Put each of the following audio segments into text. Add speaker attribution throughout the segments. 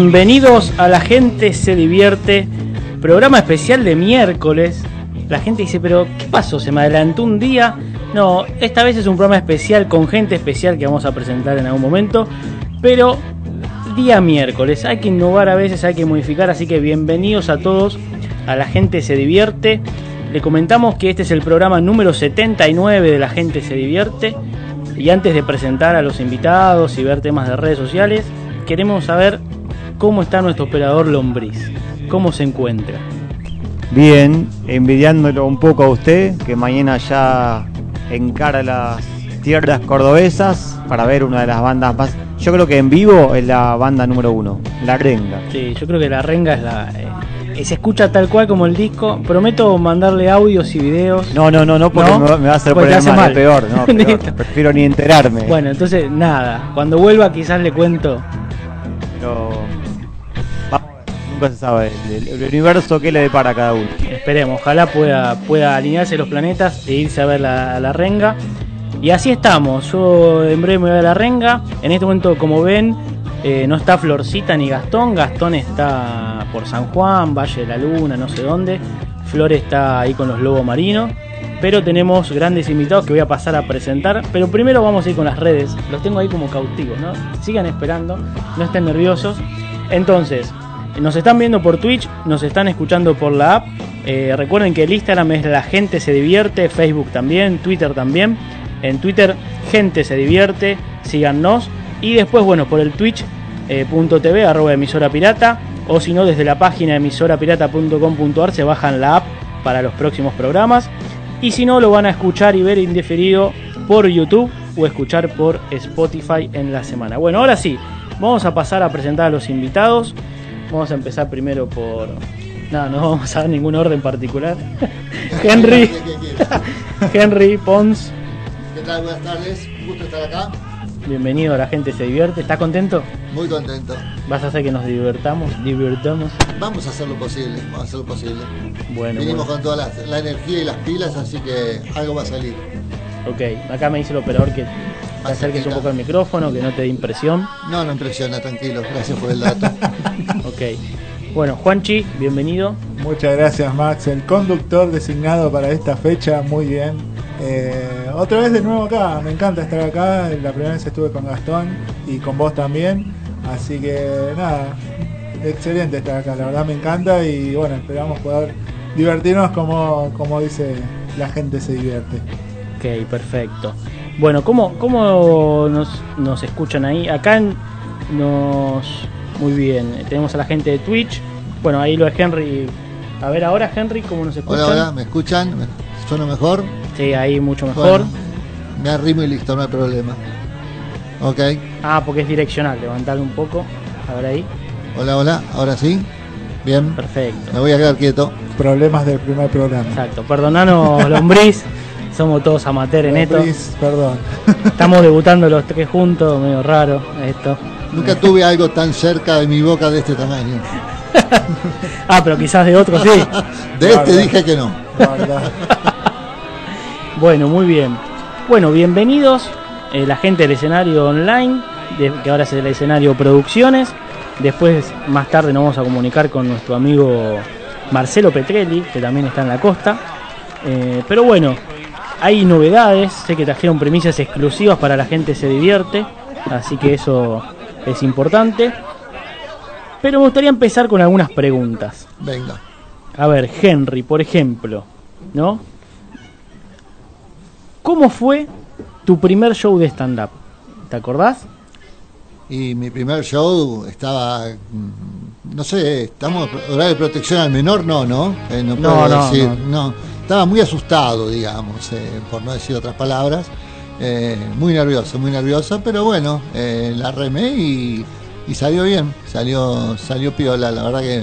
Speaker 1: Bienvenidos a La Gente Se Divierte, programa especial de miércoles. La gente dice, pero ¿qué pasó? ¿Se me adelantó un día? No, esta vez es un programa especial con gente especial que vamos a presentar en algún momento, pero día miércoles, hay que innovar a veces, hay que modificar, así que bienvenidos a todos a La Gente Se Divierte. Le comentamos que este es el programa número 79 de La Gente Se Divierte. Y antes de presentar a los invitados y ver temas de redes sociales, queremos saber cómo está nuestro operador Lombriz, cómo se encuentra.
Speaker 2: Bien, envidiándolo un poco a usted, que mañana ya encara las tierras cordobesas para ver una de las bandas más. Yo creo que en vivo es la banda número uno, La Renga.
Speaker 1: Sí, yo creo que La Renga es la. eh, se escucha tal cual como el disco. Prometo mandarle audios y videos.
Speaker 2: No, no, no, no, porque
Speaker 1: ¿No?
Speaker 2: Me, va, a hacer
Speaker 1: te
Speaker 2: poner mal, peor, no, peor. Prefiero ni enterarme.
Speaker 1: Bueno, entonces nada. Cuando vuelva, quizás le cuento.
Speaker 2: Nunca se sabe el, universo que le depara a cada uno.
Speaker 1: Esperemos, ojalá pueda, pueda alinearse los planetas e irse a ver la, la renga. Y así estamos, yo en breve me voy a la renga. En este momento, como ven, eh, no está Florcita ni Gastón. Gastón está por San Juan, Valle de la Luna, no sé dónde. Flor está ahí con los lobos marinos. Pero tenemos grandes invitados que voy a pasar a presentar. Pero primero vamos a ir con las redes. Los tengo ahí como cautivos, ¿no? Sigan esperando, no estén nerviosos. Entonces, nos están viendo por Twitch, nos están escuchando por la app. Eh, recuerden que el Instagram es La Gente Se Divierte, Facebook también, Twitter también. En Twitter, Gente Se Divierte, síganos. Y después, bueno, por el Twitch.tv, arroba emisora pirata. O si no, desde la página emisorapirata.com.ar se bajan la app para los próximos programas. Y si no, lo van a escuchar y ver indiferido por YouTube o escuchar por Spotify en la semana. Bueno, ahora sí, vamos a pasar a presentar a los invitados. Vamos a empezar primero por. No, no vamos a dar ningún orden particular. Henry. Henry Pons,
Speaker 3: ¿Qué tal? Buenas tardes. Un gusto estar acá.
Speaker 1: bienvenido la gente se divierte. ¿Estás contento?
Speaker 3: Muy contento.
Speaker 1: ¿Vas a hacer que nos divertamos? Divertamos.
Speaker 3: Vamos a hacer lo posible. Vamos a hacer lo posible.
Speaker 1: Bueno,
Speaker 3: Vinimos
Speaker 1: bueno.
Speaker 3: con toda la, la energía y las pilas, así que algo va a salir.
Speaker 1: Ok, acá me dice el operador que te acerques un poco al micrófono, que no te dé impresión.
Speaker 3: No, no impresiona, tranquilo. Gracias por el dato.
Speaker 1: Ok. Bueno, Juanchi, bienvenido.
Speaker 4: Muchas gracias Max, el conductor designado para esta fecha, muy bien. Eh, otra vez de nuevo acá, me encanta estar acá, la primera vez estuve con Gastón y con vos también, así que nada, excelente estar acá, la verdad me encanta y bueno, esperamos poder divertirnos como, como dice la gente se divierte.
Speaker 1: Ok, perfecto. Bueno, ¿cómo, cómo nos, nos escuchan ahí? Acá nos... Muy bien, tenemos a la gente de Twitch. Bueno, ahí lo de Henry. A ver ahora, Henry, ¿cómo nos escuchan?
Speaker 3: Hola, hola, ¿me escuchan? ¿Me- ¿Suena mejor?
Speaker 1: Sí, ahí mucho mejor.
Speaker 3: Bueno, me arrimo y listo, no hay problema. Ok.
Speaker 1: Ah, porque es direccional, levantarlo un poco. A ver ahí.
Speaker 3: Hola, hola. Ahora sí. Bien.
Speaker 1: Perfecto.
Speaker 3: Me voy a quedar quieto.
Speaker 4: Problemas del primer programa.
Speaker 1: Exacto. Perdonanos, Lombriz. Somos todos amateurs en esto.
Speaker 4: Perdón.
Speaker 1: Estamos debutando los tres juntos, medio raro esto.
Speaker 3: Nunca tuve algo tan cerca de mi boca de este tamaño.
Speaker 1: Ah, pero quizás de otros sí.
Speaker 3: De este
Speaker 4: Guarda.
Speaker 3: dije que no.
Speaker 1: Bueno, muy bien. Bueno, bienvenidos eh, la gente del escenario online, de- que ahora es el escenario producciones. Después, más tarde, nos vamos a comunicar con nuestro amigo Marcelo Petrelli, que también está en la costa. Eh, pero bueno, hay novedades, sé que trajeron premisas exclusivas para la gente se divierte, así que eso es importante. Pero me gustaría empezar con algunas preguntas.
Speaker 3: Venga.
Speaker 1: A ver, Henry, por ejemplo, ¿no? ¿Cómo fue tu primer show de stand-up? ¿Te acordás?
Speaker 3: Y mi primer show estaba, mm, no sé, estamos horario de protección al menor, no, ¿no? Eh, no
Speaker 1: No,
Speaker 3: puedo
Speaker 1: no,
Speaker 3: decir,
Speaker 1: no.
Speaker 3: no. Estaba muy asustado, digamos, eh, por no decir otras palabras. Eh, muy nervioso, muy nervioso, pero bueno, la remé y, y salió bien, salió, salió piola, la verdad que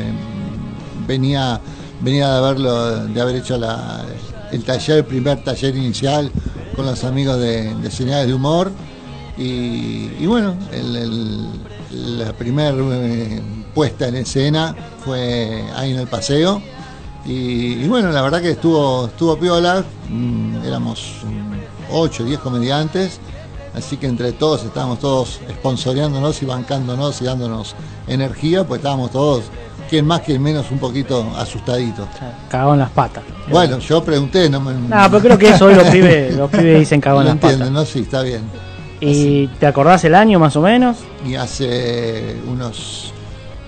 Speaker 3: venía, venía de haberlo, de haber hecho la, el taller, el primer taller inicial con los amigos de, de señales de humor. Y, y bueno, el, el- la primera puesta en escena fue ahí en el paseo. Y, y bueno, la verdad que estuvo, estuvo piola. Mm, éramos 8 o 10 comediantes. Así que entre todos estábamos todos sponsoreándonos y bancándonos y dándonos energía, pues estábamos todos, quien más, quien menos, un poquito asustaditos.
Speaker 1: Cagado en las patas.
Speaker 3: Bueno, yo pregunté, no me.
Speaker 1: No, pero creo que eso hoy los pibes, los pibes dicen cagado en las patas.
Speaker 3: entienden, ¿no? Sí, está bien.
Speaker 1: ¿Y te acordás el año más o menos?
Speaker 3: Y hace unos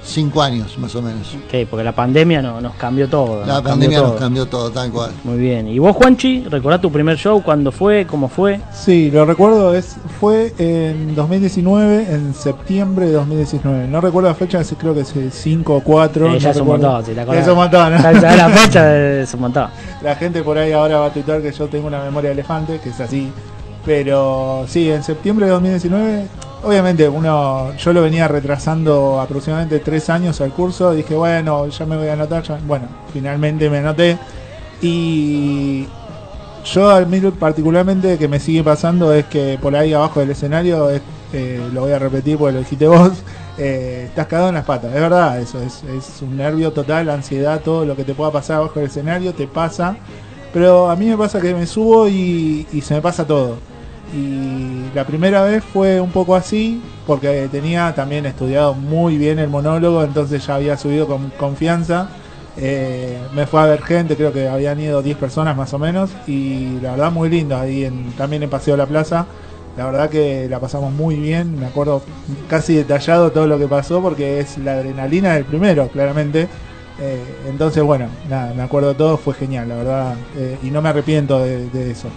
Speaker 3: cinco años, más o menos.
Speaker 1: Ok, porque la pandemia no, nos cambió todo.
Speaker 3: La
Speaker 1: nos
Speaker 3: pandemia
Speaker 1: cambió
Speaker 3: nos cambió todo, tal cual.
Speaker 1: Muy bien. ¿Y vos, Juanchi, recordás tu primer show? ¿Cuándo fue? ¿Cómo fue?
Speaker 4: Sí, lo recuerdo, es fue en 2019, en septiembre de 2019. No recuerdo la fecha, creo que es 5 o 4.
Speaker 1: Eh, ya
Speaker 4: no
Speaker 1: es un
Speaker 4: recuerdo.
Speaker 1: montón, si te acordás.
Speaker 4: Es un montón, ¿no?
Speaker 1: Ya- ya la fecha es un montón.
Speaker 4: La gente por ahí ahora va a tuitar que yo tengo una memoria de elefante, que es así. Pero sí, en septiembre de 2019, obviamente uno, yo lo venía retrasando aproximadamente tres años al curso. Dije, bueno, ya me voy a anotar. Bueno, finalmente me anoté. Y yo a mí particularmente que me sigue pasando es que por ahí abajo del escenario, es- eh, lo voy a repetir porque lo dijiste vos, eh, estás cagado en las patas. Es verdad, eso es, es un nervio total, ansiedad, todo lo que te pueda pasar abajo del escenario te pasa. Pero a mí me pasa que me subo y se me pasa todo. Y la primera vez fue un poco así, porque tenía también estudiado muy bien el monólogo, entonces ya había subido con confianza. Eh, me fue a ver gente, creo que habían ido 10 personas más o menos, y la verdad muy lindo, ahí también en Paseo de la Plaza. La verdad que la pasamos muy bien, me acuerdo casi detallado todo lo que pasó, porque es la adrenalina del primero, claramente. Eh, entonces, bueno, nada, me acuerdo todo, fue genial, la verdad, eh, y no me arrepiento de eso.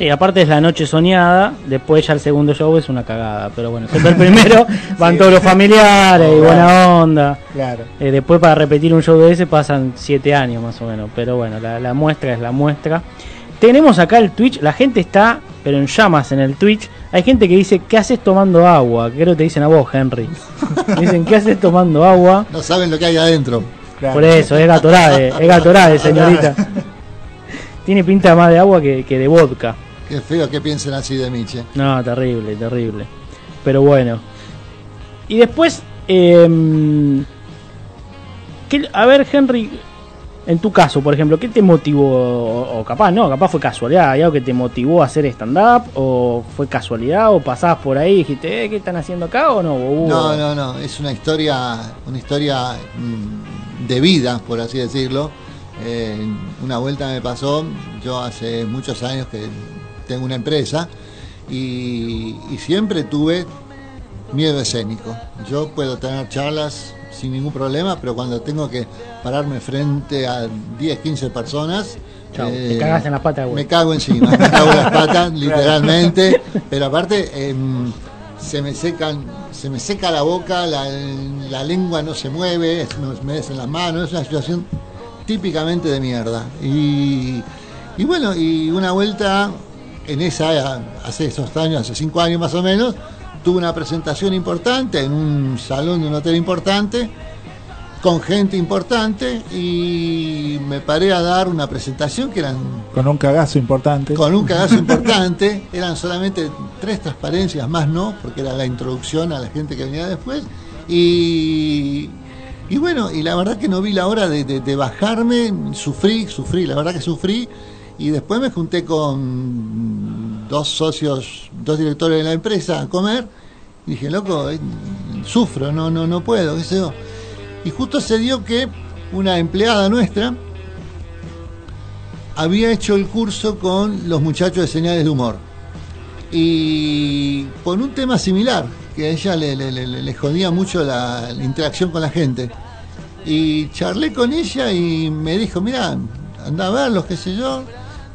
Speaker 1: Sí, aparte es la noche soñada, después ya el segundo show es una cagada, pero bueno, siempre el primero van
Speaker 4: Sí.
Speaker 1: todos los familiares y
Speaker 4: Claro.
Speaker 1: buena onda.
Speaker 4: Claro.
Speaker 1: Eh, después para repetir un show de ese pasan siete años más o menos, pero bueno, la, la muestra es la muestra. Tenemos acá el Twitch, la gente está, pero en llamas en el Twitch. Hay gente que dice, ¿qué haces tomando agua? Creo que te dicen a vos, Henry. Dicen, ¿qué haces tomando agua?
Speaker 3: No saben lo que hay adentro.
Speaker 4: claro.
Speaker 1: Por eso, es Gatorade, es Gatorade, señorita. Tiene pinta más de agua que, que de vodka.
Speaker 3: Qué feo que piensen así de Miche.
Speaker 1: No, terrible, terrible. Pero bueno. Y después, em, ¿qué- a ver, Henry, en tu caso, por ejemplo, ¿qué te motivó? O, capaz, no, capaz fue casualidad, ¿hay algo que te motivó a hacer stand-up? ¿O fue casualidad? ¿O pasabas por ahí y dijiste, eh, ¿qué están haciendo acá o no? ¿O hubo-
Speaker 3: No, no, no, es una historia, una historia mm, de vida, por así decirlo. Eh, una vuelta me pasó, yo hace muchos años que tengo una empresa y, y siempre tuve miedo escénico. Yo puedo tener charlas sin ningún problema, pero cuando tengo que pararme frente a 10, 15 personas,
Speaker 1: Chau,
Speaker 3: eh,
Speaker 1: te en las patas, güey.
Speaker 3: me cago encima, me cago en las patas, literalmente. Pero aparte, em, se me secan, se me seca la boca, la, la lengua no se mueve, me humedecen las manos, es una situación típicamente de mierda. Y, y bueno, y una vuelta en esa, hace esos años, hace cinco años más o menos, tuve una presentación importante en un salón de un hotel importante con gente importante y me paré a dar una presentación que eran
Speaker 4: Con un cagazo importante.
Speaker 3: con un cagazo importante, eran solamente tres transparencias más no, porque era la introducción a la gente que venía después y y bueno, y la verdad que no vi la hora de, de- de bajarme, sufrí, sufrí, la verdad que sufrí y después me junté con dos socios, dos directores de la empresa a comer dije, loco, eh, sufro, no, no, no puedo, qué sé yo. Y justo se dio que una empleada nuestra había hecho el curso con los muchachos de señales de humor. Y por un tema similar, que a ella le, jodía mucho la, la interacción con la gente. Y charlé con ella y me dijo, mira, anda a verlos, qué sé yo.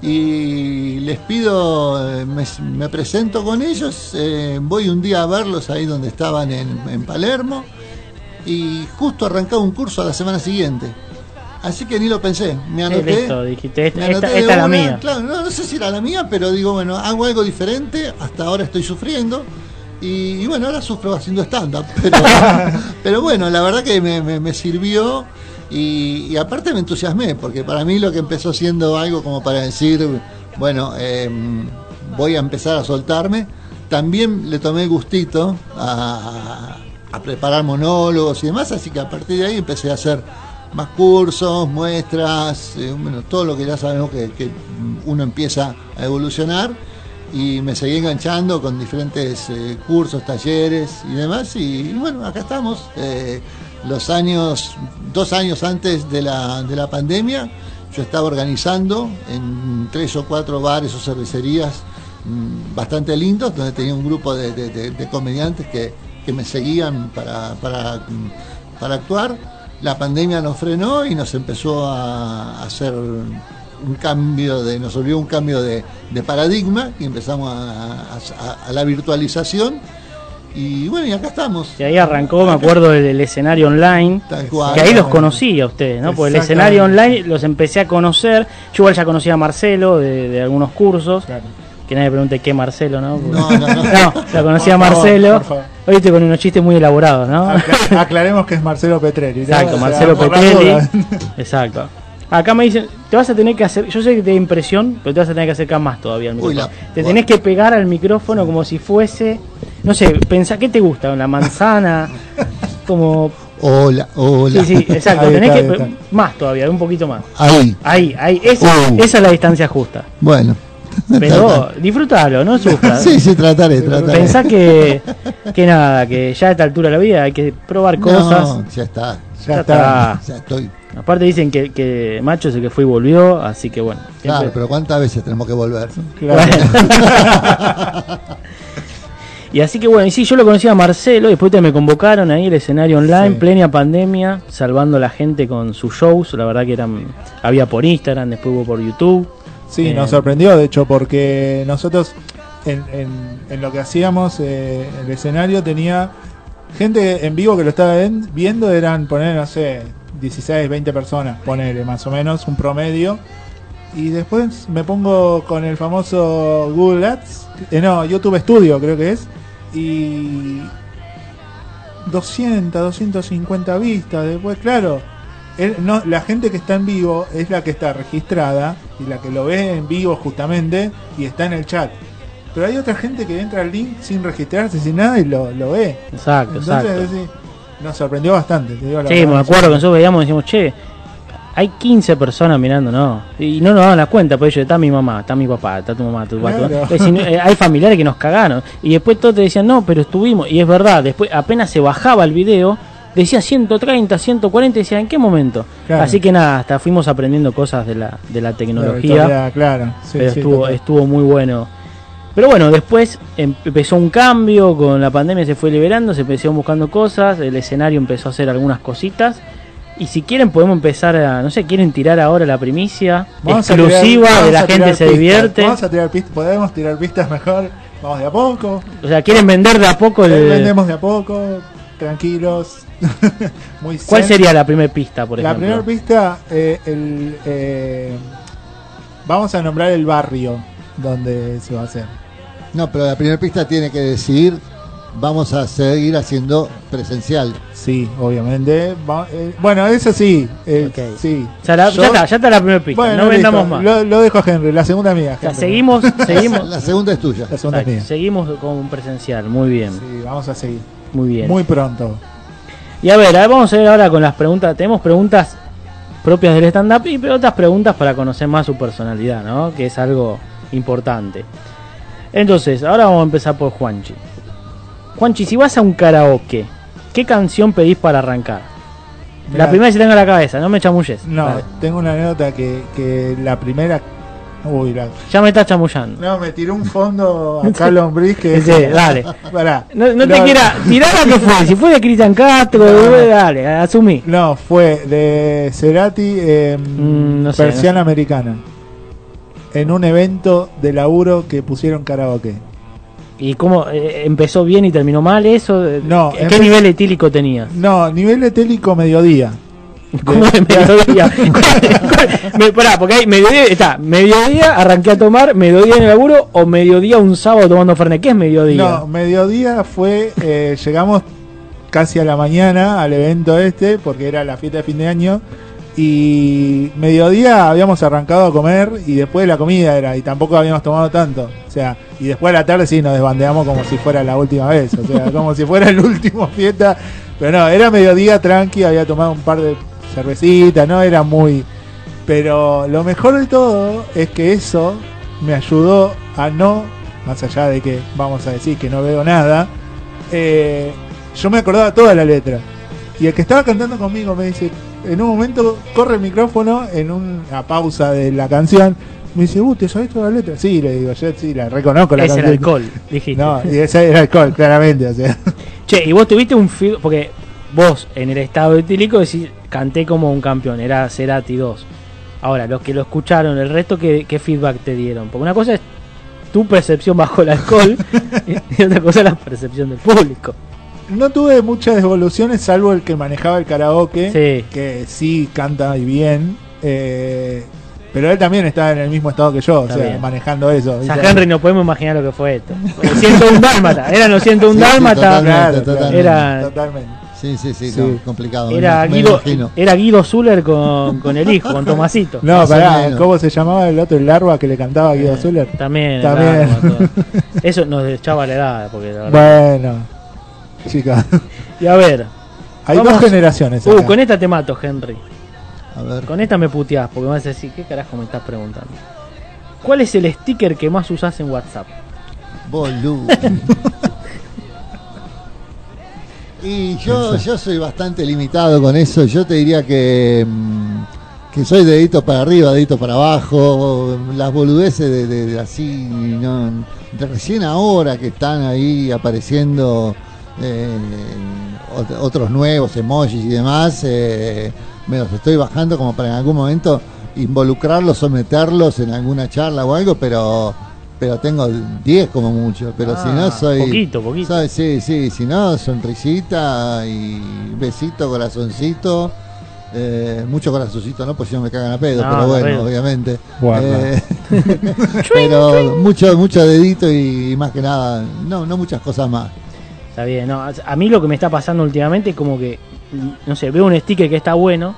Speaker 3: Y les pido, eh, me, me presento con ellos, eh, voy un día a verlos ahí donde estaban en, en Palermo. Y justo arrancaba un curso a la semana siguiente. Así que ni lo pensé, me anoté.
Speaker 1: listo, dijiste, esta,
Speaker 3: Me
Speaker 1: esta-
Speaker 3: anoté de
Speaker 1: esta es la mía.
Speaker 3: Claro, no, no sé si era la mía, pero digo, bueno, hago algo diferente, hasta ahora estoy sufriendo. Y, y bueno, ahora sufro haciendo stand-up. Pero, pero bueno, la verdad que me, me- me sirvió y, aparte me entusiasmé, porque para mí lo que empezó siendo algo como para decir, bueno, eh, voy a empezar a soltarme, también le tomé gustito a, preparar monólogos y demás, así que a partir de ahí empecé a hacer más cursos, muestras, eh, bueno, todo lo que ya sabemos que, uno empieza a evolucionar. y me seguí enganchando con diferentes eh, cursos, talleres y demás. Y, y bueno, acá estamos. Los años, dos años antes de la, de la pandemia, yo estaba organizando en tres o cuatro bares o cervecerías mm, bastante lindos, donde tenía un grupo de, de- de- de comediantes que, que me seguían para, para, mm, para actuar. La pandemia nos frenó y nos empezó a, hacer un cambio de, nos volvió un cambio de paradigma y empezamos a, a- a la virtualización. Y bueno, y acá estamos.
Speaker 1: Y ahí arrancó, me acuerdo, el, el escenario online.
Speaker 3: Tal cual.
Speaker 1: Que ahí los conocí a ustedes, ¿no? Porque el escenario online los empecé a conocer. Yo igual ya conocía a Marcelo de, de algunos cursos.
Speaker 4: Claro.
Speaker 1: Que nadie pregunte qué Marcelo, ¿no?
Speaker 3: No, no, no.
Speaker 1: No, la conocía a
Speaker 4: favor,
Speaker 1: Marcelo.
Speaker 4: favor.
Speaker 1: Hoy estoy con unos chistes muy elaborados, ¿no?
Speaker 4: Acla- aclaremos que es Marcelo Petrelli.
Speaker 1: Exacto, Marcelo Petrelli. Exacto. Acá me dicen, te vas a tener que hacer, yo sé que te da impresión, pero te vas a tener que acercar más todavía al
Speaker 3: Uy,
Speaker 1: micrófono.
Speaker 3: la-
Speaker 1: te tenés que pegar al micrófono como si fuese, no sé, pensá, ¿qué te gusta? ¿La manzana? Como,
Speaker 3: Hola, hola.
Speaker 1: sí, sí, exacto,
Speaker 4: Ahí
Speaker 1: tenés
Speaker 4: está,
Speaker 1: que,
Speaker 4: está.
Speaker 1: más todavía, un poquito más.
Speaker 3: Ahí.
Speaker 1: Ahí, ahí, esa,
Speaker 3: Uh.
Speaker 1: esa es la distancia justa.
Speaker 3: Bueno.
Speaker 1: Pero disfrútalo, no sufras.
Speaker 3: Sí, sí, trataré, trataré.
Speaker 1: Pensá que, que nada, que ya a esta altura de la vida hay que probar cosas.
Speaker 3: No, ya está.
Speaker 4: Ya
Speaker 1: Ya
Speaker 4: está.
Speaker 1: está.
Speaker 3: Ya estoy.
Speaker 1: Aparte dicen que, que Macho es el que fue y volvió, así que bueno.
Speaker 3: Claro, pero ¿cuántas veces tenemos que volver?
Speaker 4: Claro.
Speaker 1: Y así que bueno, y sí, yo lo conocí a Marcelo, después te me convocaron ahí el escenario online,
Speaker 4: Sí.
Speaker 1: plena pandemia, salvando a la gente con sus shows, la verdad que eran, había por Instagram, después hubo por YouTube.
Speaker 4: Sí,
Speaker 1: Eh,
Speaker 4: nos sorprendió, de hecho, porque nosotros en, en- en lo que hacíamos, eh, el escenario tenía gente en vivo que lo estaba viendo, eran poner, no sé, 16, 20 personas, poner más o menos, un promedio. Y después me pongo con el famoso Google Ads, eh, no, YouTube Studio creo que es, y 200, 250 vistas. Después, claro, él- no, la gente que está en vivo es la que está registrada y la que lo ve en vivo justamente y está en el chat. Pero hay otra gente que entra al link sin registrarse, sin nada y lo, lo ve.
Speaker 1: Exacto,
Speaker 4: Entonces,
Speaker 1: exacto.
Speaker 4: nos sorprendió bastante. Te digo la
Speaker 1: Sí, me acuerdo que nosotros veíamos y decíamos, che, hay 15 personas mirando, no. Y no nos daban la cuenta, por ello, está mi mamá, está mi papá, está tu mamá, tu papá.
Speaker 4: Claro.
Speaker 1: Decir, eh, hay familiares que nos cagaron. Y después todos te decían, no, pero estuvimos. Y es verdad, después apenas se bajaba el video, decía 130, 140, y decían, ¿en qué momento?
Speaker 4: Claro.
Speaker 1: Así que nada, hasta fuimos aprendiendo cosas de la, de la tecnología.
Speaker 4: claro. Sí,
Speaker 1: pero
Speaker 4: sí,
Speaker 1: estuvo,
Speaker 4: total.
Speaker 1: estuvo muy bueno. Pero bueno, después em- empezó un cambio, con la pandemia se fue liberando, se empezó buscando cosas, el escenario empezó a hacer algunas cositas. Y si quieren podemos empezar a, no sé, quieren tirar ahora la primicia
Speaker 4: Vamos
Speaker 1: exclusiva
Speaker 4: tirar-
Speaker 1: de la gente se
Speaker 4: pistas.
Speaker 1: divierte.
Speaker 4: Vamos a tirar pistas, podemos tirar pistas mejor. Vamos de a poco.
Speaker 1: O sea, quieren vender de a poco el...
Speaker 4: Vendemos de a poco, tranquilos. Muy
Speaker 1: ¿Cuál
Speaker 4: zen.
Speaker 1: sería la primera pista, por
Speaker 4: La
Speaker 1: ejemplo?
Speaker 4: primera pista, eh, el, eh, vamos a nombrar el barrio donde se va a hacer.
Speaker 3: No, pero la primera pista tiene que decir, vamos a seguir haciendo presencial.
Speaker 4: Sí, obviamente. Va- eh, bueno, eso sí. eh,
Speaker 1: Ok.
Speaker 4: sí.
Speaker 1: O sea, la-
Speaker 4: Yo-
Speaker 1: ya está, ya está la primera pista,
Speaker 4: Bueno,
Speaker 1: no vendamos
Speaker 4: listo,
Speaker 1: más.
Speaker 4: Lo, lo dejo a Henry, la segunda mía.
Speaker 1: O sea, seguimos, seguimos,
Speaker 3: La segunda es tuya.
Speaker 4: La segunda es mía.
Speaker 1: seguimos con presencial, muy bien,
Speaker 4: Sí, vamos a seguir.
Speaker 1: muy bien.
Speaker 4: Muy pronto.
Speaker 1: Y a ver, a ver, vamos a ver ahora con las preguntas. Tenemos preguntas propias del stand-up y otras preguntas para conocer más su personalidad, ¿no? Que es algo importante. Entonces, ahora vamos a empezar por Juanchi. Juanchi, si vas a un karaoke, ¿qué canción pedís para arrancar? La primera que tenga en la cabeza, no me chamulles.
Speaker 4: No, tengo una anécdota que, que la primera. Uy, la-
Speaker 1: Ya me estás chamullando.
Speaker 4: No, me tiró un fondo a Carlos Briz que.
Speaker 1: Sí, dale.
Speaker 4: Pará.
Speaker 1: No, no te quieras. Tirá la que fue. Si fue de Cristian Castro,
Speaker 4: No.
Speaker 1: dale, asumí.
Speaker 4: No, fue de Cerati eh,
Speaker 1: Mm, no sé,
Speaker 4: Persiana Americana. En un evento de laburo que pusieron karaoke.
Speaker 1: ¿Y cómo eh, empezó bien y terminó mal eso?
Speaker 4: No,
Speaker 1: ¿Qué
Speaker 4: empe-
Speaker 1: nivel etílico tenías?
Speaker 4: No, nivel etélico mediodía.
Speaker 1: ¿Cómo de mediodía? Me, pará, porque hay mediodía, está, mediodía arranqué a tomar, mediodía en el laburo o mediodía un sábado tomando Fernet. ¿Qué es mediodía?
Speaker 4: No, mediodía fue, eh, llegamos casi a la mañana al evento este, porque era la fiesta de fin de año, y mediodía habíamos arrancado a comer y después la comida era, y tampoco habíamos tomado tanto. O sea, y después a la tarde sí nos desbandeamos como si fuera la última vez, o sea, como si fuera el último fiesta. Pero no, era mediodía tranqui, había tomado un par de cervecitas, no era muy... Pero lo mejor de todo es que eso me ayudó a no más allá de que vamos a decir que no veo nada, eh, yo me acordaba toda la letra. Y el que estaba cantando conmigo me dice, en un momento corre el micrófono en una pausa de la canción. Me dice, uh, ¿te sabes toda la letra? Sí, le digo, yo sí, la reconozco la
Speaker 1: Es el
Speaker 4: canción.
Speaker 1: alcohol, dijiste.
Speaker 4: No, y ese era alcohol, claramente. O sea.
Speaker 1: Che, y vos tuviste un feed, porque vos en el estado etílico decís, canté como un campeón, era Cerati 2. Ahora, los que lo escucharon, el resto, ¿qué, qué feedback te dieron? Porque una cosa es tu percepción bajo el alcohol y otra cosa es la percepción del público.
Speaker 4: No tuve muchas devoluciones, salvo el que manejaba el karaoke,
Speaker 1: Sí.
Speaker 4: que sí canta y bien. eh, pero él también estaba en el mismo estado que yo,
Speaker 1: Está
Speaker 4: o sea,
Speaker 1: bien.
Speaker 4: manejando eso.
Speaker 1: O sea,
Speaker 4: ¿viste?
Speaker 1: Henry, no podemos imaginar lo que fue esto. Los 101 dálmata, eran los 101
Speaker 3: Sí, sí,
Speaker 1: dálmata.
Speaker 3: totalmente,
Speaker 4: Claro,
Speaker 3: totalmente.
Speaker 1: Era-
Speaker 4: Totalmente.
Speaker 3: Sí, sí, sí,
Speaker 4: Sí.
Speaker 3: no, complicado.
Speaker 1: Era
Speaker 3: me-
Speaker 1: Guido, era Guido Zuller con, con el hijo, con Tomasito.
Speaker 4: No, pará. ¿cómo se llamaba el otro, el larva que le cantaba a Guido
Speaker 1: Eh,
Speaker 4: Zuller?
Speaker 1: También,
Speaker 4: También.
Speaker 1: Eso nos echaba la edad, porque la verdad.
Speaker 4: Bueno, chicas,
Speaker 1: Y a ver,
Speaker 4: hay
Speaker 1: Vamos-
Speaker 4: dos generaciones.
Speaker 1: uh,
Speaker 4: acá.
Speaker 1: con esta te mato, Henry.
Speaker 3: A ver,
Speaker 1: Con esta me puteás, porque me vas a decir, ¿qué carajo me estás preguntando? ¿Cuál es el sticker que más usás en WhatsApp?
Speaker 3: boludo. y yo, yo soy bastante limitado con eso. Yo te diría que, mm, que soy dedito para arriba, dedito para abajo. Las boludeces de, de- de así, no, de recién ahora que están ahí apareciendo eh, ot- otros nuevos emojis y demás, eh, me los estoy bajando como para en algún momento involucrarlos o meterlos en alguna charla o algo, pero pero tengo 10 como mucho, pero
Speaker 1: Ah,
Speaker 3: si no soy
Speaker 1: poquito, poquito.
Speaker 3: soy- sí, sí, si no sonrisita y besito, corazoncito, eh, mucho corazoncito, no, pues si no me cagan a pedo,
Speaker 1: No,
Speaker 3: pero
Speaker 1: no
Speaker 3: bueno,
Speaker 1: pedo.
Speaker 3: obviamente. Eh, pero mucho mucho dedito y, más que nada, no no muchas cosas más.
Speaker 1: Está bien, no, a mí lo que me está pasando últimamente es como que, no sé, veo un sticker que está bueno,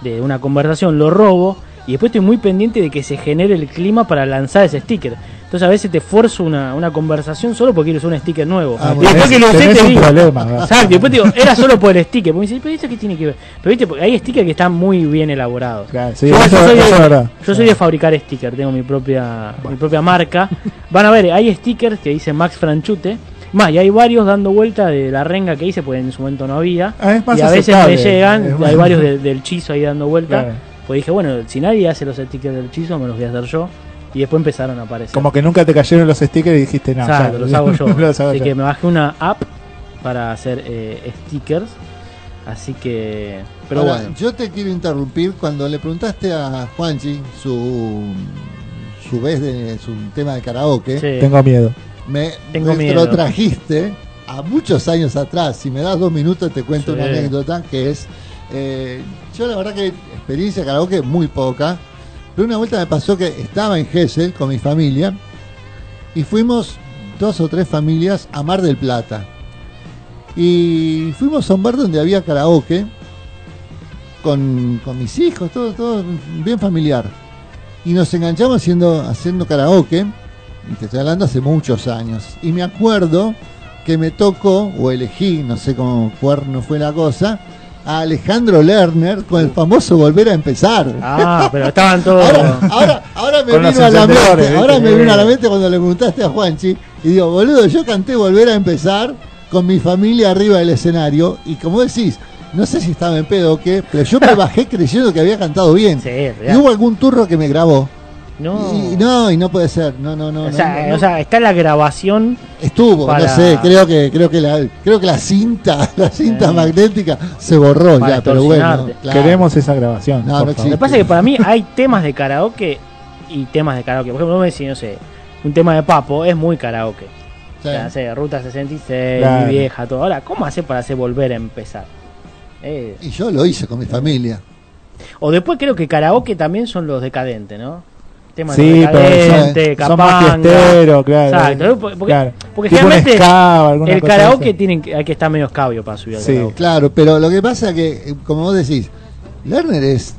Speaker 1: de una conversación, lo robo, y después estoy muy pendiente de que se genere el clima para lanzar ese sticker. Entonces a veces te forzo una, una conversación solo porque quiero usar un sticker nuevo.
Speaker 3: Ah,
Speaker 1: y
Speaker 3: bueno.
Speaker 1: después que lo te
Speaker 4: un
Speaker 1: digo.
Speaker 4: problema, ¿verdad?
Speaker 1: Exacto, después te digo, era solo por el sticker. Porque me dice, pero ¿esto qué tiene que ver? Pero viste, porque hay stickers que están muy bien elaborados.
Speaker 4: Claro, sí,
Speaker 1: yo,
Speaker 4: eso-
Speaker 1: yo soy,
Speaker 4: eso
Speaker 1: de,
Speaker 4: es verdad.
Speaker 1: yo soy de fabricar stickers, tengo mi propia, mi propia marca. Van a ver, hay stickers que dicen Max Franchute. Más, y hay varios dando vuelta de la renga que hice, porque en su momento no había.
Speaker 4: Ah, es más
Speaker 1: y a veces me llegan,
Speaker 4: Es
Speaker 1: hay varios de- del chizo ahí dando vuelta.
Speaker 4: Claro.
Speaker 1: Pues dije, bueno, si nadie hace los stickers del chizo, me los voy a hacer yo. Y después empezaron a aparecer.
Speaker 4: Como que nunca te cayeron los stickers y dijiste, no,
Speaker 1: Exacto,
Speaker 4: ya,
Speaker 1: los hago yo.
Speaker 4: los hago
Speaker 1: así
Speaker 4: yo.
Speaker 1: que me bajé una app para hacer eh, stickers. Así que. Pero
Speaker 3: Ahora,
Speaker 1: bueno.
Speaker 3: yo te quiero interrumpir cuando le preguntaste a Juanchi su su vez de su tema de karaoke,
Speaker 1: sí.
Speaker 4: Tengo miedo.
Speaker 3: Me
Speaker 1: Tengo
Speaker 3: me
Speaker 1: miedo.
Speaker 3: lo trajiste a muchos años atrás. Si me das dos minutos te cuento
Speaker 1: Sí.
Speaker 3: una anécdota que es eh, yo la verdad que experiencia de karaoke muy poca, pero una vuelta me pasó que estaba en Gessel con mi familia y fuimos dos o tres familias a Mar del Plata. Y fuimos a un bar donde había karaoke con, con mis hijos, todo, todo bien familiar. Y nos enganchamos haciendo, haciendo karaoke, y te estoy hablando hace muchos años. Y me acuerdo que me tocó, o elegí, no sé cómo cuerno fue la cosa, a Alejandro Lerner con el famoso Volver a empezar.
Speaker 1: Ah, pero estaban todos.
Speaker 3: Ahora, ahora, ahora me vino a la mente, ahora me vino a la mente cuando le preguntaste a Juanchi y digo, boludo, yo canté volver a empezar con mi familia arriba del escenario y como decís, no sé si estaba en pedo o qué, pero yo me bajé creyendo que había cantado bien.
Speaker 1: Sí,
Speaker 3: y hubo algún turro que me grabó.
Speaker 1: No.
Speaker 3: Y no, y no puede ser, no, no, no.
Speaker 1: o,
Speaker 3: no,
Speaker 1: sea,
Speaker 3: no, no.
Speaker 1: o sea, está la grabación.
Speaker 3: Estuvo,
Speaker 1: para-
Speaker 3: no sé, creo que, creo que la, creo que la cinta, la cinta
Speaker 1: Eh.
Speaker 3: magnética se borró
Speaker 1: Para
Speaker 3: ya, pero bueno. claro.
Speaker 4: Queremos esa grabación.
Speaker 3: No.
Speaker 1: Lo que pasa es que para mí hay temas de karaoke y temas de karaoke. Por ejemplo, vos me decís, no sé, un tema de Papo es muy karaoke.
Speaker 3: Sí.
Speaker 1: O sea, sé, Ruta 66,
Speaker 4: Claro.
Speaker 1: mi vieja, todo. Ahora, ¿cómo hacer para hacer volver a empezar? Eh,
Speaker 3: Y yo lo hice con mi familia.
Speaker 1: O después creo que karaoke también son los decadentes, ¿no? Temas
Speaker 4: Sí, pero
Speaker 1: decadentes,
Speaker 4: son, son más
Speaker 1: capanga.
Speaker 4: fiesteros, claro.
Speaker 1: Exacto, porque-
Speaker 4: claro.
Speaker 1: porque generalmente
Speaker 4: o alguna
Speaker 1: El karaoke tienen que, hay que estar medio escabio para subir al
Speaker 4: Sí.
Speaker 1: karaoke.
Speaker 3: Claro, pero lo que pasa es que, eh, como vos decís, Lerner es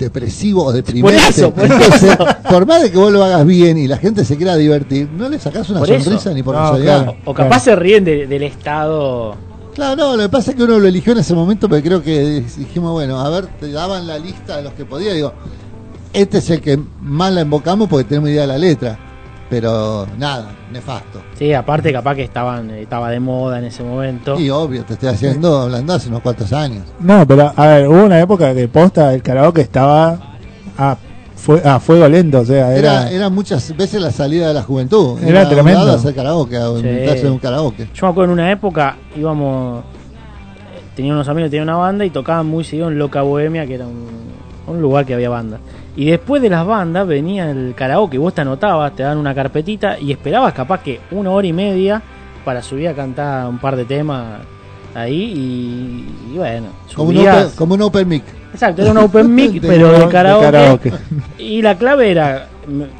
Speaker 3: depresivo o deprimente.
Speaker 1: Por eso, por
Speaker 3: Entonces,
Speaker 1: eso.
Speaker 3: por más de que vos lo hagas bien y la gente se quiera divertir, no le sacás una
Speaker 1: Por eso.
Speaker 3: sonrisa ni por
Speaker 4: No,
Speaker 3: casualidad.
Speaker 4: claro.
Speaker 1: O capaz se ríen de- del estado.
Speaker 3: Claro, no, lo que pasa es que uno lo eligió en ese momento, porque creo que dijimos, bueno, a ver, te daban la lista de los que podía, digo, este es el que más la invocamos porque tenemos idea de la letra. pero nada, nefasto.
Speaker 1: Sí, aparte capaz que estaban, estaba de moda en ese momento.
Speaker 3: Y obvio, te estoy haciendo hablando hace unos cuantos años.
Speaker 4: No, pero a ver, hubo una época que posta el karaoke estaba a, fue, a fuego lento, o sea,
Speaker 3: Era,
Speaker 4: era,
Speaker 3: era muchas veces la salida de la juventud.
Speaker 4: Era tremendo.
Speaker 3: obligado a hacer karaoke, a
Speaker 1: Sí.
Speaker 3: un karaoke.
Speaker 1: Yo me acuerdo en una época íbamos. Tenía unos amigos que tenían una banda y tocaban muy seguido en Loca Bohemia, que era un, un lugar que había bandas. Y después de las bandas venía el karaoke. Vos te anotabas, te daban una carpetita y esperabas capaz que una hora y media para subir a cantar un par de temas ahí. Y, y bueno,
Speaker 3: Como un,
Speaker 1: subías.
Speaker 3: open, como un open mic.
Speaker 1: Exacto, era un open mic,
Speaker 3: De-
Speaker 1: pero
Speaker 3: de
Speaker 1: de karaoke.
Speaker 4: karaoke.
Speaker 1: Y la clave era,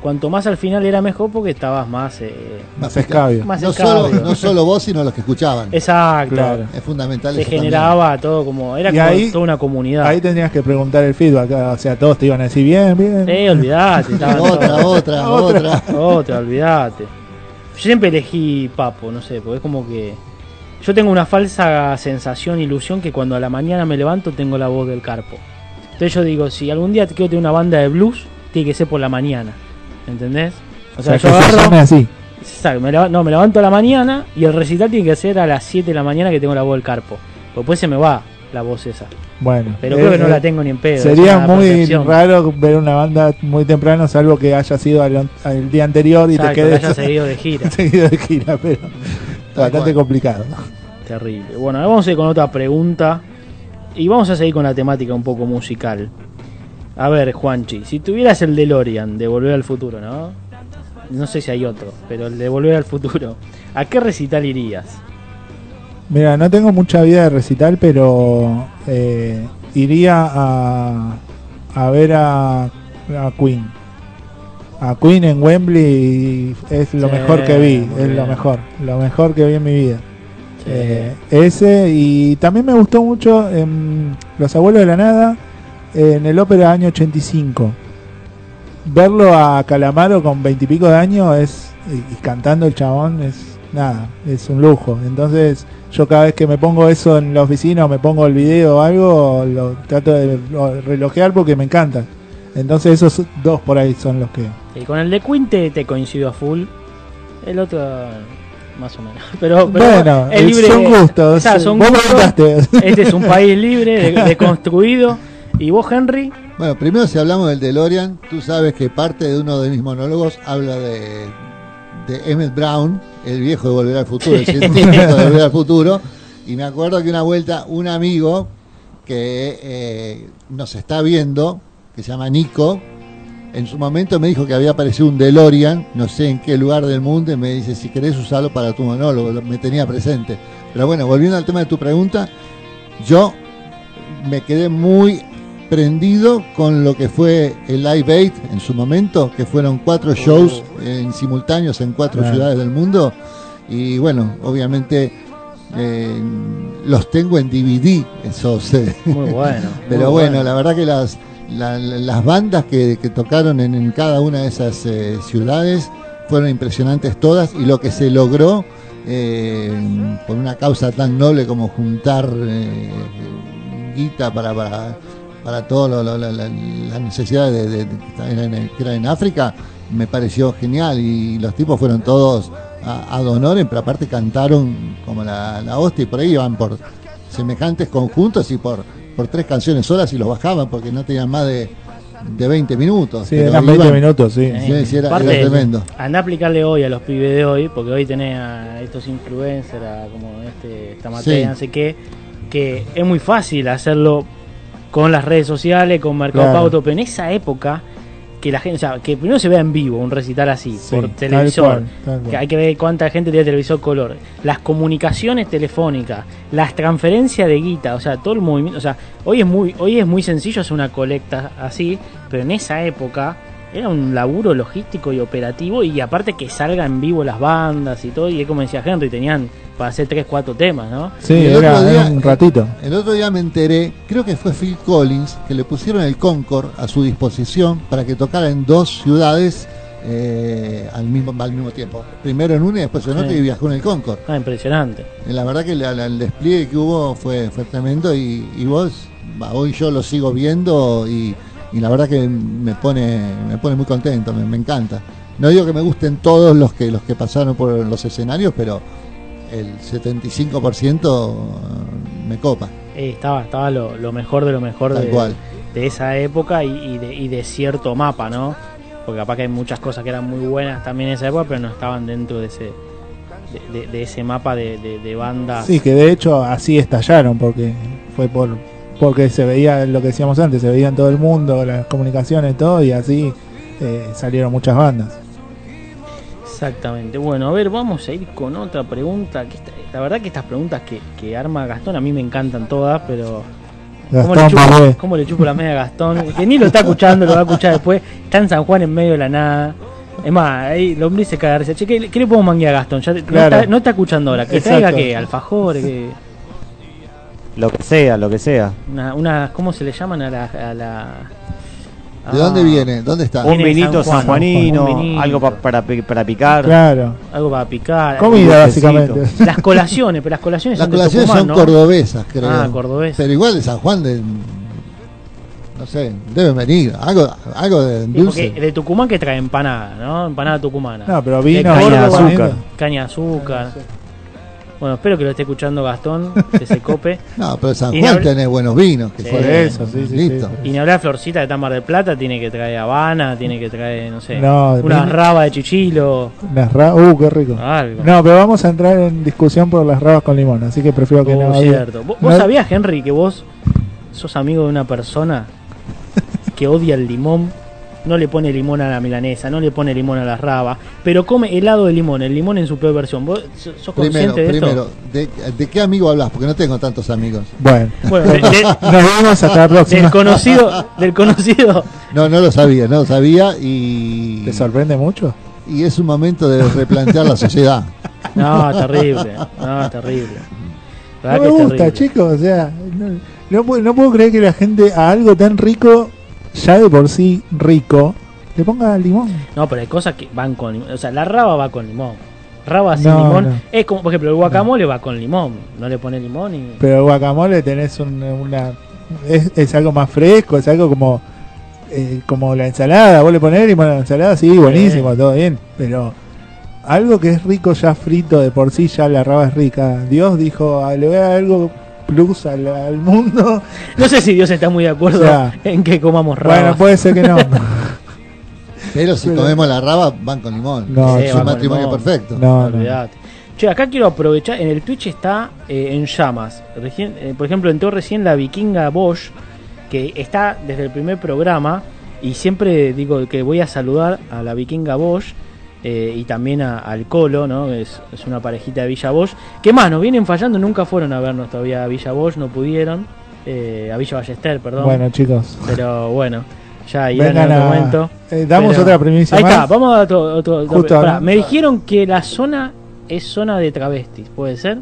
Speaker 1: cuanto más al final era mejor porque estabas más... eh,
Speaker 4: más escabio.
Speaker 1: más
Speaker 3: No
Speaker 1: escabio.
Speaker 3: solo, no solo vos, sino los que escuchaban.
Speaker 1: Exacto.
Speaker 4: Claro.
Speaker 3: Es fundamental
Speaker 1: Se
Speaker 3: eso también.
Speaker 1: generaba todo como... Era
Speaker 4: Y
Speaker 1: como
Speaker 4: ahí-
Speaker 1: toda una comunidad.
Speaker 4: Ahí tendrías que preguntar el feedback, o sea, todos te iban a decir bien, bien.
Speaker 1: Sí, olvidate.
Speaker 3: Otra, otra,
Speaker 4: Otra.
Speaker 3: otra.
Speaker 1: Otra, olvidate. Yo siempre elegí Papo, no sé, porque es como que... Yo tengo una falsa sensación, ilusión, que cuando a la mañana me levanto tengo la voz del carpo. Entonces yo digo, si algún día quiero tener una banda de blues, tiene que ser por la mañana. ¿Entendés? O
Speaker 4: O sea,
Speaker 1: sea,
Speaker 4: que
Speaker 1: yo
Speaker 4: se
Speaker 1: agarro...
Speaker 4: llame así.
Speaker 1: Exacto, me leva- no, me levanto a la mañana y el recital tiene que ser a las 7 de la mañana que tengo la voz del carpo. Porque después se me va la voz esa.
Speaker 4: Bueno,
Speaker 1: Pero creo que no
Speaker 4: eh,
Speaker 1: la tengo ni en pedo.
Speaker 4: Sería muy
Speaker 1: percepción.
Speaker 4: raro ver una banda muy temprano, salvo que haya sido al, al día anterior y
Speaker 1: Exacto,
Speaker 4: te
Speaker 1: que
Speaker 4: quedes
Speaker 1: haya seguido de gira.
Speaker 4: seguido de gira, pero bastante complicado.
Speaker 1: Terrible. Bueno, ahora vamos a ir con otra pregunta. Y vamos a seguir con la temática un poco musical. A ver, Juanchi, si tuvieras el DeLorean de Volver al Futuro, ¿no? No sé si hay otro, pero el de Volver al Futuro, ¿a qué recital irías?
Speaker 4: Mira, no tengo mucha vida de recital, pero eh, iría a, a ver a, a Queen. A Queen en Wembley es lo
Speaker 1: Sí,
Speaker 4: mejor que vi, es lo mejor, lo mejor que vi en mi vida.
Speaker 1: Sí.
Speaker 4: Eh, ese y también me gustó mucho en Los Abuelos de la Nada en el ópera año 85. Verlo a Calamaro con veintipico de años es y, y cantando el chabón es nada, es un lujo. Entonces yo cada vez que me pongo eso en la oficina o me pongo el video o algo, lo trato de lo- relojear porque me encanta. Entonces esos dos por ahí son los que...
Speaker 1: Y con el de Queen te, te coincido a full. El otro, más o menos. Pero, pero
Speaker 4: bueno,
Speaker 1: es libre.
Speaker 4: son gustos.
Speaker 1: O sea, son
Speaker 4: Vos
Speaker 1: gustos.
Speaker 4: preguntaste.
Speaker 1: Este es un país libre, de- deconstruido. ¿Y vos, Henry?
Speaker 3: Bueno, primero si hablamos del DeLorean, tú sabes que parte de uno de mis monólogos habla de, de Emmett Brown, el viejo de Volver al Futuro, el científico de Volver al Futuro. Y me acuerdo que una vuelta un amigo que eh, nos está viendo, que se llama Nico, en su momento me dijo que había aparecido un DeLorean, no sé en qué lugar del mundo, y me dice, si querés usarlo para tu monólogo, lo- me tenía presente. Pero bueno, volviendo al tema de tu pregunta, yo me quedé muy prendido con lo que fue el Live Aid en su momento, que fueron cuatro shows en simultáneos en cuatro ciudades del mundo. Y bueno, obviamente eh, los tengo en DVD, esos. eh,
Speaker 1: Muy bueno.
Speaker 3: pero
Speaker 1: muy
Speaker 3: bueno, la verdad que las, la- la- las bandas que, que tocaron en, en cada una de esas eh, ciudades fueron impresionantes todas y lo que se logró eh, por una causa tan noble como juntar guita para, para, para todas las necesidades de, de- de- que eran en África, me pareció genial y los tipos fueron todos a, a pero aparte cantaron como la, la hostia y por ahí iban por semejantes conjuntos y por, por tres canciones solas y los bajaban porque no tenían más de, de 20 minutos.
Speaker 4: Sí, eran 20
Speaker 3: iban-
Speaker 4: minutos, sí.
Speaker 3: Sí, sí, era-
Speaker 1: Aparte,
Speaker 3: era tremendo.
Speaker 1: Anda a aplicarle hoy a los pibes de hoy, porque hoy tenés a estos influencers, a como este Tamatei,
Speaker 3: Sí.
Speaker 1: no sé qué, que es muy fácil hacerlo con las redes sociales, con Mercado
Speaker 4: Claro.
Speaker 1: Pauto, pero en esa época que la gente, o sea, que primero se vea en vivo un recital así,
Speaker 4: Sí,
Speaker 1: por
Speaker 4: tal
Speaker 1: televisor,
Speaker 4: cual, tal cual.
Speaker 1: que hay que ver cuánta gente tiene televisor color, las comunicaciones telefónicas, las transferencias de guita, o sea, todo el movimiento, o sea, hoy es muy, hoy es muy sencillo hacer una colecta así, pero en esa época era un laburo logístico y operativo y aparte que salga en vivo las bandas y todo, y es como decía Henry, tenían para hacer 3, 4 temas, ¿no?
Speaker 4: Sí, era,
Speaker 3: otro día-
Speaker 4: era un ratito.
Speaker 3: El otro día me enteré, creo que fue Phil Collins, que le pusieron el Concord a su disposición para que tocara en dos ciudades eh, al, mismo, al mismo tiempo. Primero en una y después en otra
Speaker 1: Sí.
Speaker 3: y viajó en el Concord.
Speaker 1: Ah, impresionante.
Speaker 3: Eh, La verdad que la- la- el despliegue que hubo fue, fue tremendo y, y vos, hoy yo lo sigo viendo y, y la verdad que me pone, me pone muy contento, me, me encanta. No digo que me gusten todos los que los que pasaron por los escenarios, pero el 75% me copa.
Speaker 1: Eh, estaba estaba lo, lo mejor de lo mejor
Speaker 3: Tal
Speaker 1: de,
Speaker 3: cual.
Speaker 1: de esa época y, y de, y de cierto mapa, ¿no? Porque capaz que hay muchas cosas que eran muy buenas también en esa época, pero no estaban dentro de ese de, de- de ese mapa de, de, de bandas.
Speaker 4: Sí, que de hecho así estallaron, porque fue por porque se veía lo que decíamos antes, se veía en todo el mundo, las comunicaciones, todo, y así eh, salieron muchas bandas.
Speaker 1: Exactamente. Bueno, a ver, vamos a ir con otra pregunta. Que esta- la verdad que estas preguntas que, que arma Gastón a mí me encantan todas, pero ¿cómo le,
Speaker 4: Gastón
Speaker 1: chupo, cómo le chupo la media a Gastón? Que ni lo está escuchando, lo va a escuchar después. Está en San Juan en medio de la nada. Es más, ahí el hombre se caga. Che, ¿qué, qué le podemos manguear a Gastón? Ya
Speaker 4: Claro.
Speaker 1: no, está, no está escuchando ahora. Que
Speaker 4: Exacto.
Speaker 1: traiga que alfajores, que
Speaker 2: Lo que sea, lo que sea.
Speaker 1: una, una- ¿cómo se le llaman a la... A la
Speaker 3: ¿De
Speaker 1: ah,
Speaker 3: dónde viene? ¿Dónde está?
Speaker 2: Un
Speaker 1: de
Speaker 2: vinito
Speaker 1: San Juan,
Speaker 2: sanjuanino,
Speaker 1: un vinito.
Speaker 2: algo pa- para, pi- para picar.
Speaker 4: Claro,
Speaker 1: Algo para picar.
Speaker 4: comida básicamente.
Speaker 1: Las colaciones, pero las colaciones
Speaker 3: Las
Speaker 1: son de
Speaker 3: colaciones
Speaker 1: Tucumán,
Speaker 3: son
Speaker 1: ¿no?
Speaker 3: cordobesas, creo.
Speaker 1: Ah, cordobesas.
Speaker 3: Pero igual de San Juan de no sé, deben venir, algo algo de dulce.
Speaker 1: de Tucumán que trae empanada, ¿no? Empanada tucumana.
Speaker 4: No, pero
Speaker 1: De
Speaker 4: vino,
Speaker 1: caña de
Speaker 4: Córdoba,
Speaker 2: azúcar.
Speaker 1: Caña de azúcar. Bueno, espero que lo esté escuchando Gastón, que se cope.
Speaker 3: No, pero San Juan tenés buenos vinos, que
Speaker 1: Sí.
Speaker 4: Por eso, sí, sí,
Speaker 3: listo.
Speaker 4: sí,
Speaker 1: Y ni hablar Florcita de Tamar del Plata, tiene que traer Habana, tiene que traer, no sé,
Speaker 4: No,
Speaker 1: una
Speaker 4: vino-
Speaker 1: raba de chichilo,
Speaker 4: Las ra- uh, qué rico.
Speaker 1: algo.
Speaker 4: No, pero vamos a entrar en discusión por las rabas con limón, así que prefiero que
Speaker 1: Oh,
Speaker 4: no.
Speaker 1: cierto. ¿Vos,
Speaker 4: no-
Speaker 1: vos sabías, Henry, que vos sos amigo de una persona que odia el limón? No le pone limón a la milanesa, no le pone limón a las rabas, pero come helado de limón, el limón en su peor versión. ¿Vos sos sos
Speaker 3: Primero,
Speaker 1: consciente de
Speaker 3: primero,
Speaker 1: esto?
Speaker 3: ¿de, de qué amigo hablas? Porque no tengo tantos amigos.
Speaker 4: Bueno,
Speaker 1: Bueno, de- de-
Speaker 4: nos vemos hasta la próxima.
Speaker 1: del conocido, del conocido.
Speaker 3: No, no lo sabía, no lo sabía y,
Speaker 4: ¿Te sorprende mucho?
Speaker 3: y es un momento de replantear la sociedad.
Speaker 1: No, terrible, no, terrible. La
Speaker 4: No me gusta,
Speaker 1: terrible.
Speaker 4: chicos. O sea, no, no puedo, no puedo creer que la gente a algo tan rico, ya de por sí rico, le ponga limón.
Speaker 1: No, pero hay cosas que van con limón. O sea, la raba va con limón. Raba sin
Speaker 4: No,
Speaker 1: limón.
Speaker 4: no.
Speaker 1: Es como, por ejemplo, el guacamole va con limón. No le pone limón y.
Speaker 4: Pero el guacamole tenés un- una. Es, es algo más fresco, es algo como. eh, como la ensalada. Vos le ponés limón a la ensalada, sí, buenísimo, todo bien. Pero algo que es rico ya frito de por sí, ya la raba es rica. Dios dijo, "Ah, le voy a dar algo plus al, al mundo.
Speaker 1: No sé si Dios está muy de acuerdo
Speaker 4: O sea,
Speaker 1: en que comamos raba.
Speaker 4: Bueno, puede ser que no.
Speaker 3: Pero si
Speaker 4: Pero-
Speaker 3: comemos la raba, van con limón.
Speaker 4: No,
Speaker 1: Sí,
Speaker 3: es un matrimonio
Speaker 1: limón.
Speaker 3: perfecto.
Speaker 4: No, no.
Speaker 1: Olvidate. Che, acá quiero aprovechar. En el Twitch está eh, en llamas. Recién, eh, por ejemplo, entró recién la vikinga Bosch, que está desde el primer programa. Y siempre digo que voy a saludar a la vikinga Bosch. Eh, y también a- al Colo, ¿no? Es, es una parejita de Villa Bosch. Que más, nos vienen fallando, nunca fueron a vernos todavía a Villa Bosch, no pudieron. eh, a Villa Ballester, perdón.
Speaker 4: Bueno, chicos.
Speaker 1: Pero bueno, ya irán en
Speaker 4: a-
Speaker 1: momento.
Speaker 4: eh, damos
Speaker 1: Pero-
Speaker 4: otra primicia
Speaker 1: Ahí
Speaker 4: más.
Speaker 1: está, vamos a otro. otro-
Speaker 4: Justo
Speaker 1: pará, me dijeron que la zona es zona de travestis, ¿puede ser?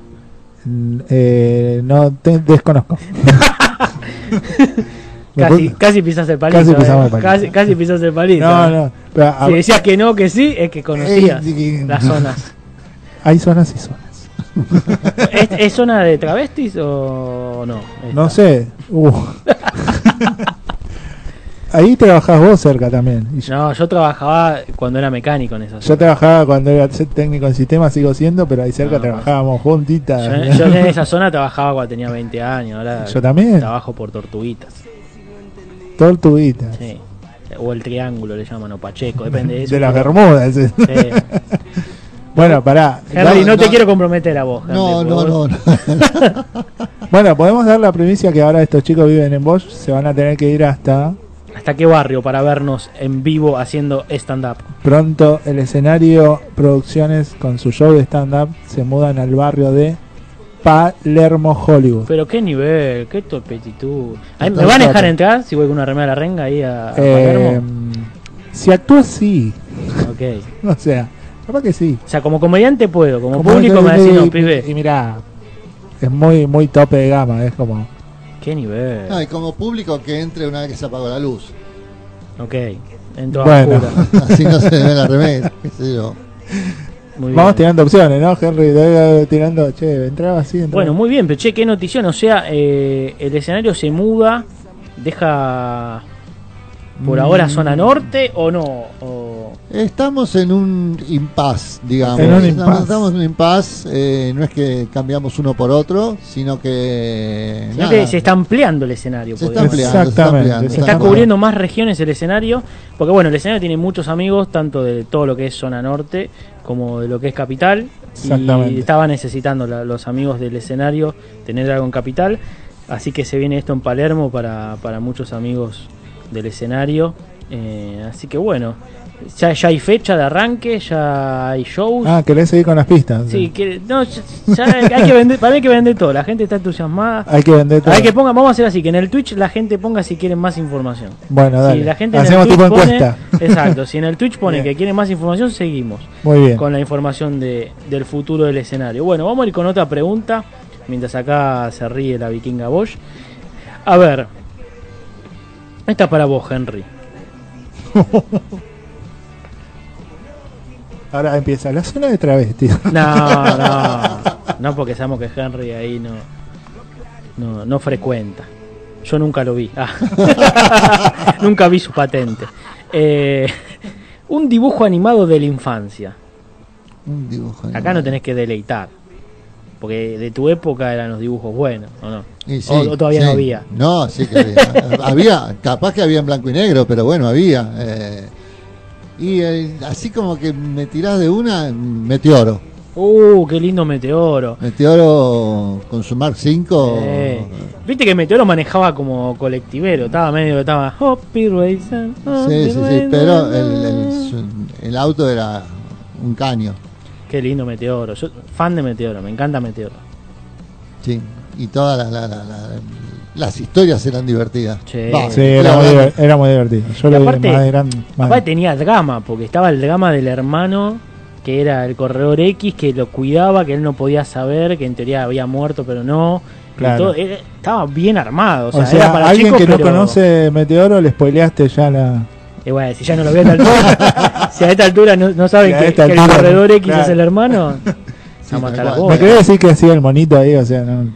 Speaker 4: Mm, eh, no te desconozco.
Speaker 1: Casi, casi pisas el palito.
Speaker 4: Casi
Speaker 1: eh.
Speaker 4: pisamos el palito.
Speaker 1: Casi, casi pisas el palito.
Speaker 4: No, no. pero a-
Speaker 1: Si decías que no, que sí, es que conocías
Speaker 3: Eh,
Speaker 1: las zonas.
Speaker 4: hay zonas y zonas.
Speaker 1: ¿Es, es zona de travestis o no?
Speaker 4: No sé. Uh. Ahí trabajás vos cerca también. Y yo,
Speaker 1: No, yo trabajaba cuando era mecánico en esa
Speaker 4: yo trabajaba cuando era técnico en sistemas, sigo siendo, pero ahí cerca
Speaker 1: No,
Speaker 4: trabajábamos juntitas.
Speaker 1: Yo, yo en esa zona trabajaba cuando tenía 20 años. Ahora
Speaker 4: Yo también.
Speaker 1: trabajo por tortuguitas.
Speaker 4: Tortuguitas.
Speaker 1: Sí. O el triángulo le llaman, o Pacheco, depende de eso.
Speaker 4: De las Bermudas.
Speaker 1: Sí.
Speaker 4: bueno, pará.
Speaker 1: Henry, no,
Speaker 3: No,
Speaker 1: te
Speaker 3: no.
Speaker 1: quiero comprometer a vos. Henry,
Speaker 3: No, no, no, no.
Speaker 4: Bueno, podemos dar la primicia que ahora estos chicos viven en Bosch. Se van a tener que ir hasta
Speaker 1: ¿Hasta qué barrio para vernos en vivo haciendo stand-up?
Speaker 4: pronto. El escenario Producciones con su show de stand-up se mudan al barrio de Palermo, Hollywood.
Speaker 1: Pero qué nivel, qué topetitud. ¿Me van a dejar entrar si voy con una remera de la renga ahí a, a
Speaker 4: Eh,
Speaker 1: Palermo?
Speaker 4: si actúa sí.
Speaker 1: Ok.
Speaker 4: O sea, capaz que sí.
Speaker 1: O sea, como comediante puedo, como,
Speaker 4: Como
Speaker 1: público me decís, no,
Speaker 4: y-
Speaker 1: pibe.
Speaker 4: Y mira, es muy muy tope de gama, es como
Speaker 1: Qué nivel.
Speaker 3: No, y como público que entre una vez que se apagó la luz.
Speaker 1: Ok. Entro
Speaker 4: Bueno.
Speaker 1: oscura.
Speaker 3: Así no se ve la remera, qué sé yo.
Speaker 1: Muy
Speaker 4: Vamos
Speaker 1: bien.
Speaker 4: tirando opciones, ¿no, Henry? Tirando, che, entraba así, entraba.
Speaker 1: Bueno, muy bien, pero che, qué notición. O sea, eh, el escenario se muda, deja por
Speaker 3: Mm.
Speaker 1: ahora zona norte o no? O-
Speaker 3: Estamos en un impasse, digamos.
Speaker 4: En un
Speaker 3: estamos, en un impasse. eh, no es que cambiamos uno por otro, sino que.
Speaker 1: sino
Speaker 3: nada,
Speaker 1: que se está ampliando el escenario.
Speaker 3: se está ampliando. Se está,
Speaker 4: Exactamente,
Speaker 3: ampliando,
Speaker 4: se
Speaker 1: Se
Speaker 3: se
Speaker 1: está
Speaker 3: ampliando.
Speaker 1: cubriendo más regiones el escenario, porque bueno, el escenario tiene muchos amigos, tanto de todo lo que es zona norte como de lo que es capital,
Speaker 4: Exactamente.
Speaker 1: y estaba necesitando la- los amigos del escenario tener algo en capital, así que se viene esto en Palermo para, para muchos amigos del escenario, eh, así que bueno, ya, ya hay fecha de arranque, ya hay shows.
Speaker 4: Ah, querés seguir con las pistas.
Speaker 1: Sí, que, no, ya, ya hay que vender, para mí hay que vender todo, la gente está entusiasmada.
Speaker 4: Hay que vender todo.
Speaker 1: Hay que ponga, vamos a hacer así, que en el Twitch la gente ponga si quieren más información.
Speaker 4: Bueno, dale.
Speaker 1: Si la gente en
Speaker 4: Hacemos tipo
Speaker 1: pone-
Speaker 4: encuesta.
Speaker 1: exacto, si en el Twitch pone
Speaker 4: Bien.
Speaker 1: que quiere más información, seguimos
Speaker 4: Muy bien.
Speaker 1: con la información de, del futuro del escenario. Bueno, vamos a ir con otra pregunta, mientras acá se ríe la vikinga Bosch. A ver, esta es para vos, Henry.
Speaker 4: Ahora empieza la zona de travesti.
Speaker 1: No, no, no porque sabemos que Henry ahí no, no, no frecuenta. Yo nunca lo vi. Ah. nunca vi su patente. Eh, un dibujo animado de la infancia.
Speaker 3: Un dibujo
Speaker 1: Acá no tenés que deleitar. Porque de tu época eran los dibujos buenos, ¿o no?
Speaker 3: Sí,
Speaker 1: o, o todavía
Speaker 3: sí.
Speaker 1: no había.
Speaker 3: No, sí que había. había, capaz que había en blanco y negro, pero bueno, había. eh, y eh, así como que me tirás de una, Meteoro.
Speaker 1: Uh, qué lindo Meteoro.
Speaker 3: Meteoro con su Mark 5.
Speaker 1: Eh, Viste que Meteoro manejaba como colectivero, estaba medio, estaba Hoppy Raisin,
Speaker 3: Sí, sí, sí,
Speaker 1: Raisin".
Speaker 3: pero el, el, auto era un caño.
Speaker 1: Qué lindo Meteoro. Yo fan de Meteoro, me encanta Meteoro.
Speaker 3: Sí, y todas las, las- las- las- las historias eran divertidas.
Speaker 1: Sí.
Speaker 4: Sí, era muy, era muy divertido. Yo lo vi
Speaker 1: aparte-
Speaker 4: más de grande. más
Speaker 1: Aparte tenía drama, porque estaba el drama del hermano, que era el corredor X, que lo cuidaba, que él no podía saber, que en teoría había muerto, pero no.
Speaker 4: Claro.
Speaker 1: todo, era- estaba bien armado. O sea,
Speaker 4: O sea,
Speaker 1: era para
Speaker 4: alguien
Speaker 1: chicos,
Speaker 4: que
Speaker 1: pero-
Speaker 4: no conoce Meteoro le spoileaste ya la.
Speaker 1: Y bueno, si ya no lo ve a esta altura, si a esta altura no, no saben
Speaker 4: Si
Speaker 1: que, que el
Speaker 4: altura,
Speaker 1: corredor X
Speaker 4: claro.
Speaker 1: es el hermano,
Speaker 3: Sí,
Speaker 1: vamos a
Speaker 3: tal
Speaker 1: estar a
Speaker 3: cual.
Speaker 1: bola.
Speaker 4: Me quería decir que hacía el monito ahí, o sea, no.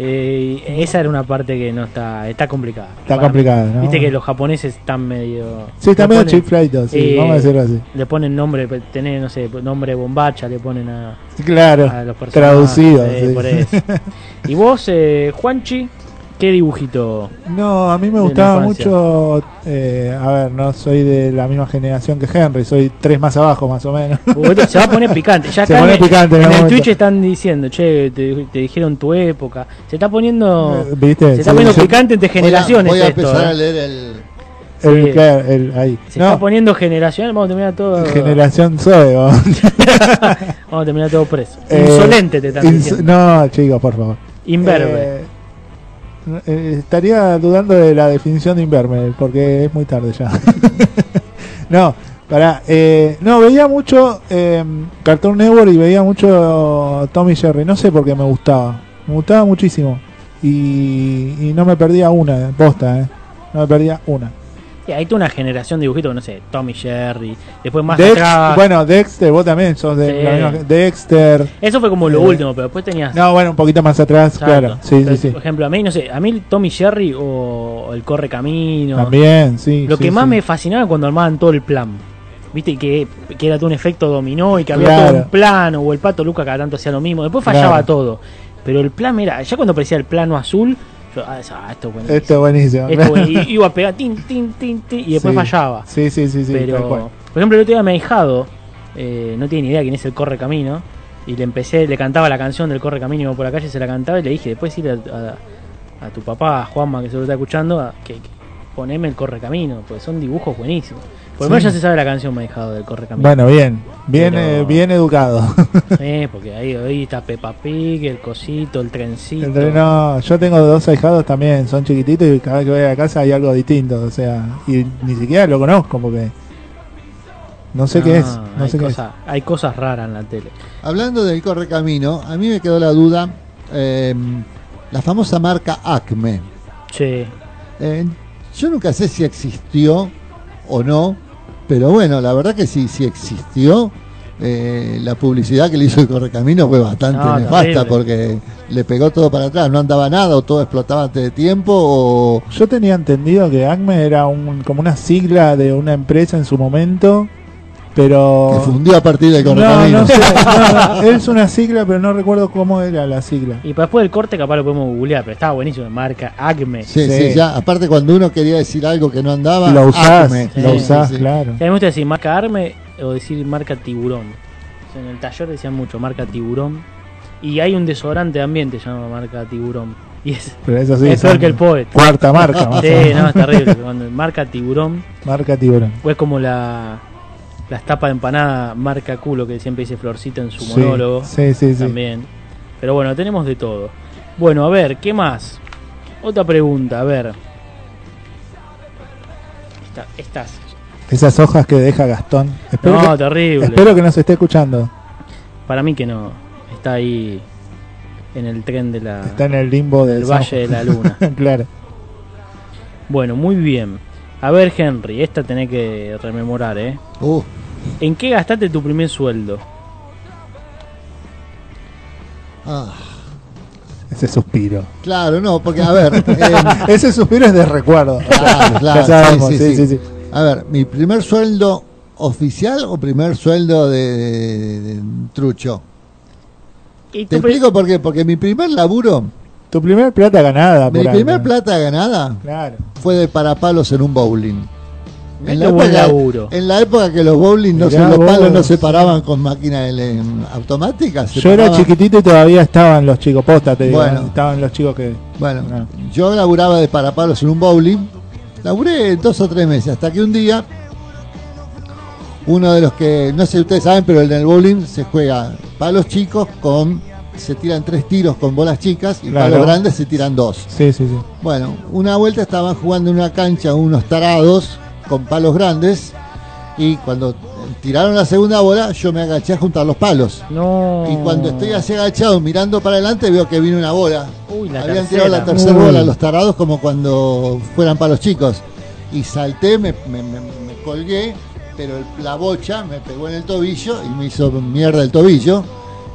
Speaker 1: Eh, esa era una parte que no está, está complicada.
Speaker 4: Está complicada, ¿no?
Speaker 1: Viste que los japoneses están medio.
Speaker 4: Sí, está medio sí,
Speaker 1: eh,
Speaker 4: vamos a decirlo así.
Speaker 1: Le ponen nombre, tener, no sé, nombre bombacha, le ponen a,
Speaker 4: Claro,
Speaker 1: a los personajes.
Speaker 4: traducido.
Speaker 1: eh,
Speaker 4: sí.
Speaker 1: por eso. Y vos, eh, Juanchi, ¿qué dibujito?
Speaker 4: No, a mí me gustaba mucho. eh, a ver, no soy de la misma generación que Henry, soy tres más abajo, más o menos.
Speaker 1: Se va a poner picante. Ya
Speaker 4: Se
Speaker 1: acá
Speaker 4: pone
Speaker 1: en,
Speaker 4: picante en
Speaker 1: en
Speaker 4: algún
Speaker 1: el
Speaker 4: momento.
Speaker 1: Twitch están diciendo, che, te, te dijeron tu época. Se está poniendo.
Speaker 4: Eh, ¿Viste?
Speaker 1: Se está
Speaker 4: Sí,
Speaker 1: poniendo picante entre
Speaker 3: Voy a-
Speaker 1: generaciones.
Speaker 3: Voy a,
Speaker 1: esto,
Speaker 3: empezar
Speaker 1: eh.
Speaker 3: a leer el.
Speaker 4: El,
Speaker 1: Sí.
Speaker 4: claro, el- ahí.
Speaker 1: Se
Speaker 4: No,
Speaker 1: está poniendo generacional, vamos a terminar todo.
Speaker 4: generación Zoe. vamos.
Speaker 1: Vamos a terminar todo preso.
Speaker 4: Eh,
Speaker 1: Insolente te están
Speaker 4: ins-
Speaker 1: diciendo.
Speaker 4: No, chicos, por favor.
Speaker 1: Inverbe.
Speaker 4: Eh, eh, estaría dudando de la definición de inverme, porque es muy tarde ya. no, pará. eh, no, veía mucho eh, Cartoon Network y veía mucho Tommy Jerry. No sé por qué me gustaba. Me gustaba muchísimo. Y, y no me perdía una, posta, eh. No me perdía una.
Speaker 1: Y hay toda una generación de dibujitos, no sé, Tommy Jerry. Después más
Speaker 4: Dex-
Speaker 1: atrás.
Speaker 4: bueno, Dexter, vos también sos de
Speaker 1: Sí.
Speaker 4: la misma Dexter.
Speaker 1: Eso fue como lo
Speaker 4: Eh,
Speaker 1: último, pero después tenías.
Speaker 4: No, bueno, un poquito más atrás,
Speaker 1: Exacto.
Speaker 4: claro. Sí,
Speaker 1: Pero,
Speaker 4: sí, sí.
Speaker 1: Por ejemplo, a mí, no sé, a mí Tommy Jerry o el Corre Camino.
Speaker 4: También, sí.
Speaker 1: Lo
Speaker 4: sí,
Speaker 1: que más
Speaker 4: sí.
Speaker 1: me fascinaba cuando armaban todo el plan. Viste que, que era todo un efecto dominó y que había
Speaker 4: Claro.
Speaker 1: todo un plano, o el pato Luca cada tanto hacía lo mismo. Después fallaba
Speaker 4: Claro.
Speaker 1: todo. Pero el plan era, ya cuando aparecía el plano azul, yo, ah, esto es buenísimo.
Speaker 4: Esto es buenísimo.
Speaker 1: Esto es buenísimo. Y iba a pegar tin, tin, tin, tin, y después
Speaker 4: Sí.
Speaker 1: fallaba.
Speaker 4: Sí, sí, sí, sí.
Speaker 1: Pero, por ejemplo, el otro día mi ahijado eh, no tiene ni idea quién es el Corre Camino. Y le empecé, le cantaba la canción del Corre Camino por la calle, se la cantaba y le dije, después ir a, a- a tu papá, a Juanma, que se lo está escuchando, a, que, que poneme el Corre Camino, porque son dibujos buenísimos. Por lo menos
Speaker 4: Sí.
Speaker 1: ya se sabe la canción, mi ahijado, del Corre Camino.
Speaker 4: Bueno, bien. Bien,
Speaker 1: Pero-
Speaker 4: eh, bien educado.
Speaker 1: Eh, porque ahí, ahí está Peppa Pig, el cosito, el trencito.
Speaker 4: Entre- no, yo tengo dos ahijados también, son chiquititos y cada vez que voy a casa hay algo distinto. O sea, y ni siquiera lo conozco porque. No sé qué es. No
Speaker 1: hay,
Speaker 4: sé qué es.
Speaker 1: cosas, hay cosas raras en la tele.
Speaker 3: Hablando del correcamino, a mí me quedó la duda. eh, la famosa marca Acme.
Speaker 1: Che,
Speaker 3: Eh, yo nunca sé si existió o no, pero bueno, la verdad que sí, sí existió. eh, la publicidad que le hizo el Correcamino fue bastante
Speaker 1: No,
Speaker 3: nefasta
Speaker 1: terrible.
Speaker 3: porque le pegó todo para atrás, no andaba nada o todo explotaba antes de tiempo o...
Speaker 4: Yo tenía entendido que ACME era un, como una sigla de una empresa en su momento, pero...
Speaker 3: que fundió a partir del
Speaker 4: No,
Speaker 3: Correcamino.
Speaker 4: no sé, no, no, es una sigla, pero no recuerdo cómo era la sigla.
Speaker 1: Y después del corte capaz lo podemos googlear, pero estaba buenísimo, marca Acme.
Speaker 3: Sí, sí,
Speaker 4: Sí.
Speaker 3: ya, aparte cuando uno quería decir algo que no andaba,
Speaker 4: Lo usás,
Speaker 3: Acme.
Speaker 4: lo usás,
Speaker 3: sí, sí.
Speaker 4: claro.
Speaker 1: A mí me gusta decir marca Arme o decir marca Tiburón. O sea, en el taller decían mucho marca Tiburón. Y hay un desodorante de ambiente llamado marca Tiburón. Y es,
Speaker 4: Pero eso sí,
Speaker 1: es peor que el poet.
Speaker 4: Cuarta marca, más o
Speaker 1: Sí,
Speaker 4: menos.
Speaker 1: no, es terrible. Cuando marca Tiburón,
Speaker 4: Marca tiburón.
Speaker 1: o es como la, las tapas de empanada marca culo que siempre dice Florcita en su
Speaker 4: Sí,
Speaker 1: monólogo.
Speaker 4: Sí, sí, sí.
Speaker 1: También. Pero bueno, tenemos de todo. Bueno, a ver, ¿qué más? Otra pregunta, a ver. Esta- estas.
Speaker 4: Esas hojas que deja Gastón. Espero,
Speaker 1: No,
Speaker 4: que,
Speaker 1: terrible.
Speaker 4: espero que nos esté escuchando.
Speaker 1: Para mí que no. Está ahí en el tren de la,
Speaker 4: Está en el limbo del
Speaker 1: Valle de la Luna.
Speaker 4: claro.
Speaker 1: Bueno, muy bien. A ver, Henry, esta tenés que rememorar, ¿eh?
Speaker 3: Uh,
Speaker 1: ¿En qué gastaste tu primer sueldo?
Speaker 3: ah,
Speaker 4: Ese suspiro.
Speaker 3: claro, no, porque a ver, eh,
Speaker 4: Ese suspiro es de recuerdo.
Speaker 3: Claro, claro,
Speaker 4: Ya sabemos,
Speaker 3: sí,
Speaker 4: sí,
Speaker 3: sí,
Speaker 4: sí,
Speaker 3: sí.
Speaker 4: sí.
Speaker 3: a ver, mi primer sueldo oficial o primer sueldo de, de- de trucho.
Speaker 1: Y
Speaker 3: Te explico por qué, porque mi primer laburo,
Speaker 4: Tu primer plata ganada.
Speaker 3: mi
Speaker 4: por
Speaker 3: primer plata ganada
Speaker 4: Claro.
Speaker 3: fue de parapalos en un bowling. En
Speaker 1: buen laburo.
Speaker 3: en la época que los bowling no se, los palos no se paraban con máquinas automáticas.
Speaker 4: Yo era chiquitito y todavía estaban los chicos posta, te digo.
Speaker 3: Bueno.
Speaker 4: Estaban los chicos que.
Speaker 3: Bueno,
Speaker 4: No.
Speaker 3: yo laburaba de parapalos en un bowling. Laburé dos o tres meses, hasta que un día, uno de los que, no sé si ustedes saben, pero en el bowling se juega palos chicos con, se tiran tres tiros con bolas chicas y
Speaker 4: Claro.
Speaker 3: palos grandes se tiran dos.
Speaker 4: Sí, sí, sí.
Speaker 3: Bueno, una vuelta estaban jugando en una cancha unos tarados con palos grandes y cuando tiraron la segunda bola yo me agaché a juntar los palos.
Speaker 1: No.
Speaker 3: Y cuando estoy así agachado mirando para adelante veo que viene una bola.
Speaker 1: Uy, la
Speaker 3: Habían
Speaker 1: tercera.
Speaker 3: tirado la tercera
Speaker 4: Uy.
Speaker 3: bola los tarados como cuando fueran para los chicos. Y salté, me, me- me- me colgué, pero el- la bocha me pegó en el tobillo y me hizo mierda el tobillo.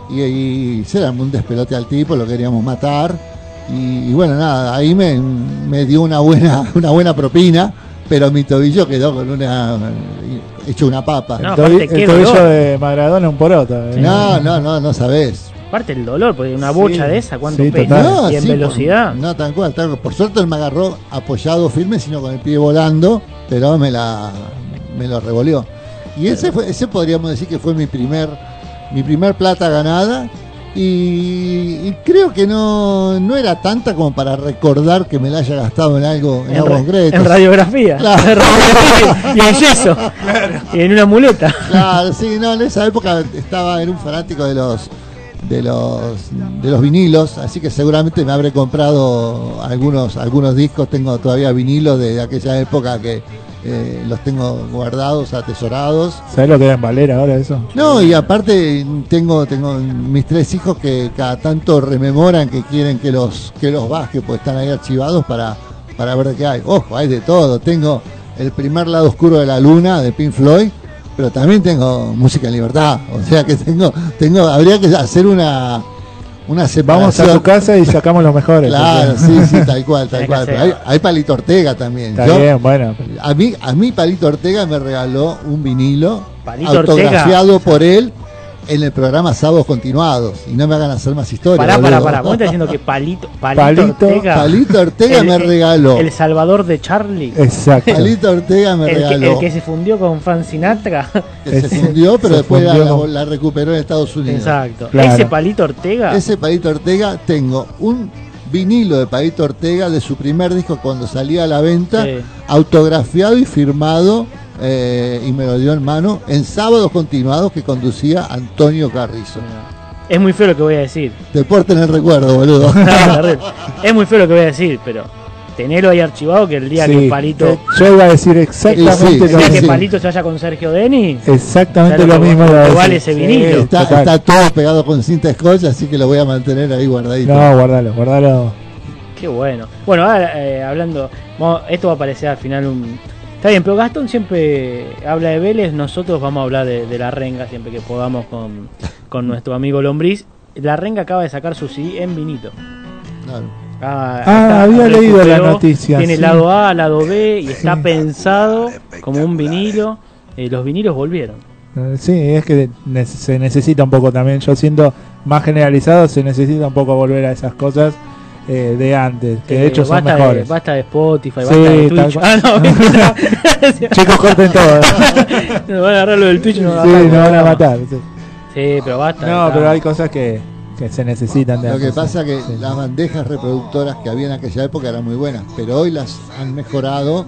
Speaker 3: Y, y se un despelote al tipo, lo queríamos matar. Y, y bueno, nada, ahí me, me dio una buena, una buena propina, pero mi tobillo quedó con una hecho una papa.
Speaker 1: No,
Speaker 4: el tobi- tobillo
Speaker 1: dolor.
Speaker 4: de Maradona un poroto. eh.
Speaker 3: No, no, no, no sabés.
Speaker 1: Aparte el dolor, porque una bocha
Speaker 4: Sí,
Speaker 1: de esa, ¿cuánto
Speaker 4: sí,
Speaker 1: y en
Speaker 3: sí,
Speaker 1: velocidad.
Speaker 3: por- no, tal cual, cual. Por suerte él me agarró apoyado firme, sino con el pie volando, pero me la me lo revolvió. Y ese fue, ese podríamos decir que fue mi primer mi primer plata ganada y, y creo que no, no era tanta como para recordar que me la haya gastado en algo en,
Speaker 1: En,
Speaker 3: algo concreto.
Speaker 1: en radiografía.
Speaker 3: Claro.
Speaker 1: En radiografía. y en yeso. Y en una muleta.
Speaker 3: Claro, sí, no, en esa época estaba, era un fanático de los de los de los vinilos, así que seguramente me habré comprado algunos algunos discos, tengo todavía vinilos de aquella época que eh, los tengo guardados, atesorados.
Speaker 4: ¿Sabes lo que deben valer ahora eso?
Speaker 3: No, y aparte tengo tengo mis tres hijos que cada tanto rememoran que quieren que los que los baje, pues están ahí archivados para para ver qué hay. Ojo, hay de todo. Tengo el primer lado oscuro de la luna de Pink Floyd, pero también tengo música en libertad. O sea que tengo tengo habría que hacer una una
Speaker 4: Vamos a tu casa y sacamos los mejores.
Speaker 3: Claro, sí, sí, tal cual, tal cual. hay, hay Palito Ortega también.
Speaker 4: Está
Speaker 3: Yo-
Speaker 4: bien, bueno.
Speaker 3: a mí, a mí Palito Ortega me regaló un vinilo
Speaker 1: Palito
Speaker 3: autografiado por él en el programa Sábados Continuados. Y no me hagan hacer más historias.
Speaker 1: Pará, pará,
Speaker 3: boludo.
Speaker 1: pará. ¿Vos estás diciendo que Palito, Palito,
Speaker 4: Palito-
Speaker 1: Ortega,
Speaker 3: Palito Ortega
Speaker 1: el-
Speaker 3: me regaló.
Speaker 1: El Salvador de Charlie.
Speaker 4: Exacto.
Speaker 3: Palito Ortega me
Speaker 1: el, que,
Speaker 3: regaló.
Speaker 1: el que se fundió con Frank Sinatra.
Speaker 3: que se fundió, pero
Speaker 4: se
Speaker 3: después la,
Speaker 4: fundió.
Speaker 3: la- la recuperó en Estados Unidos.
Speaker 1: Exacto.
Speaker 4: Claro.
Speaker 1: Ese Palito Ortega.
Speaker 3: Ese Palito Ortega, tengo un vinilo de Palito Ortega de su primer disco cuando salía a la venta,
Speaker 1: Sí.
Speaker 3: autografiado y firmado, eh, y me lo dio en mano, en sábados continuados que conducía Antonio Carrizo.
Speaker 1: Es muy feo lo que voy a decir.
Speaker 3: Deporte en el recuerdo, boludo.
Speaker 1: Es muy feo lo que voy a decir, pero tenerlo ahí archivado que el día
Speaker 4: Sí,
Speaker 1: que Palito.
Speaker 4: eh, Yo iba a decir exactamente
Speaker 3: Sí, sí,
Speaker 1: el
Speaker 4: lo
Speaker 1: día
Speaker 3: sí,
Speaker 1: que. Palito se vaya con Sergio Denis.
Speaker 4: Exactamente
Speaker 1: ¿Sabes
Speaker 4: lo mismo.
Speaker 1: vale ese vinilo?
Speaker 3: Está, todo pegado con cinta scotch, así que lo voy a mantener ahí guardadito.
Speaker 4: No, guardalo, guardalo.
Speaker 1: Qué bueno. Bueno, ahora eh, hablando, esto va a aparecer al final un, Está bien, pero Gastón siempre habla de Vélez, nosotros vamos a hablar de, de la renga siempre que podamos con, con nuestro amigo Lombriz. La renga acaba de sacar su CD en vinito.
Speaker 3: Claro.
Speaker 1: Ah,
Speaker 4: Ah, había leído la noticia,
Speaker 1: Tiene
Speaker 4: sí.
Speaker 1: lado A, lado B y está pensado como un vinilo. Eh, los vinilos volvieron.
Speaker 4: Eh, Sí, es que se necesita un poco también. Yo siento más generalizado, se necesita un poco volver a esas cosas eh, de antes, que de hecho son
Speaker 1: basta, de,
Speaker 4: mejores.
Speaker 1: basta de Spotify,
Speaker 4: Sí,
Speaker 1: basta de Twitch. Ah, no.
Speaker 4: Chicos, corten todo.
Speaker 1: Nos van a agarrar lo del Twitch y nos
Speaker 4: sí,
Speaker 1: van a
Speaker 4: nos van a
Speaker 1: matar.
Speaker 4: sí.
Speaker 1: Sí, pero basta.
Speaker 4: No,
Speaker 1: está.
Speaker 4: pero hay cosas que, que se necesitan de
Speaker 3: Lo que pasa que
Speaker 4: sí.
Speaker 3: las bandejas reproductoras que había en aquella época eran muy buenas, pero hoy las han mejorado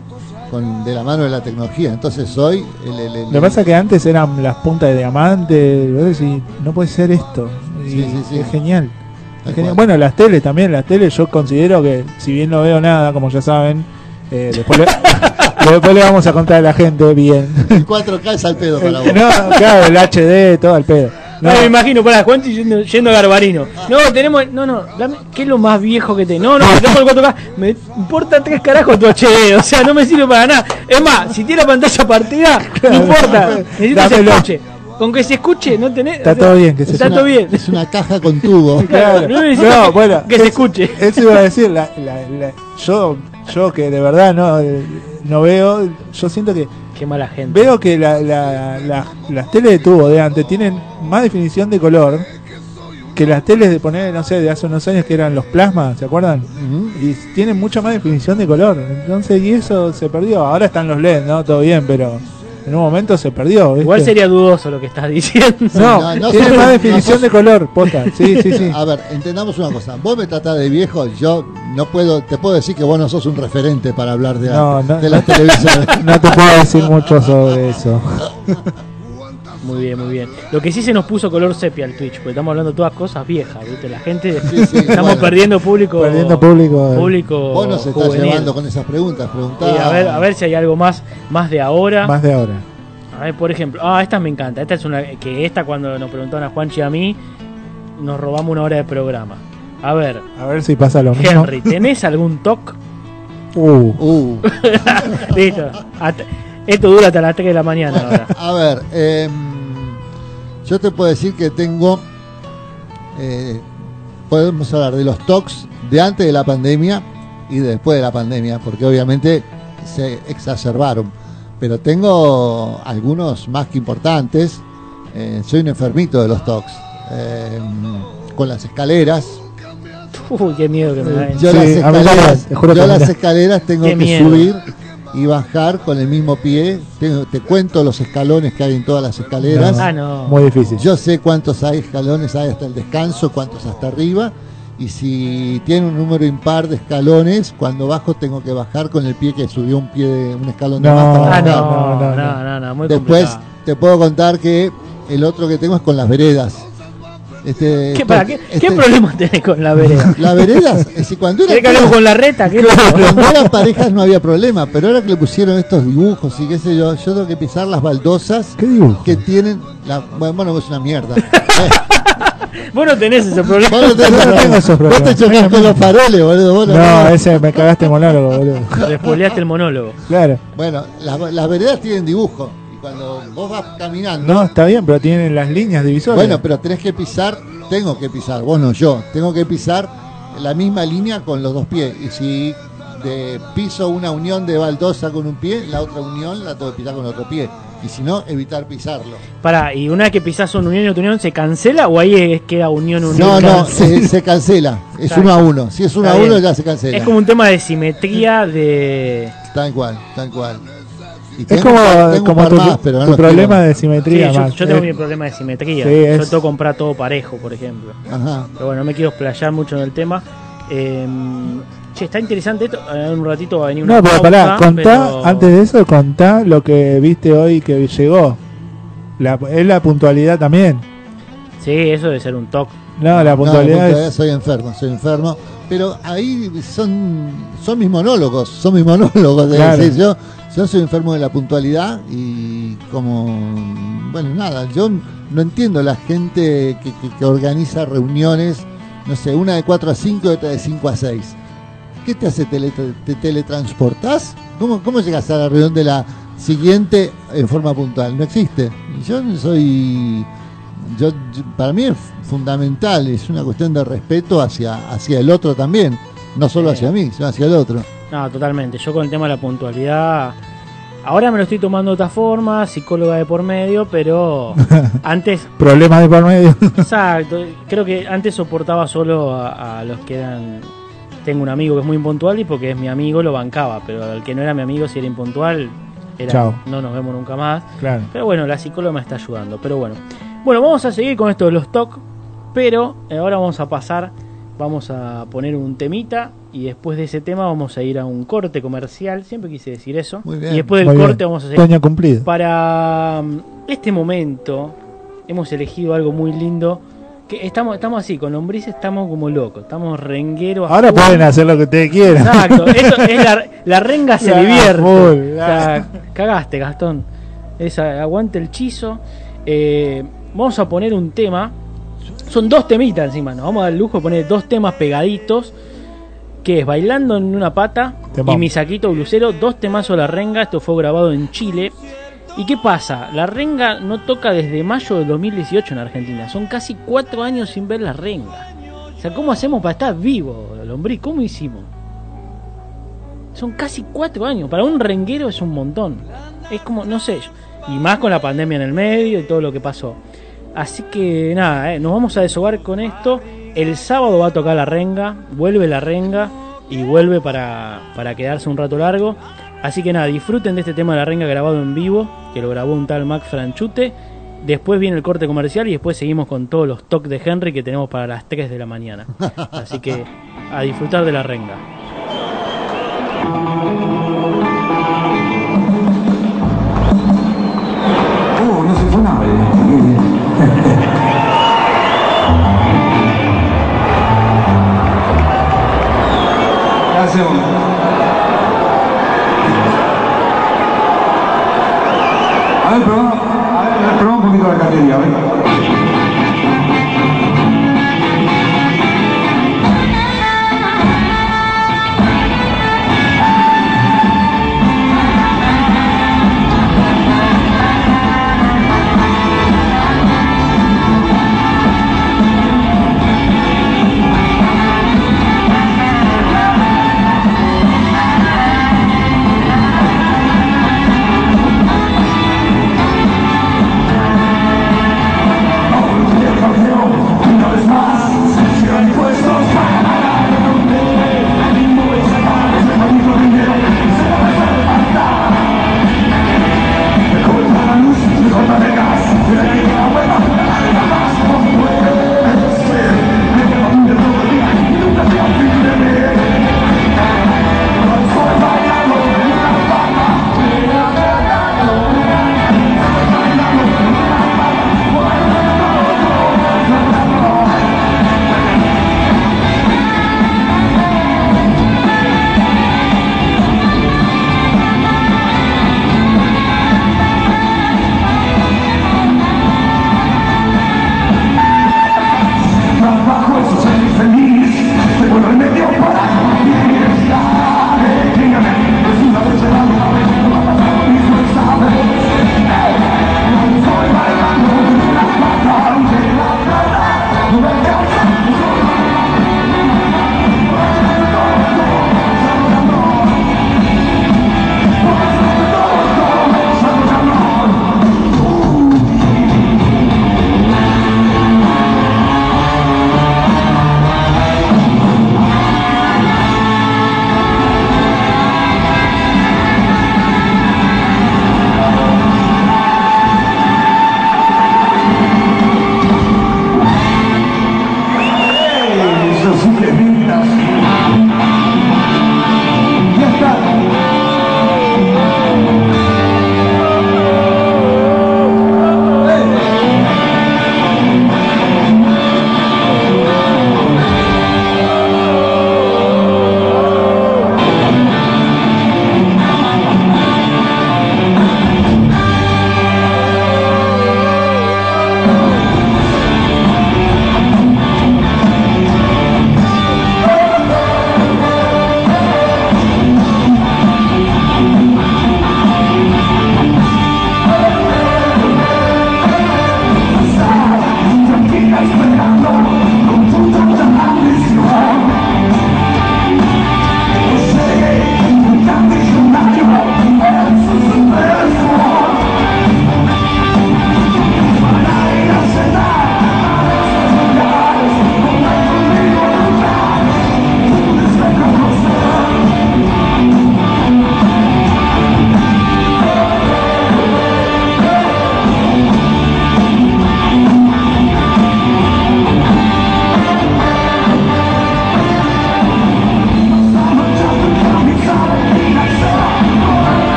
Speaker 3: con de la mano de la tecnología. Entonces hoy el, el- el-
Speaker 4: Lo que pasa que antes eran las puntas de diamante, y no puede ser esto. Y
Speaker 3: Sí, sí, sí.
Speaker 4: Es genial. Es. Bueno, las teles también, las teles yo considero que si bien no veo nada, como ya saben, eh, después, le, después le vamos a contar a la gente bien.
Speaker 3: el 4K es al pedo para vos.
Speaker 4: no, claro, el HD, todo el pedo. No,
Speaker 1: No, me imagino, para Juan yendo, yendo a Garbarino. No, tenemos. No, no, dame- ¿qué es lo más viejo que tengo? No, no, tengo el 4K. Me importa tres carajos tu HD, o sea, no me sirve para nada. Es más, si tiene la pantalla partida, no importa. Necesito que se
Speaker 4: Dámelo.
Speaker 1: escuche. Con que se escuche, no tenés.
Speaker 4: Está
Speaker 1: o sea,
Speaker 4: todo bien, que se
Speaker 1: Está
Speaker 3: Es
Speaker 1: todo
Speaker 3: una-
Speaker 1: bien.
Speaker 3: Es una caja con tubo.
Speaker 4: Claro.
Speaker 1: No necesito
Speaker 4: No,
Speaker 1: que-
Speaker 4: bueno,
Speaker 1: que se
Speaker 4: es-
Speaker 1: escuche.
Speaker 4: Eso iba a decir, la, la- la- yo, yo que de verdad no, eh, no veo, yo siento que
Speaker 1: Qué mala gente.
Speaker 4: veo que la, la- la- las teles de tubo de antes tienen más definición de color que las teles de poner, no sé, de hace unos años que eran los plasmas, ¿se acuerdan? Y tienen mucha más definición de color. Entonces, y eso se perdió. Ahora están los LED, ¿no? Todo bien, pero en un momento se perdió. ¿viste?
Speaker 1: Igual sería dudoso lo que estás diciendo.
Speaker 4: No,
Speaker 3: No, no
Speaker 4: tiene más
Speaker 3: no
Speaker 4: definición de color, posta. Sí, sí, sí.
Speaker 3: A ver, entendamos una cosa. Vos me tratás de viejo, yo no puedo, te puedo decir que vos no sos un referente para hablar de, la-
Speaker 4: No,
Speaker 3: de las televisiones.
Speaker 4: No te puedo decir mucho sobre eso.
Speaker 1: Muy bien, muy bien. Lo que sí se nos puso color sepia al Twitch, porque estamos hablando todas cosas viejas, ¿viste? La gente.
Speaker 3: Sí, sí,
Speaker 1: estamos
Speaker 3: bueno.
Speaker 1: perdiendo público.
Speaker 4: Perdiendo público. eh.
Speaker 1: Público.
Speaker 3: Vos nos estás
Speaker 1: juvenil.
Speaker 3: llevando con esas preguntas, preguntá.
Speaker 1: Sí, a ver, a ver si hay algo más, más de ahora.
Speaker 4: Más de ahora.
Speaker 1: A ver, por ejemplo, ah, esta me encanta. Esta es una que esta cuando nos preguntaron a Juanchi y a mí, nos robamos una hora de programa. A ver,
Speaker 4: A ver si pasa lo mismo.
Speaker 1: Henry, ¿tenés algún toque?
Speaker 4: Uh,
Speaker 3: Uh,
Speaker 1: Listo. Esto dura hasta las 3 de la mañana ahora.
Speaker 3: a ver, em, yo te puedo decir que tengo, eh, podemos hablar de los talks de antes de la pandemia y de después de la pandemia, porque obviamente se exacerbaron. Pero tengo algunos más que importantes. Eh, soy un enfermito de los talks. Em, con las escaleras,
Speaker 1: Uy, qué miedo que me da.
Speaker 3: Yo
Speaker 4: Sí,
Speaker 3: las escaleras, yo las tengo
Speaker 1: Qué
Speaker 3: que
Speaker 1: miedo.
Speaker 3: subir y bajar con el mismo pie. Te cuento los escalones que hay en todas las escaleras.
Speaker 1: Ah, no.
Speaker 4: muy difícil.
Speaker 3: Yo sé cuántos hay escalones hay hasta el descanso, cuántos hasta arriba. Y si tiene un número impar de escalones, cuando bajo tengo que bajar con el pie que subió un pie de un escalón de más para
Speaker 1: Ah,
Speaker 3: bajar.
Speaker 1: no,
Speaker 4: no,
Speaker 1: no,
Speaker 4: no.
Speaker 1: no, no, muy
Speaker 3: Después
Speaker 1: complicado.
Speaker 3: te puedo contar que el otro que tengo es con las veredas. Este,
Speaker 1: ¿Qué,
Speaker 3: esto-
Speaker 1: para, ¿qué,
Speaker 3: este-
Speaker 1: ¿Qué problema tenés con la vereda?
Speaker 3: Las veredas, es decir, cuando era
Speaker 1: ¿Querés que hablemos con la reta? ¿Qué
Speaker 3: Cuando eran parejas no había problema, pero ahora que le pusieron estos dibujos y qué sé yo, yo tengo que pisar las baldosas
Speaker 4: ¿Qué dibujo?
Speaker 3: que tienen. La, bueno, bueno, es una mierda. Eh,
Speaker 1: Vos no tenés ese problema.
Speaker 3: vos no tenés
Speaker 4: Yo no
Speaker 3: problema.
Speaker 4: tengo esos
Speaker 3: Vos te
Speaker 4: problemas.
Speaker 3: chocás con los faroles, boludo. vos no-
Speaker 4: No, ese me cagaste monólogo, boludo.
Speaker 1: Le spoileaste el monólogo.
Speaker 4: Claro.
Speaker 3: Bueno, las, las veredas tienen dibujo. Cuando vos vas caminando.
Speaker 4: No, está bien, pero tienen las líneas divisorias.
Speaker 3: Bueno, pero tenés que pisar, tengo que pisar, vos no yo, tengo que pisar la misma línea con los dos pies. Y si de piso una unión de baldosa con un pie, la otra unión la tengo que pisar con otro pie. Y si no, evitar pisarlo.
Speaker 1: Pará, ¿y una vez que pisás una unión y otra unión se cancela o ahí es, queda unión unión?
Speaker 3: No, no, se, se cancela. Es
Speaker 1: Está
Speaker 3: uno a uno. Si es uno
Speaker 1: Está
Speaker 3: a uno,
Speaker 1: bien.
Speaker 3: ya se cancela.
Speaker 1: Es como un tema de simetría de.
Speaker 3: Tal cual, tal cual. Y
Speaker 4: es
Speaker 3: tengo
Speaker 4: como,
Speaker 3: un tengo
Speaker 4: tu,
Speaker 3: más, pero no
Speaker 4: tu
Speaker 3: los
Speaker 4: problema de
Speaker 1: Sí,
Speaker 4: simetría.
Speaker 1: yo,
Speaker 4: Max.
Speaker 1: yo tengo
Speaker 4: Eh,
Speaker 1: mi problema de simetría.
Speaker 4: Sí,
Speaker 1: Yo
Speaker 4: es-
Speaker 1: tengo que comprar todo parejo, por ejemplo.
Speaker 3: Ajá.
Speaker 1: Pero bueno, no me quiero explayar mucho en el tema. Eh, che, está interesante esto. En un ratito va a venir una
Speaker 4: No, pero
Speaker 1: pausa,
Speaker 4: pará, contá,
Speaker 1: pero-
Speaker 4: antes de eso, contá lo que viste hoy que llegó. La, es la puntualidad también.
Speaker 1: Sí, eso debe ser un toque.
Speaker 4: No, la
Speaker 3: No,
Speaker 4: puntualidad
Speaker 3: puntualidad,
Speaker 4: es.
Speaker 3: soy enfermo, soy enfermo. Pero ahí son, son mis monólogos, son mis monólogos. Es
Speaker 4: Claro.
Speaker 3: decir, yo, yo soy enfermo de la puntualidad y como, bueno, nada, yo no entiendo la gente que, que- que organiza reuniones, no sé, una de 4 a 5 y otra de 5 a 6. ¿Qué te hace? Tele, ¿Te teletransportás? ¿Cómo, ¿Cómo llegas a la reunión de la siguiente en forma puntual? No existe. Yo soy. Yo, yo- para mí es fundamental, es una cuestión de respeto hacia, hacia el otro también. No solo hacia mí, sino hacia el otro.
Speaker 1: No, totalmente. Yo con el tema de la puntualidad. Ahora me lo estoy tomando de otra forma, psicóloga de por medio, pero antes,
Speaker 4: Problemas de por medio.
Speaker 1: exacto, creo que antes soportaba solo a, a los que eran. Tengo un amigo que es muy impuntual y porque es mi amigo lo bancaba, pero al que no era mi amigo, si era impuntual, era,
Speaker 4: Chao.
Speaker 1: no nos vemos nunca más.
Speaker 4: claro.
Speaker 1: Pero bueno, la psicóloga me está ayudando. Pero bueno. Bueno, vamos a seguir con esto de los TOC. Pero ahora vamos a pasar. Vamos a poner un temita. Y después de ese tema vamos a ir a un corte comercial. Siempre quise decir eso.
Speaker 3: Muy bien.
Speaker 1: Y después del
Speaker 4: bien.
Speaker 1: corte vamos a seguir.
Speaker 4: Cumplido.
Speaker 1: Para mm, este momento hemos elegido algo muy lindo. Que estamos, estamos así, con lombriz estamos como locos. Estamos rengueros.
Speaker 4: Ahora
Speaker 1: full.
Speaker 4: pueden hacer lo que ustedes quieran.
Speaker 1: Exacto, es la, la renga se
Speaker 4: La
Speaker 1: divierte.
Speaker 4: full,
Speaker 1: O sea, cagaste, Gastón. Esa, aguante el chizo. Eh, vamos a poner un tema. Son dos temitas encima, nos vamos a dar el lujo de poner dos temas pegaditos. Que es Bailando en una pata
Speaker 4: Temón.
Speaker 1: y Mi saquito blusero, dos temazos la renga. Esto fue grabado en Chile. ¿Y qué pasa? La renga no toca desde mayo del 2018 en Argentina. Son casi cuatro años sin ver la renga. O sea, ¿cómo hacemos para estar vivo, Lombrí? ¿Cómo hicimos? Son casi cuatro años. Para un renguero es un montón. Es como, no sé. Y más con la pandemia en el medio y todo lo que pasó. Así que nada, eh, nos vamos a deshogar con esto. El sábado va a tocar la renga. Vuelve la renga. Y vuelve para, para quedarse un rato largo. Así que nada, disfruten de este tema de la renga grabado en vivo. Que lo grabó un tal Mac Franchute. Después viene el corte comercial y después seguimos con todos los toques de Henry que tenemos para las 3 de la mañana. Así que a disfrutar de la renga.
Speaker 5: ¿Qué hacemos? A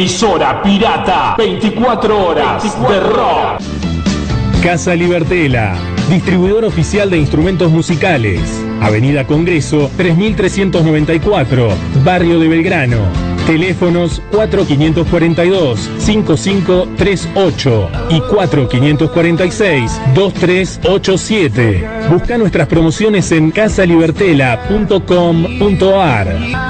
Speaker 6: Emisora pirata, 24 horas de rock.
Speaker 7: Casa Libertela, distribuidor oficial de instrumentos musicales. Avenida Congreso 3394, Barrio de Belgrano. Teléfonos 4542-5538 y 4546-2387. Busca nuestras promociones en casalibertela.com.ar.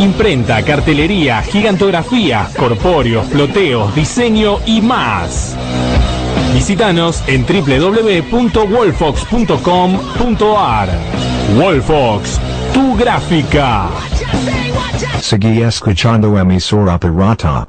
Speaker 7: Imprenta, cartelería, gigantografía, corpóreos, floteos, diseño y más. Visítanos en www.wolfox.com.ar. Wolfox, tu gráfica.
Speaker 8: Seguí escuchando emisora pirata.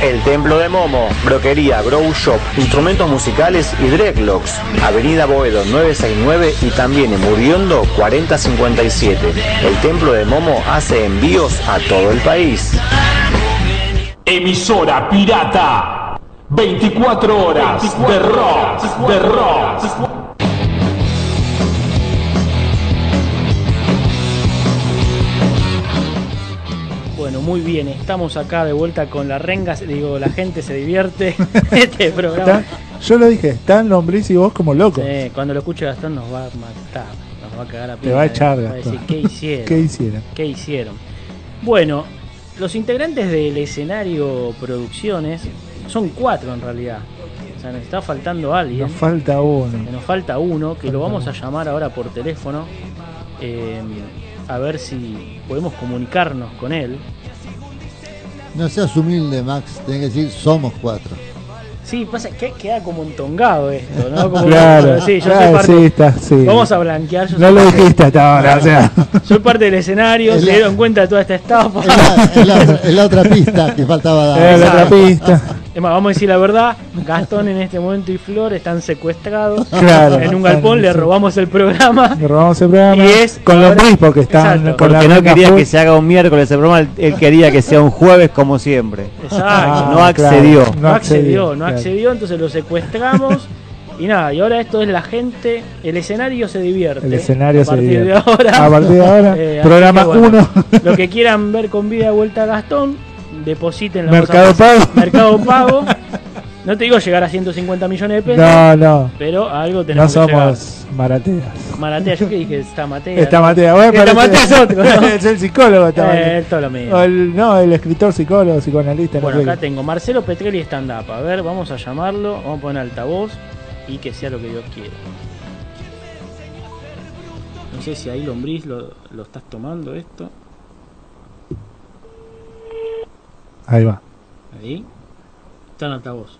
Speaker 9: El Templo de Momo, Broquería, Grow Shop, Instrumentos Musicales y Dreadlocks, Avenida Boedo 969 y también en Muriondo 4057. El Templo de Momo hace envíos a todo el país.
Speaker 6: Emisora pirata, 24 horas de rock, de rock.
Speaker 1: Muy bien, estamos acá de vuelta con la renga, digo, la gente se divierte este programa.
Speaker 4: Está- yo lo dije, están Lombriz y vos como locos.
Speaker 1: Sí, cuando lo escuche Gastón nos va a matar, nos va a cagar a
Speaker 4: Te va a echar,
Speaker 1: va a decir,
Speaker 4: Gastón.
Speaker 1: ¿qué hicieron?
Speaker 4: ¿Qué hicieron?
Speaker 1: ¿Qué hicieron? Bueno, los integrantes del escenario Producciones son cuatro en realidad. O sea, nos está faltando alguien.
Speaker 4: Nos falta uno.
Speaker 1: Nos falta uno, que lo vamos a llamar ahora por teléfono. eh, a ver si podemos comunicarnos con él.
Speaker 3: No seas humilde, Max. Tenés que decir, somos cuatro.
Speaker 1: Sí, pasa que queda como entongado esto, ¿no? Como-
Speaker 4: Claro,
Speaker 1: sí, yo
Speaker 4: claro,
Speaker 1: soy parte-
Speaker 4: sí, está, sí.
Speaker 1: Vamos a blanquear. yo
Speaker 4: No
Speaker 1: soy
Speaker 4: lo
Speaker 1: parte-
Speaker 4: dijiste hasta ahora, o sea.
Speaker 1: Soy parte del escenario,
Speaker 3: Es
Speaker 1: se
Speaker 3: la-
Speaker 1: dieron cuenta de toda esta estafa.
Speaker 3: Es la, es la otra, es la otra pista que faltaba dar.
Speaker 4: Es la otra pista.
Speaker 1: Es más, vamos a decir la verdad, Gastón en este momento y Flor están secuestrados
Speaker 4: Claro,
Speaker 1: en un galpón, le robamos el programa.
Speaker 4: Le robamos el programa
Speaker 1: Y es
Speaker 4: con los Bris porque están
Speaker 1: Exacto.
Speaker 4: con la
Speaker 2: Porque no quería que se haga un miércoles el programa, él- quería que sea un jueves como siempre.
Speaker 1: Exacto.
Speaker 4: Ah,
Speaker 2: no accedió.
Speaker 4: claro,
Speaker 1: no accedió, no
Speaker 4: claro.
Speaker 1: accedió, entonces lo secuestramos. Y nada, y ahora esto es la gente, el escenario se divierte.
Speaker 4: El escenario
Speaker 1: a
Speaker 4: se
Speaker 1: partir
Speaker 4: divierte.
Speaker 1: de ahora.
Speaker 4: A partir de ahora,
Speaker 1: Eh,
Speaker 4: programa
Speaker 1: que bueno,
Speaker 4: uno.
Speaker 1: Lo que quieran ver con vida de vuelta a Gastón, depositen la
Speaker 4: Mercado Pago.
Speaker 1: Mercado Pago. No te digo llegar a 150 millones de pesos.
Speaker 4: No, no.
Speaker 1: Pero algo
Speaker 4: No
Speaker 1: tenemos que llegar.
Speaker 4: somos marateas.
Speaker 1: Maratea, yo que dije, está Matea.
Speaker 4: Está Matea, bueno,
Speaker 1: Está
Speaker 4: parece-
Speaker 1: Matea es otro, ¿no?
Speaker 4: es el psicólogo, está
Speaker 1: Eh, todo lo mismo.
Speaker 4: El, no, el escritor, psicólogo, psicoanalista.
Speaker 1: Bueno,
Speaker 4: no
Speaker 1: acá tengo Marcelo Petrelli stand up. A ver, vamos a llamarlo, vamos a poner altavoz y que sea lo que Dios quiera. No sé si ahí lombriz lo, lo estás tomando esto.
Speaker 4: Ahí va.
Speaker 1: Ahí. Está en altavoz.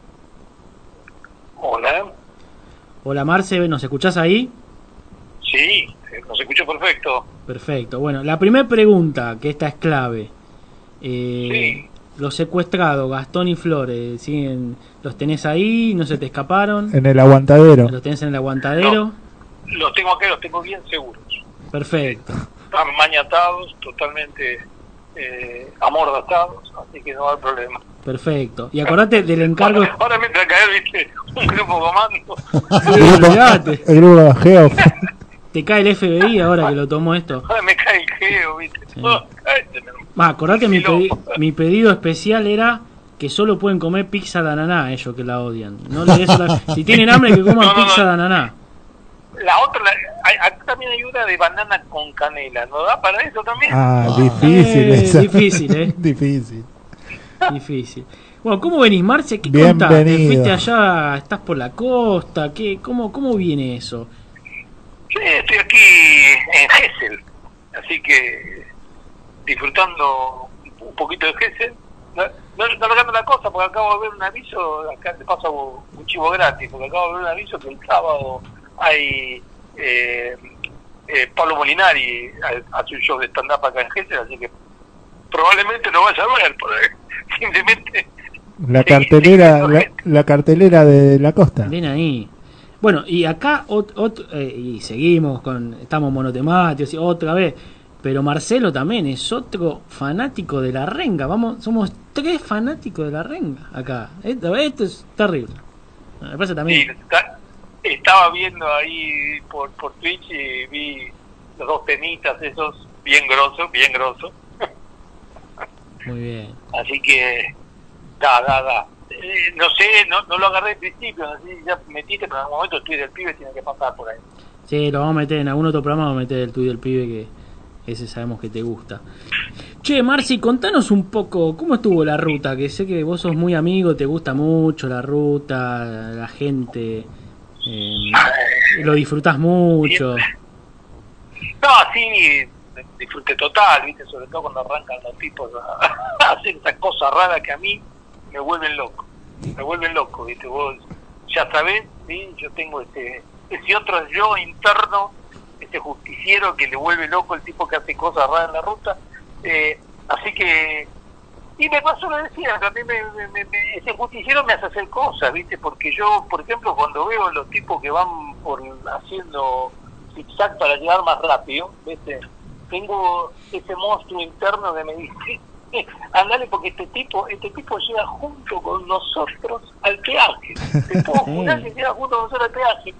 Speaker 10: Hola.
Speaker 1: Hola Marce, ¿nos escuchás ahí?
Speaker 10: Sí, nos escucho perfecto.
Speaker 1: Perfecto. Bueno, la primera pregunta, que esta es clave. Eh, Los secuestrados, Gastón y Flores, ¿siguen, ¿los tenés ahí? ¿No se te escaparon?
Speaker 4: En el aguantadero.
Speaker 1: ¿Los tenés en el aguantadero?
Speaker 10: Los tengo acá, los tengo bien seguros.
Speaker 1: Perfecto.
Speaker 10: Están mañatados, totalmente eh, amordatados, así que no hay problema.
Speaker 1: Perfecto. Y acordate del encargo.
Speaker 10: Ahora me entra a caer, viste, un grupo comando.
Speaker 1: Sí.
Speaker 4: El grupo de Geo.
Speaker 1: Te cae el FBI ahora que lo tomó esto.
Speaker 10: Ahora me cae el geo, viste. Oh.
Speaker 1: Va, acordate mi, pedi- mi pedido especial era que solo pueden comer pizza de ananá, ellos que la odian. No le des la- Si tienen hambre, que coman
Speaker 10: No, no, no.
Speaker 1: pizza de ananá.
Speaker 10: La otra, la- hay- acá también hay una de banana con canela, ¿no da para eso también?
Speaker 4: Ah, difícil
Speaker 1: Eh,
Speaker 4: esa.
Speaker 1: difícil, ¿eh?
Speaker 4: difícil.
Speaker 1: Difícil. Bueno, ¿cómo venís, Marce? ¿Qué contás? ¿Te
Speaker 4: Bienvenido.
Speaker 1: fuiste allá? ¿Estás por la costa? ¿Qué, cómo, ¿Cómo viene eso?
Speaker 10: Sí, estoy aquí en Gessel, así que disfrutando un poquito de Gessel. No, no, no logrando la cosa, porque acabo de ver un aviso, acá te paso un chivo gratis, porque acabo de ver un aviso que el sábado hay eh, eh, Pablo Molinari ha- hace un show de stand-up acá en Gessel, así que probablemente lo vaya a ver, simplemente
Speaker 4: La cartelera, la, la cartelera de la costa.
Speaker 1: Ven ahí. Bueno, y acá ot- ot- eh, y seguimos con estamos monotemáticos y otra vez, pero Marcelo también es otro fanático de la renga. Vamos, somos tres fanáticos de la renga acá. Esto, esto es terrible. Me parece
Speaker 10: Sí,
Speaker 1: también.
Speaker 10: está- estaba viendo ahí por, por Twitch y vi los dos temitas esos bien grosos, bien grosos.
Speaker 1: Muy bien.
Speaker 10: Así que, da, da, da. Eh, no sé, no, no lo agarré al principio, no sé si ya metiste, pero en algún momento el tweet del pibe tiene que pasar por ahí.
Speaker 1: Sí, lo vamos a meter en algún otro programa, vamos a meter el tuyo del pibe que ese sabemos que te gusta. Che, Marci, contanos un poco cómo estuvo la ruta, que sé que vos sos muy amigo, te gusta mucho la ruta, la gente, eh, lo disfrutás mucho.
Speaker 10: No, sí, disfrute total, ¿viste? Sobre todo cuando arrancan los tipos a, hacer esas cosas raras que a mí me vuelven loco. Me vuelven loco, ¿viste? Vos ya sabés. Yo tengo ese, ese otro yo interno, ese justiciero que le vuelve loco el tipo que hace cosas raras en la ruta. Eh, así que. Y me pasó lo decía, a mí me, me- me- me- ese justiciero me hace hacer cosas, ¿viste? Porque yo, por ejemplo, cuando veo los tipos que van por haciendo zigzag para llegar más rápido, ¿viste? Tengo ese monstruo interno que me dice, andale porque este tipo, este tipo llega junto con nosotros al peaje. Te puedo jurar que llega junto con nosotros al peaje.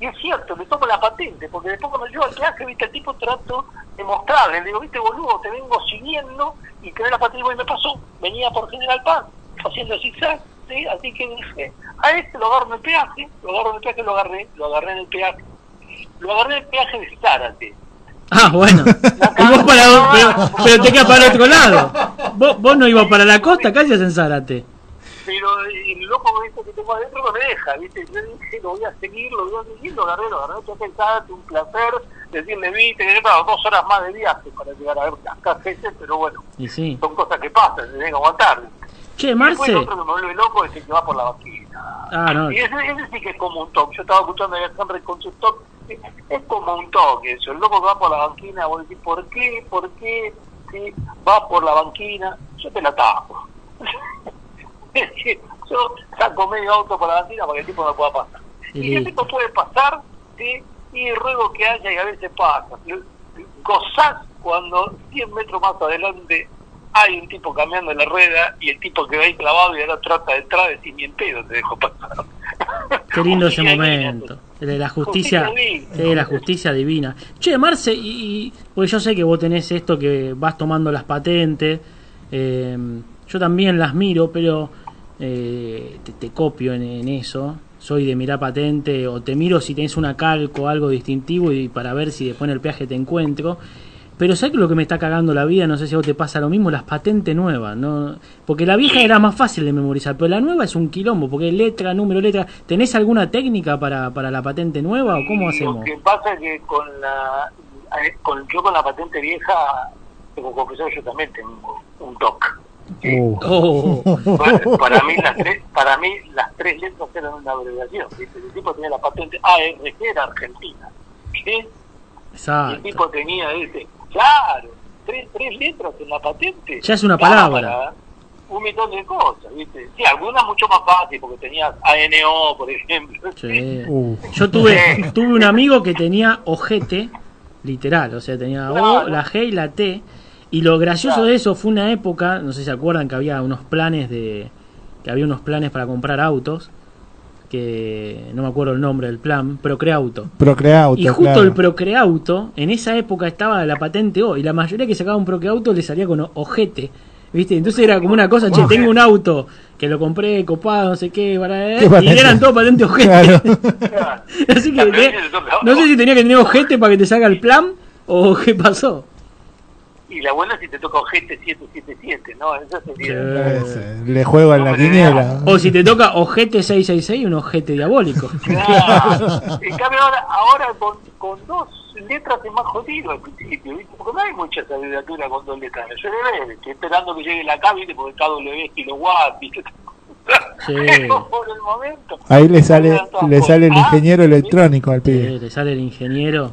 Speaker 10: Y es cierto, le tomo la patente, porque después cuando llego al peaje, viste, el tipo trato de mostrarle, le digo, viste boludo, te vengo siguiendo y tenés la patente y me pasó, venía por General Paz, haciendo zigzag, ¿sí? así que dije, a este lo agarro en el peaje, lo agarro en el peaje, lo agarré, lo agarré en el peaje, lo agarré en el peaje de Zárate.
Speaker 1: Ah, bueno. Y vos para, pero, pero te quedas para el otro lado. Vos, vos no ibas para la costa, acá en Zárate.
Speaker 10: Pero el loco ¿viste? que tengo adentro no me deja, ¿viste? Yo dije, lo voy a seguir, lo voy a seguir, lo agarré, lo agarré, que un placer, decirle, viste, que claro, dos horas más de viaje para llegar a ver a Gessel, pero bueno,
Speaker 1: Y sí.
Speaker 10: son cosas que pasan, se tienen que aguantar.
Speaker 1: Che,
Speaker 10: Y después
Speaker 1: Marce.
Speaker 10: el otro que me vuelve loco es el que va por la vaquina.
Speaker 1: Ah, no.
Speaker 10: Y ese, ese sí que es como un toque. Yo estaba escuchando a Alejandro con su toque. Es como un toque eso. El loco que va por la banquina, vos decís, ¿por qué? ¿Por qué? Sí, va por la banquina, yo te la tapo. Yo saco medio auto por la banquina para que el tipo no pueda pasar.
Speaker 1: Y
Speaker 10: Y el tipo puede pasar, ¿sí? y ruego que haya y a veces pasa. Gozás cuando 100 metros más adelante hay un tipo cambiando la rueda y el tipo que va ahí clavado y ahora trata de entrar de ni en pedo te dejo pasar.
Speaker 1: Qué lindo ese momento. El de la justicia.
Speaker 10: Justicia
Speaker 1: Sí, la justicia divina. Che, Marce, y, y- porque yo sé que vos tenés esto que vas tomando las patentes. eh, yo también las miro, pero eh, te, te copio en, en eso. Soy de mirar patente o te miro si tenés una calco o algo distintivo y para ver si después en el peaje te encuentro. Pero ¿sabes lo que me está cagando la vida? No sé si a vos te pasa lo mismo, las patentes nuevas, ¿no? Porque la vieja era más fácil de memorizar, pero la nueva es un quilombo, porque letra, número, letra. ¿Tenés alguna técnica para, para la patente nueva o cómo
Speaker 10: Lo
Speaker 1: hacemos?
Speaker 10: que pasa es que con la, eh, con, yo con la patente vieja, que confesar, yo también tengo un toque.
Speaker 1: Oh.
Speaker 10: Para, para mí las tres, para mí las tres letras eran una abreviación. ¿viste? El tipo tenía la patente ARG era Argentina. ¿Qué? Y el
Speaker 1: Exacto.
Speaker 10: tipo tenía ese, claro, tres, tres letras en la patente.
Speaker 1: Ya es una palabra.
Speaker 10: para Un montón de cosas, ¿viste? Sí, algunas mucho más fáciles, porque tenías ANO, por ejemplo.
Speaker 1: Sí. Yo tuve, tuve un amigo que tenía ojete, literal, o sea, tenía O,
Speaker 10: Claro.
Speaker 1: la G y la T. Y lo gracioso de eso fue una época, no sé si se acuerdan que había unos planes de. que había unos planes para comprar autos, que no me acuerdo el nombre del plan, Procreauto.
Speaker 4: Procreauto,
Speaker 1: Y justo
Speaker 4: claro.
Speaker 1: el Procreauto, en esa época estaba la patente O, y la mayoría que sacaba un Procreauto le salía con ojete. ¿Viste? Entonces era como una cosa, che, tengo un auto que lo compré copado, no sé qué, para,
Speaker 4: ¿Qué
Speaker 1: y eran todos patentes ojete.
Speaker 4: Claro.
Speaker 1: Así que te- no sé si tenía que tener ojete para que te salga el plan o qué pasó.
Speaker 10: Y la buena si te toca ojete 777, ¿no? Esa sería...
Speaker 4: Ese, Le juego a la quiniela.
Speaker 1: O si te toca ojete 666, un ojete diabólico.
Speaker 10: Claro. En cambio ahora, ahora con, con dos letras es más jodido al principio, ¿viste? Porque no hay mucha sabiduría con dos letras. Yo le veo, estoy esperando que llegue la K, ¿viste? Porque KW es kilowatt, ¿viste?
Speaker 1: Sí.
Speaker 10: Por el momento...
Speaker 4: Ahí le sale, le sale el ingeniero electrónico al pibe.
Speaker 1: Eh, le sale el ingeniero.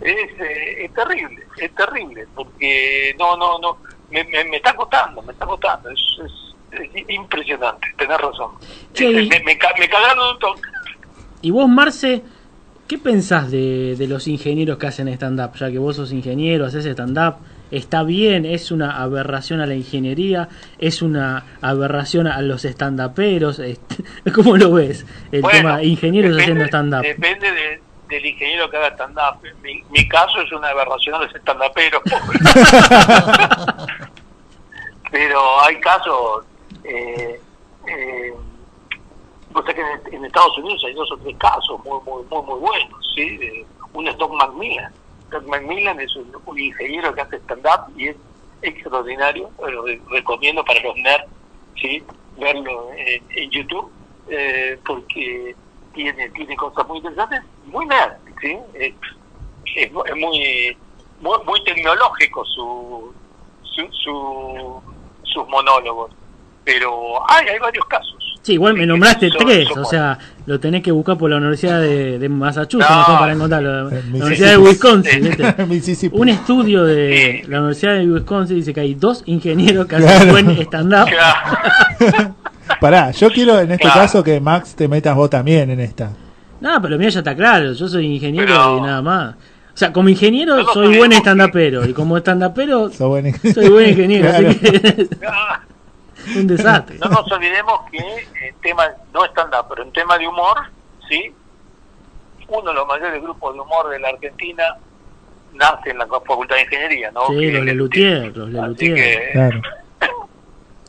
Speaker 10: Es, eh, es terrible, es terrible, porque no, no, no, me, me, me está costando, me está costando, es, es, es impresionante, tenés razón.
Speaker 1: Y-
Speaker 10: me, me, me cagaron un toque.
Speaker 1: Y vos, Marce, ¿qué pensás de, de los ingenieros que hacen stand-up? Ya que vos sos ingeniero, haces stand-up, ¿está bien? ¿Es una aberración a la ingeniería? ¿Es una aberración a los stand-uperos? Este, ¿Cómo lo ves? El
Speaker 10: Bueno,
Speaker 1: tema ingenieros
Speaker 10: depende-
Speaker 1: haciendo stand-up.
Speaker 10: Depende de- del ingeniero que haga stand-up. Mi, mi caso es una aberración los stand-uperos. Pero hay casos... Eh, eh, que en, en Estados Unidos hay dos o tres casos muy muy muy muy buenos, ¿sí? De- uno es Doc McMillan. Doc McMillan es un, un ingeniero que hace stand-up y es extraordinario. Lo recomiendo para los nerds, ¿sí? Verlo en, en YouTube, eh, porque tiene tiene cosas muy interesantes, muy nerd, ¿sí? Es, es mu- es muy, muy muy tecnológico su, su, su sus monólogos. Pero hay, hay varios casos.
Speaker 1: Sí, igual me nombraste
Speaker 10: Son-
Speaker 1: tres,
Speaker 10: son
Speaker 1: o sea, lo tenés que buscar por la Universidad de, de Massachusetts,
Speaker 10: No.
Speaker 1: no sé, para encontrarlo. La, la
Speaker 4: Mississippi.
Speaker 1: Universidad de Wisconsin. Un estudio de la Universidad de Wisconsin dice que hay dos ingenieros que hacen
Speaker 4: Claro.
Speaker 1: buen stand-up.
Speaker 4: Pará, yo quiero en este
Speaker 1: Claro.
Speaker 4: caso que Max te metas vos también en esta.
Speaker 1: No, pero mira, ya está claro, yo soy ingeniero
Speaker 10: Pero-
Speaker 1: y nada más. O sea, como ingeniero
Speaker 10: No
Speaker 1: soy buen
Speaker 10: olvidemos
Speaker 1: stand-upero y como
Speaker 4: buen
Speaker 1: soy buen ingeniero,
Speaker 4: Claro.
Speaker 1: así que un desastre.
Speaker 10: No nos olvidemos que en tema, no stand-up, pero en tema de humor, ¿sí? Uno de los mayores grupos de humor de la Argentina nace en la Facultad de Ingeniería, ¿no?
Speaker 1: Sí,
Speaker 10: Que-
Speaker 1: los Lelutier, los Lelutier.
Speaker 10: que,
Speaker 4: Claro.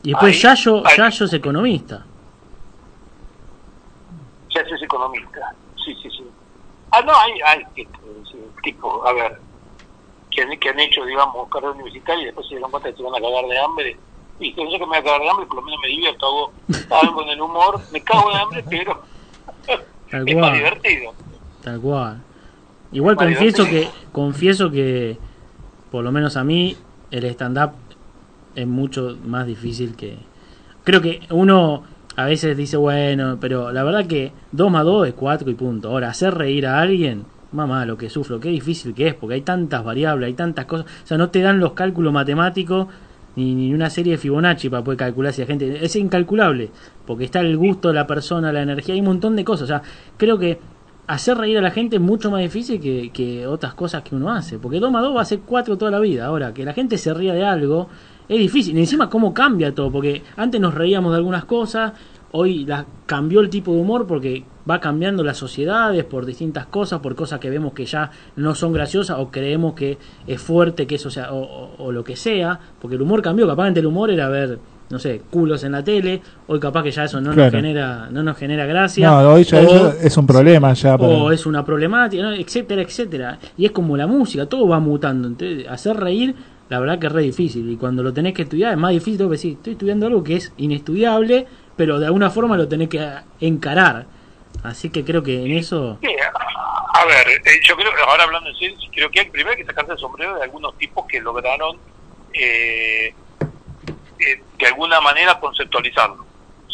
Speaker 1: Y después
Speaker 10: Ahí-
Speaker 1: Yayo,
Speaker 10: ahí-
Speaker 1: Yayo es economista.
Speaker 10: ya es economista. Sí, sí, sí. Ah, no, hay, hay tipo, a ver, que han, que han hecho, digamos, carrera universitaria y después se dieron cuenta que se van a cagar de hambre. Y que yo que me voy a cagar de hambre, por lo menos me divierto, hago algo en el humor, me cago de hambre, pero
Speaker 1: Tal
Speaker 10: es más
Speaker 1: cual.
Speaker 10: divertido.
Speaker 1: Tal cual. Igual confieso que confieso que por lo menos a mí el stand up es mucho más difícil que creo que uno a veces dice bueno, pero la verdad que 2 más 2 es 4 y punto. Ahora hacer reír a alguien, mamá, lo que sufro, qué difícil que es porque hay tantas variables, hay tantas cosas, o sea, no te dan los cálculos matemáticos ni, ni una serie de Fibonacci para poder calcular si la gente es incalculable, porque está el gusto de la persona, la energía, hay un montón de cosas, o sea, creo que hacer reír a la gente es mucho más difícil que, que otras cosas que uno hace. Porque 2 más 2 va a ser 4 toda la vida. Ahora, que la gente se ría de algo es difícil. Y encima, cómo cambia todo. Porque antes nos reíamos de algunas cosas. Hoy la, cambió el tipo de humor porque va cambiando las sociedades por distintas cosas, por cosas que vemos que ya no son graciosas o creemos que es fuerte, que eso sea, o, o- o lo que sea, porque el humor cambió, capaz antes el humor era ver, no sé, culos en la tele, hoy capaz que ya eso no nos genera, no nos genera gracia.
Speaker 4: No, hoy ya
Speaker 1: o-
Speaker 4: eso es un problema ya. para-
Speaker 1: o es una problemática, ¿no? etcétera, etcétera. Y es como la música, todo va mutando. Entonces, hacer reír, la verdad que es re difícil. Y cuando lo tenés que estudiar, es más difícil tengo que decir, estoy estudiando algo que es inestudiable, pero de alguna forma lo tenés que encarar. Así que creo que en eso...
Speaker 10: Sí, a, a ver, eh, yo creo, ahora hablando en serio, creo que hay primero que sacarse el sombrero de algunos tipos que lograron eh, eh, de alguna manera conceptualizarlo,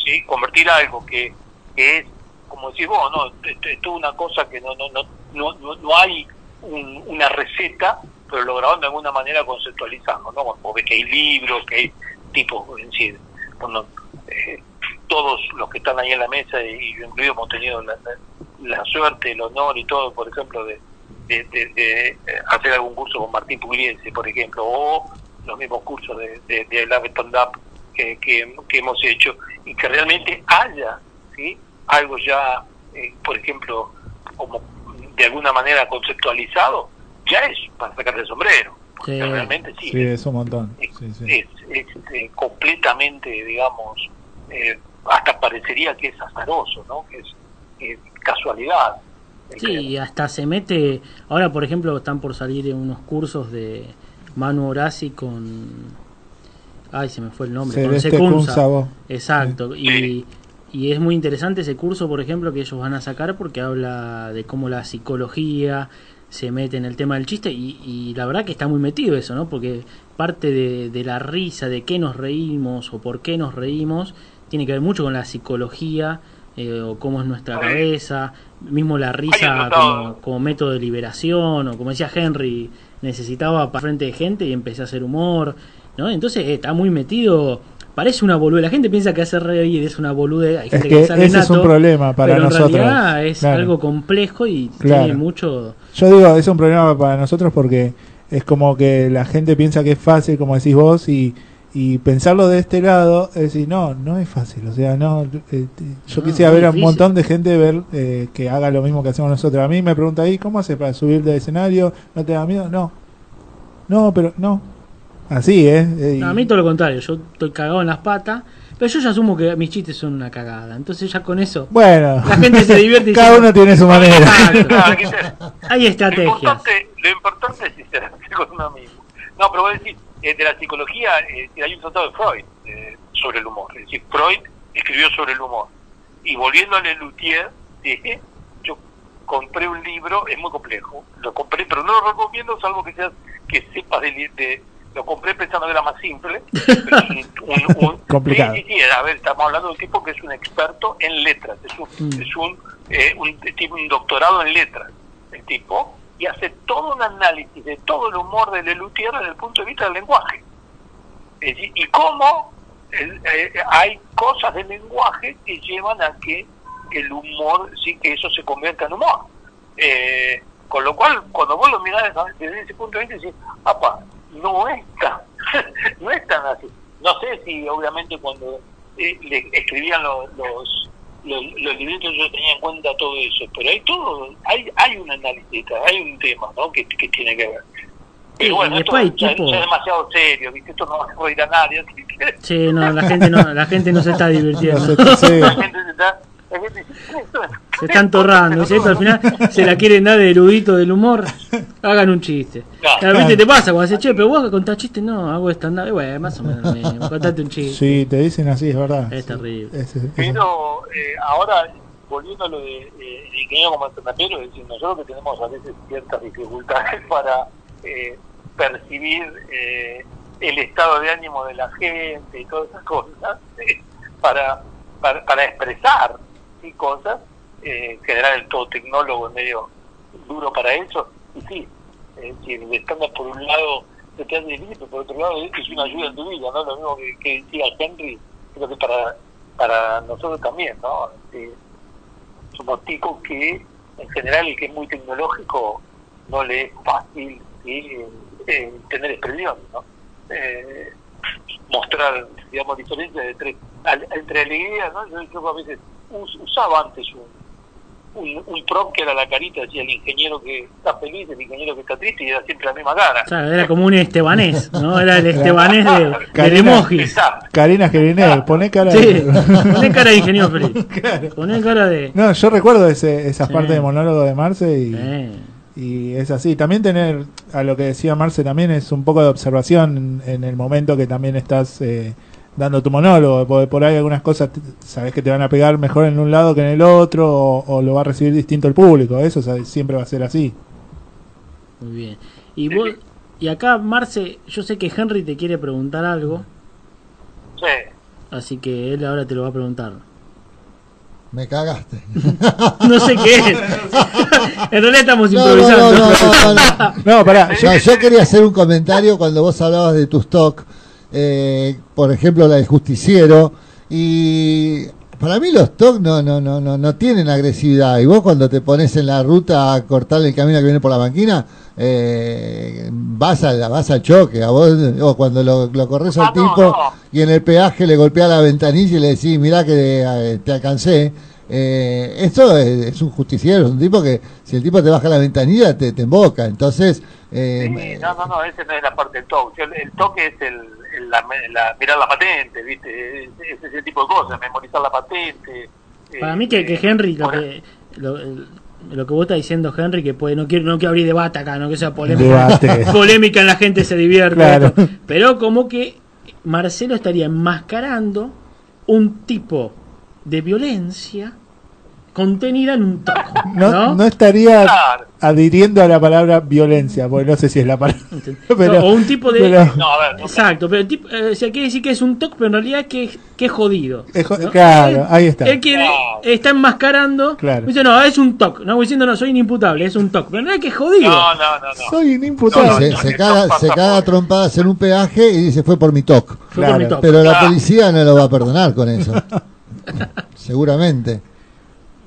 Speaker 10: ¿sí? Convertir algo que, que es, como decís vos, ¿no? Esto es una cosa que no, no, no, no, no, no hay un- una receta, pero lograron de alguna manera conceptualizarlo, ¿no? Vos ves que hay libros, que hay tipos, es decir, cuando, eh, todos los que están ahí en la mesa y yo incluido hemos tenido la, la- la suerte, el honor y todo, por ejemplo, de, de, de- eh, hacer algún curso con Martín Pugliese, por ejemplo, o los mismos cursos de, de, Lab Stand Up que, que, que hemos hecho, y que realmente haya ¿sí? algo ya, eh, por ejemplo, como de alguna manera conceptualizado, ya es para sacarse el sombrero. porque
Speaker 1: Sí.
Speaker 10: realmente sí,
Speaker 4: Sí, es un montón. Sí, sí.
Speaker 10: es, es, eh, completamente, digamos, eh, hasta parecería que es azaroso, ¿no? Que es eh, casualidad.
Speaker 1: Sí, y hasta se mete. Ahora, por ejemplo, están por salir unos cursos de Manu Orasi con. Ay, se me fue el nombre.
Speaker 4: Celeste
Speaker 1: con Secunza. Exacto. Y, y es muy interesante ese curso, por ejemplo, que ellos van a sacar porque habla de cómo la psicología se mete en el tema del chiste y, y la verdad que está muy metido eso, ¿no? Porque parte de, de la risa, de qué nos reímos o por qué nos reímos, tiene que ver mucho con la psicología eh, o cómo es nuestra cabeza, mismo la risa como, como método de liberación o como decía Henry, necesitaba para frente de gente y empecé a hacer humor, ¿no? Entonces eh, está muy metido, parece una bolude, la gente piensa que hacer reír es una bolude, hay gente
Speaker 4: Es que
Speaker 1: sale
Speaker 4: ese es un problema para
Speaker 1: pero
Speaker 4: nosotros,
Speaker 1: En realidad es
Speaker 4: claro.
Speaker 1: algo complejo y
Speaker 4: Claro.
Speaker 1: tiene mucho...
Speaker 4: Yo digo, es un problema para nosotros porque es como que la gente piensa que es fácil, como decís vos, y, y pensarlo de este lado es decir, no, no es fácil. O sea, no, eh, yo
Speaker 1: No,
Speaker 4: quisiera ver a un montón de gente ver eh, que haga lo mismo que hacemos nosotros. A mí me pregunta ahí, ¿cómo haces para subir del escenario? ¿No te da miedo? No. No, pero no. Así, ¿eh? Eh, y-
Speaker 1: No, a mí todo lo contrario, yo estoy cagado en las patas, pero yo ya asumo que mis chistes son una cagada, entonces ya con eso
Speaker 4: Bueno,
Speaker 1: la gente se divierte. y
Speaker 4: cada
Speaker 1: dice,
Speaker 4: uno tiene su manera.
Speaker 1: Exacto. Hay
Speaker 10: Lo
Speaker 1: estrategias.
Speaker 10: importante, lo importante es sincerarse con uno mismo. No, pero vos decís, eh, de la psicología, eh, hay un tratado de Freud eh, sobre el humor. Es decir, Freud escribió sobre el humor. Y volviendo a Lelutier, dije, yo compré un libro, es muy complejo, lo compré, pero no lo recomiendo salvo que seas que sepas de, de- lo compré pensando que era más simple. un-
Speaker 4: Complicado.
Speaker 10: Sí, sí, sí, a ver, estamos hablando de un tipo que es un experto en letras, es un,
Speaker 1: Mm.
Speaker 10: es un, eh, un, un doctorado en letras, el tipo, y hace todo un análisis de todo el humor de Lelutier desde el punto de vista del lenguaje. Es decir, y cómo el- eh, hay cosas del lenguaje que llevan a que el humor, sí que eso se convierta en humor. Eh, con lo cual, cuando vos lo mirás desde ese punto de vista, decís, apa, no es tan, no es tan así. No sé si obviamente cuando eh, le escribían los, los, los, los libretos yo tenía en cuenta todo eso, pero hay todo, hay, hay un análisis, hay un tema ¿no? que, que tiene que ver.
Speaker 1: Sí,
Speaker 10: Pero bueno,
Speaker 1: y
Speaker 10: esto
Speaker 1: después hay
Speaker 10: ya-
Speaker 1: tipo-
Speaker 10: ya es demasiado serio, ¿viste? esto no va a joder a nadie.
Speaker 1: Sí, no, la gente no, la gente no se está divirtiendo.
Speaker 10: La gente se está, la gente dice, "Esto es-
Speaker 1: Se están torrando, al final se la quieren dar de erudito del humor, hagan un chiste.
Speaker 10: Claro.
Speaker 1: Realmente te pasa cuando dices, che, pero vos contás chistes, no, hago stand-up, y bueno, más o menos lo mismo, contate un chiste.
Speaker 4: Sí, te dicen así, es verdad.
Speaker 1: Es terrible.
Speaker 4: Es- es-
Speaker 10: Pero eh, ahora, volviendo a lo de eh, el ingeniero como alternativo, es decir, nosotros que tenemos a veces ciertas dificultades para eh, percibir eh, el estado de ánimo de la gente y todas esas cosas, eh, para, para, para expresar ¿sí? cosas, eh, en general el todo tecnólogo es medio duro para eso, y sí, es decir, estando por un lado se te hace pero por otro lado es una ayuda en tu vida, ¿no? Lo mismo que, que decía Henry, creo que para, para nosotros también, ¿no? Eh, somos que, en general, el que es muy tecnológico no le es fácil ¿sí? eh, tener expresión, ¿no? Eh, mostrar, digamos, diferencias entre, entre alegrías, ¿no? Yo, yo a veces usaba antes un, un, un que era la carita, decía el ingeniero que está feliz, el ingeniero que está triste, y era siempre la misma cara.
Speaker 1: Claro, era como un estebanés, ¿no? Era el estebanés de,
Speaker 4: Karina-
Speaker 1: emojis.
Speaker 4: Karina Gerinel, poné cara
Speaker 1: Sí,
Speaker 4: de...
Speaker 1: poné cara de ingeniero feliz. Poné cara de.
Speaker 4: No, yo recuerdo ese, esas
Speaker 1: Sí.
Speaker 4: partes de monólogo de Marce y, y es así. También tener, a lo que decía Marce también, es un poco de observación en, en el momento que también estás eh, dando tu monólogo. Porque por ahí algunas cosas sabes que te van a pegar mejor en un lado que en el otro o, o lo va a recibir distinto el público. Eso siempre va a ser así.
Speaker 1: muy bien. Y vos, y acá, Marce, yo sé que Henry te quiere preguntar algo.
Speaker 10: sé.
Speaker 1: Así que él ahora te lo va a preguntar.
Speaker 3: Me cagaste.
Speaker 1: No sé qué es. en realidad estamos
Speaker 3: No, no,
Speaker 1: improvisando.
Speaker 3: no, no, no, no.
Speaker 4: No, pará.
Speaker 3: Yo quería hacer un comentario cuando vos hablabas de tus stock, eh, por ejemplo la del justiciero, y para mí los TOC no, no, no, no, no tienen agresividad, y vos cuando te pones en la ruta a cortar el camino que viene por la banquina, eh, vas, a, vas al choque, a vos, o cuando lo, lo corres al
Speaker 10: Ah, no,
Speaker 3: tipo
Speaker 10: no.
Speaker 3: y en el peaje le golpea la ventanilla y le decís, mirá que eh, te alcancé. Eh, esto es, es un justiciero, es un tipo que si el tipo te baja la ventanilla te, te emboca. Entonces, eh,
Speaker 10: Sí, no, no, no, ese no es la parte del toque. El, el toque es el- la, la- mirar la patente, ¿viste? Es, es ese tipo de cosas, memorizar la patente. eh,
Speaker 1: Para mí que, que Henry, lo que, lo, que vos estás diciendo, Henry, que puede, no quiero, no quiero abrir debate acá, no que sea polémica.
Speaker 4: Debate.
Speaker 1: polémica en la gente se divierte.
Speaker 4: Claro.
Speaker 1: Pero como que Marcelo estaría enmascarando un tipo de violencia contenida en un toque.
Speaker 4: No,
Speaker 1: ¿no?
Speaker 4: no estaría
Speaker 10: Claro.
Speaker 4: adhiriendo a la palabra violencia, porque no sé si es la palabra. pero-
Speaker 1: No, o un tipo de.
Speaker 4: pero-
Speaker 10: No, a ver, no,
Speaker 1: Exacto, pero el tipo, eh, o sea, quiere decir que es un toque, pero en realidad que, que es jodido.
Speaker 4: Es jo-
Speaker 1: ¿no?
Speaker 4: claro,
Speaker 1: Él-
Speaker 4: ahí está.
Speaker 1: Él quiere, está enmascarando.
Speaker 4: Claro.
Speaker 1: Dice, no, es un toque. No, diciendo, no, soy inimputable, es un toque. Pero en realidad que es jodido.
Speaker 10: no, no, no, no.
Speaker 4: Soy inimputable.
Speaker 3: se, se caga, se caga trompadas en un peaje y dice fue por mi
Speaker 1: mi
Speaker 4: Claro.
Speaker 1: toque.
Speaker 3: Pero la policía no lo va a perdonar con eso. Seguramente.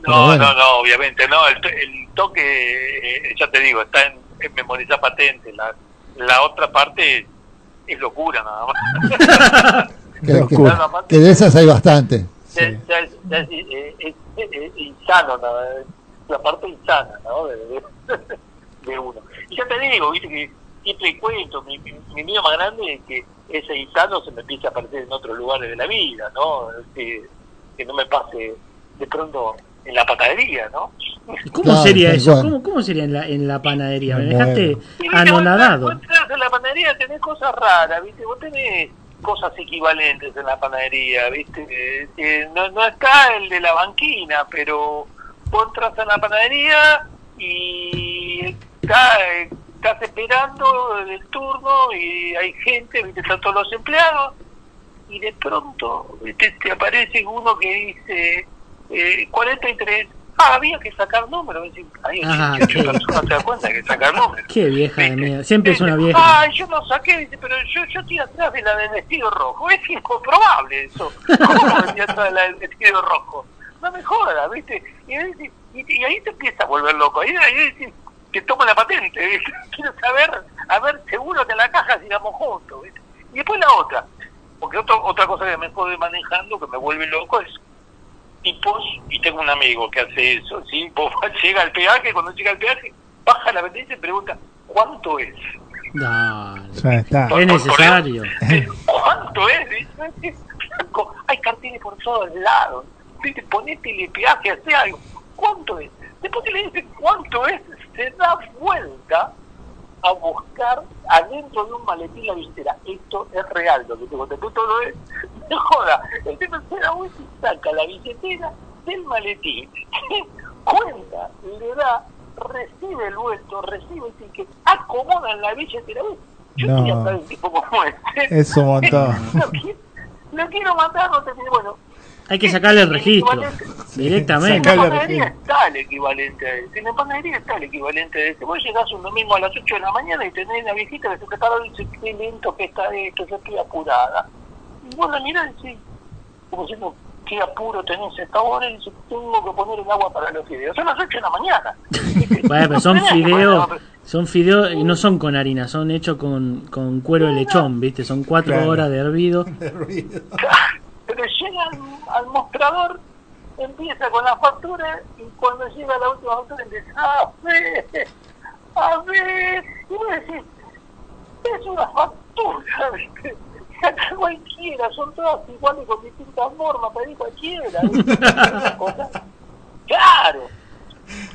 Speaker 10: No,
Speaker 3: bueno.
Speaker 10: no, no, obviamente, no. El, to- el toque, eh, ya te digo, está en, en memorizar patente. La, la otra parte es, es locura nada más.
Speaker 3: Que, que-
Speaker 10: Nada más.
Speaker 3: que de esas hay bastante.
Speaker 10: Ya- ya es, ya es, eh, es- es- es insano, ¿no? La parte insana, ¿no? De, de- de uno. Y ya te digo, viste que siempre cuento, mi, mi, mi miedo más grande es que ese insano se me empiece a aparecer en otros lugares de la vida, ¿no? Que, que no me pase de pronto en la panadería, ¿no?
Speaker 1: ¿Y ¿Cómo
Speaker 3: Claro,
Speaker 1: sería eso? ¿Cómo, ¿Cómo sería en la, en la panadería? Me dejaste anonadado.
Speaker 10: Vos, en la panadería tenés cosas raras, ¿viste? Vos tenés cosas equivalentes en la panadería, ¿viste? Eh, eh, no, no está el de la banquina, pero vos entras en la panadería y está, eh, estás esperando el turno y hay gente, ¿viste? Están todos los empleados y de pronto ¿viste? te aparece uno que dice eh, 43. Ah, había que sacar números. Hay
Speaker 1: Ah,
Speaker 10: 18
Speaker 1: qué-
Speaker 10: personas, te das cuenta que sacar números.
Speaker 1: Qué vieja de mierda. Siempre es una vieja.
Speaker 10: Ah, yo no saqué, dice, pero yo, yo estoy atrás de la del vestido rojo. Es incomprobable eso. ¿Cómo estoy atrás de la del vestido rojo? No me jodas, ¿viste? Y, ahí dice- y, y ahí te empieza a volver loco. Ahí, ahí dice, te toma la patente, ¿viste? Quiero saber, a ver, seguro que la caja sigamos juntos, ¿viste? Y después la otra. Porque otro, otra cosa que me jode manejando, que me vuelve loco, es tipos, y tengo un amigo que hace eso, ¿sí? Vos llega al peaje, cuando llega al peaje, baja la ventanilla y pregunta, ¿cuánto es?
Speaker 1: Dale.
Speaker 4: Ya está.
Speaker 1: Es necesario.
Speaker 10: ¿Cuánto es? Dice, Hay carteles por todos lados. Viste, ponete peaje, hace algo. ¿Cuánto es? Después que le dice cuánto es, se da vuelta a buscar adentro de un maletín la billetera. Esto es real, lo que te conté. Esto no es. No joda. El tipo se saca la billetera del maletín. Cuenta, le da, recibe el vuelto, recibe el ticket, acomoda en la billetera. Yo
Speaker 4: No.
Speaker 10: quería saber un tipo como este.
Speaker 4: Es un montón.
Speaker 10: Lo quiero, lo quiero matar, no te bueno.
Speaker 1: Hay que sacarle el registro. Directamente.
Speaker 10: En la panadería
Speaker 4: registro.
Speaker 10: está el equivalente a ese. En la panadería está el equivalente a ese. Vos llegás un domingo a las 8 de la mañana y tenés la viejita que se te paró y dice, qué lento que está esto, yo estoy apurada. Y vos la mirás y decís, como diciendo, qué apuro tenés a esta hora, y dice, tengo que poner el agua para los fideos. Son las 8 de la mañana.
Speaker 1: Bueno, pero son fideos, son fideos y no son con harina, son hechos con, con cuero de lechón, ¿viste? Son cuatro
Speaker 4: Claro.
Speaker 1: horas de hervido.
Speaker 10: al, al mostrador, empieza con la factura y cuando llega la última factura empieza, a ver, a ver, y vos decís, es una factura, ¿viste? Cualquiera, son todas iguales con distintas formas, pedí cualquiera, Claro.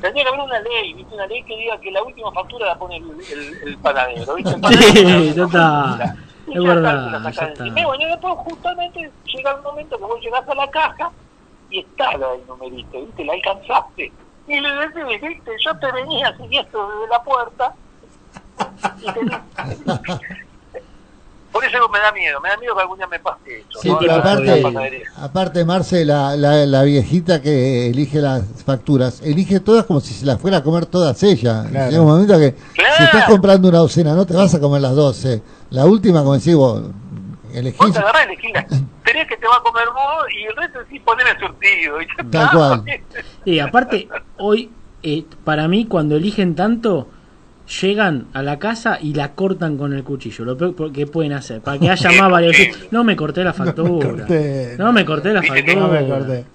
Speaker 10: Tendría que haber una ley, ¿viste? Una ley que diga que la última factura la pone el, el, el panadero, ¿viste? El panadero
Speaker 1: Sí,
Speaker 10: Y
Speaker 1: Es
Speaker 10: ya la saca. Y después justamente llega el momento que vos llegás a la caja y está la del numerito, ¿viste? La alcanzaste. Y le decís, ¿viste? Yo te venía siguiendo desde la puerta y tenés... por eso me da miedo, me da miedo que algún día me pase eso.
Speaker 3: Sí,
Speaker 10: ¿no?
Speaker 3: pero aparte, aparte Marce, la, la, la viejita que elige las facturas, elige todas como si se las fuera a comer todas ella.
Speaker 4: Claro.
Speaker 3: Llega un momento que si estás comprando una docena, no te vas a comer las 12. La última, como decís vos, elegís
Speaker 10: Vos te agarrás elegís las tres que te va a comer vos y el resto sí poneme surtido. y
Speaker 3: tal cual.
Speaker 1: Y aparte, hoy, eh, para mí, cuando eligen tanto, llegan a la casa y la cortan con el cuchillo. Lo peor que pueden hacer, para que haya más variación. No me corté la factura.
Speaker 4: corté.
Speaker 1: No me corté la factura.
Speaker 4: No me corté.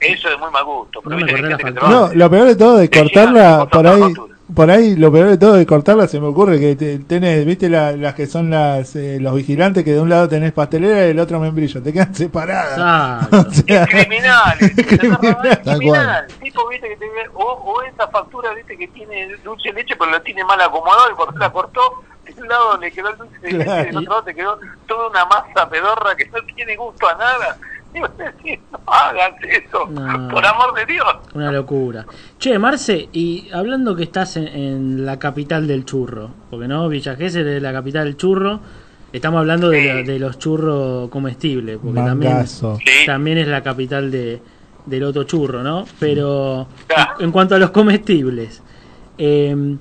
Speaker 10: Eso es muy mal gusto. Pero
Speaker 1: No me corté la
Speaker 10: va-
Speaker 4: No, lo peor de todo
Speaker 10: llegan
Speaker 4: cortarla, por ahí,
Speaker 10: factura.
Speaker 4: Por ahí, lo peor de todo de cortarla se me ocurre que te- tenés, viste la- las que son las eh, los vigilantes que de un lado tenés pastelera y del otro membrillo, te quedan separadas. O sea,
Speaker 10: criminales,
Speaker 4: Criminal.
Speaker 3: Tal
Speaker 10: criminal, tipo viste que te o, o esa factura viste que tiene dulce de leche pero la tiene mal acomodado y por eso la cortó, de un lado le quedó el dulce de leche y del otro lado te quedó toda una masa pedorra que no tiene gusto a nada. Y vos decís, no hagas eso,
Speaker 1: No.
Speaker 10: por amor de Dios.
Speaker 1: Una locura. Che, Marce, y hablando que estás en, en la capital del churro, porque no, Villa Gesell es la capital del churro, estamos hablando de, la- de los churros comestibles, porque también.
Speaker 10: Sí.
Speaker 1: también es la capital de, del otro churro, ¿no? Pero
Speaker 10: Ya.
Speaker 1: en cuanto a los comestibles, eh,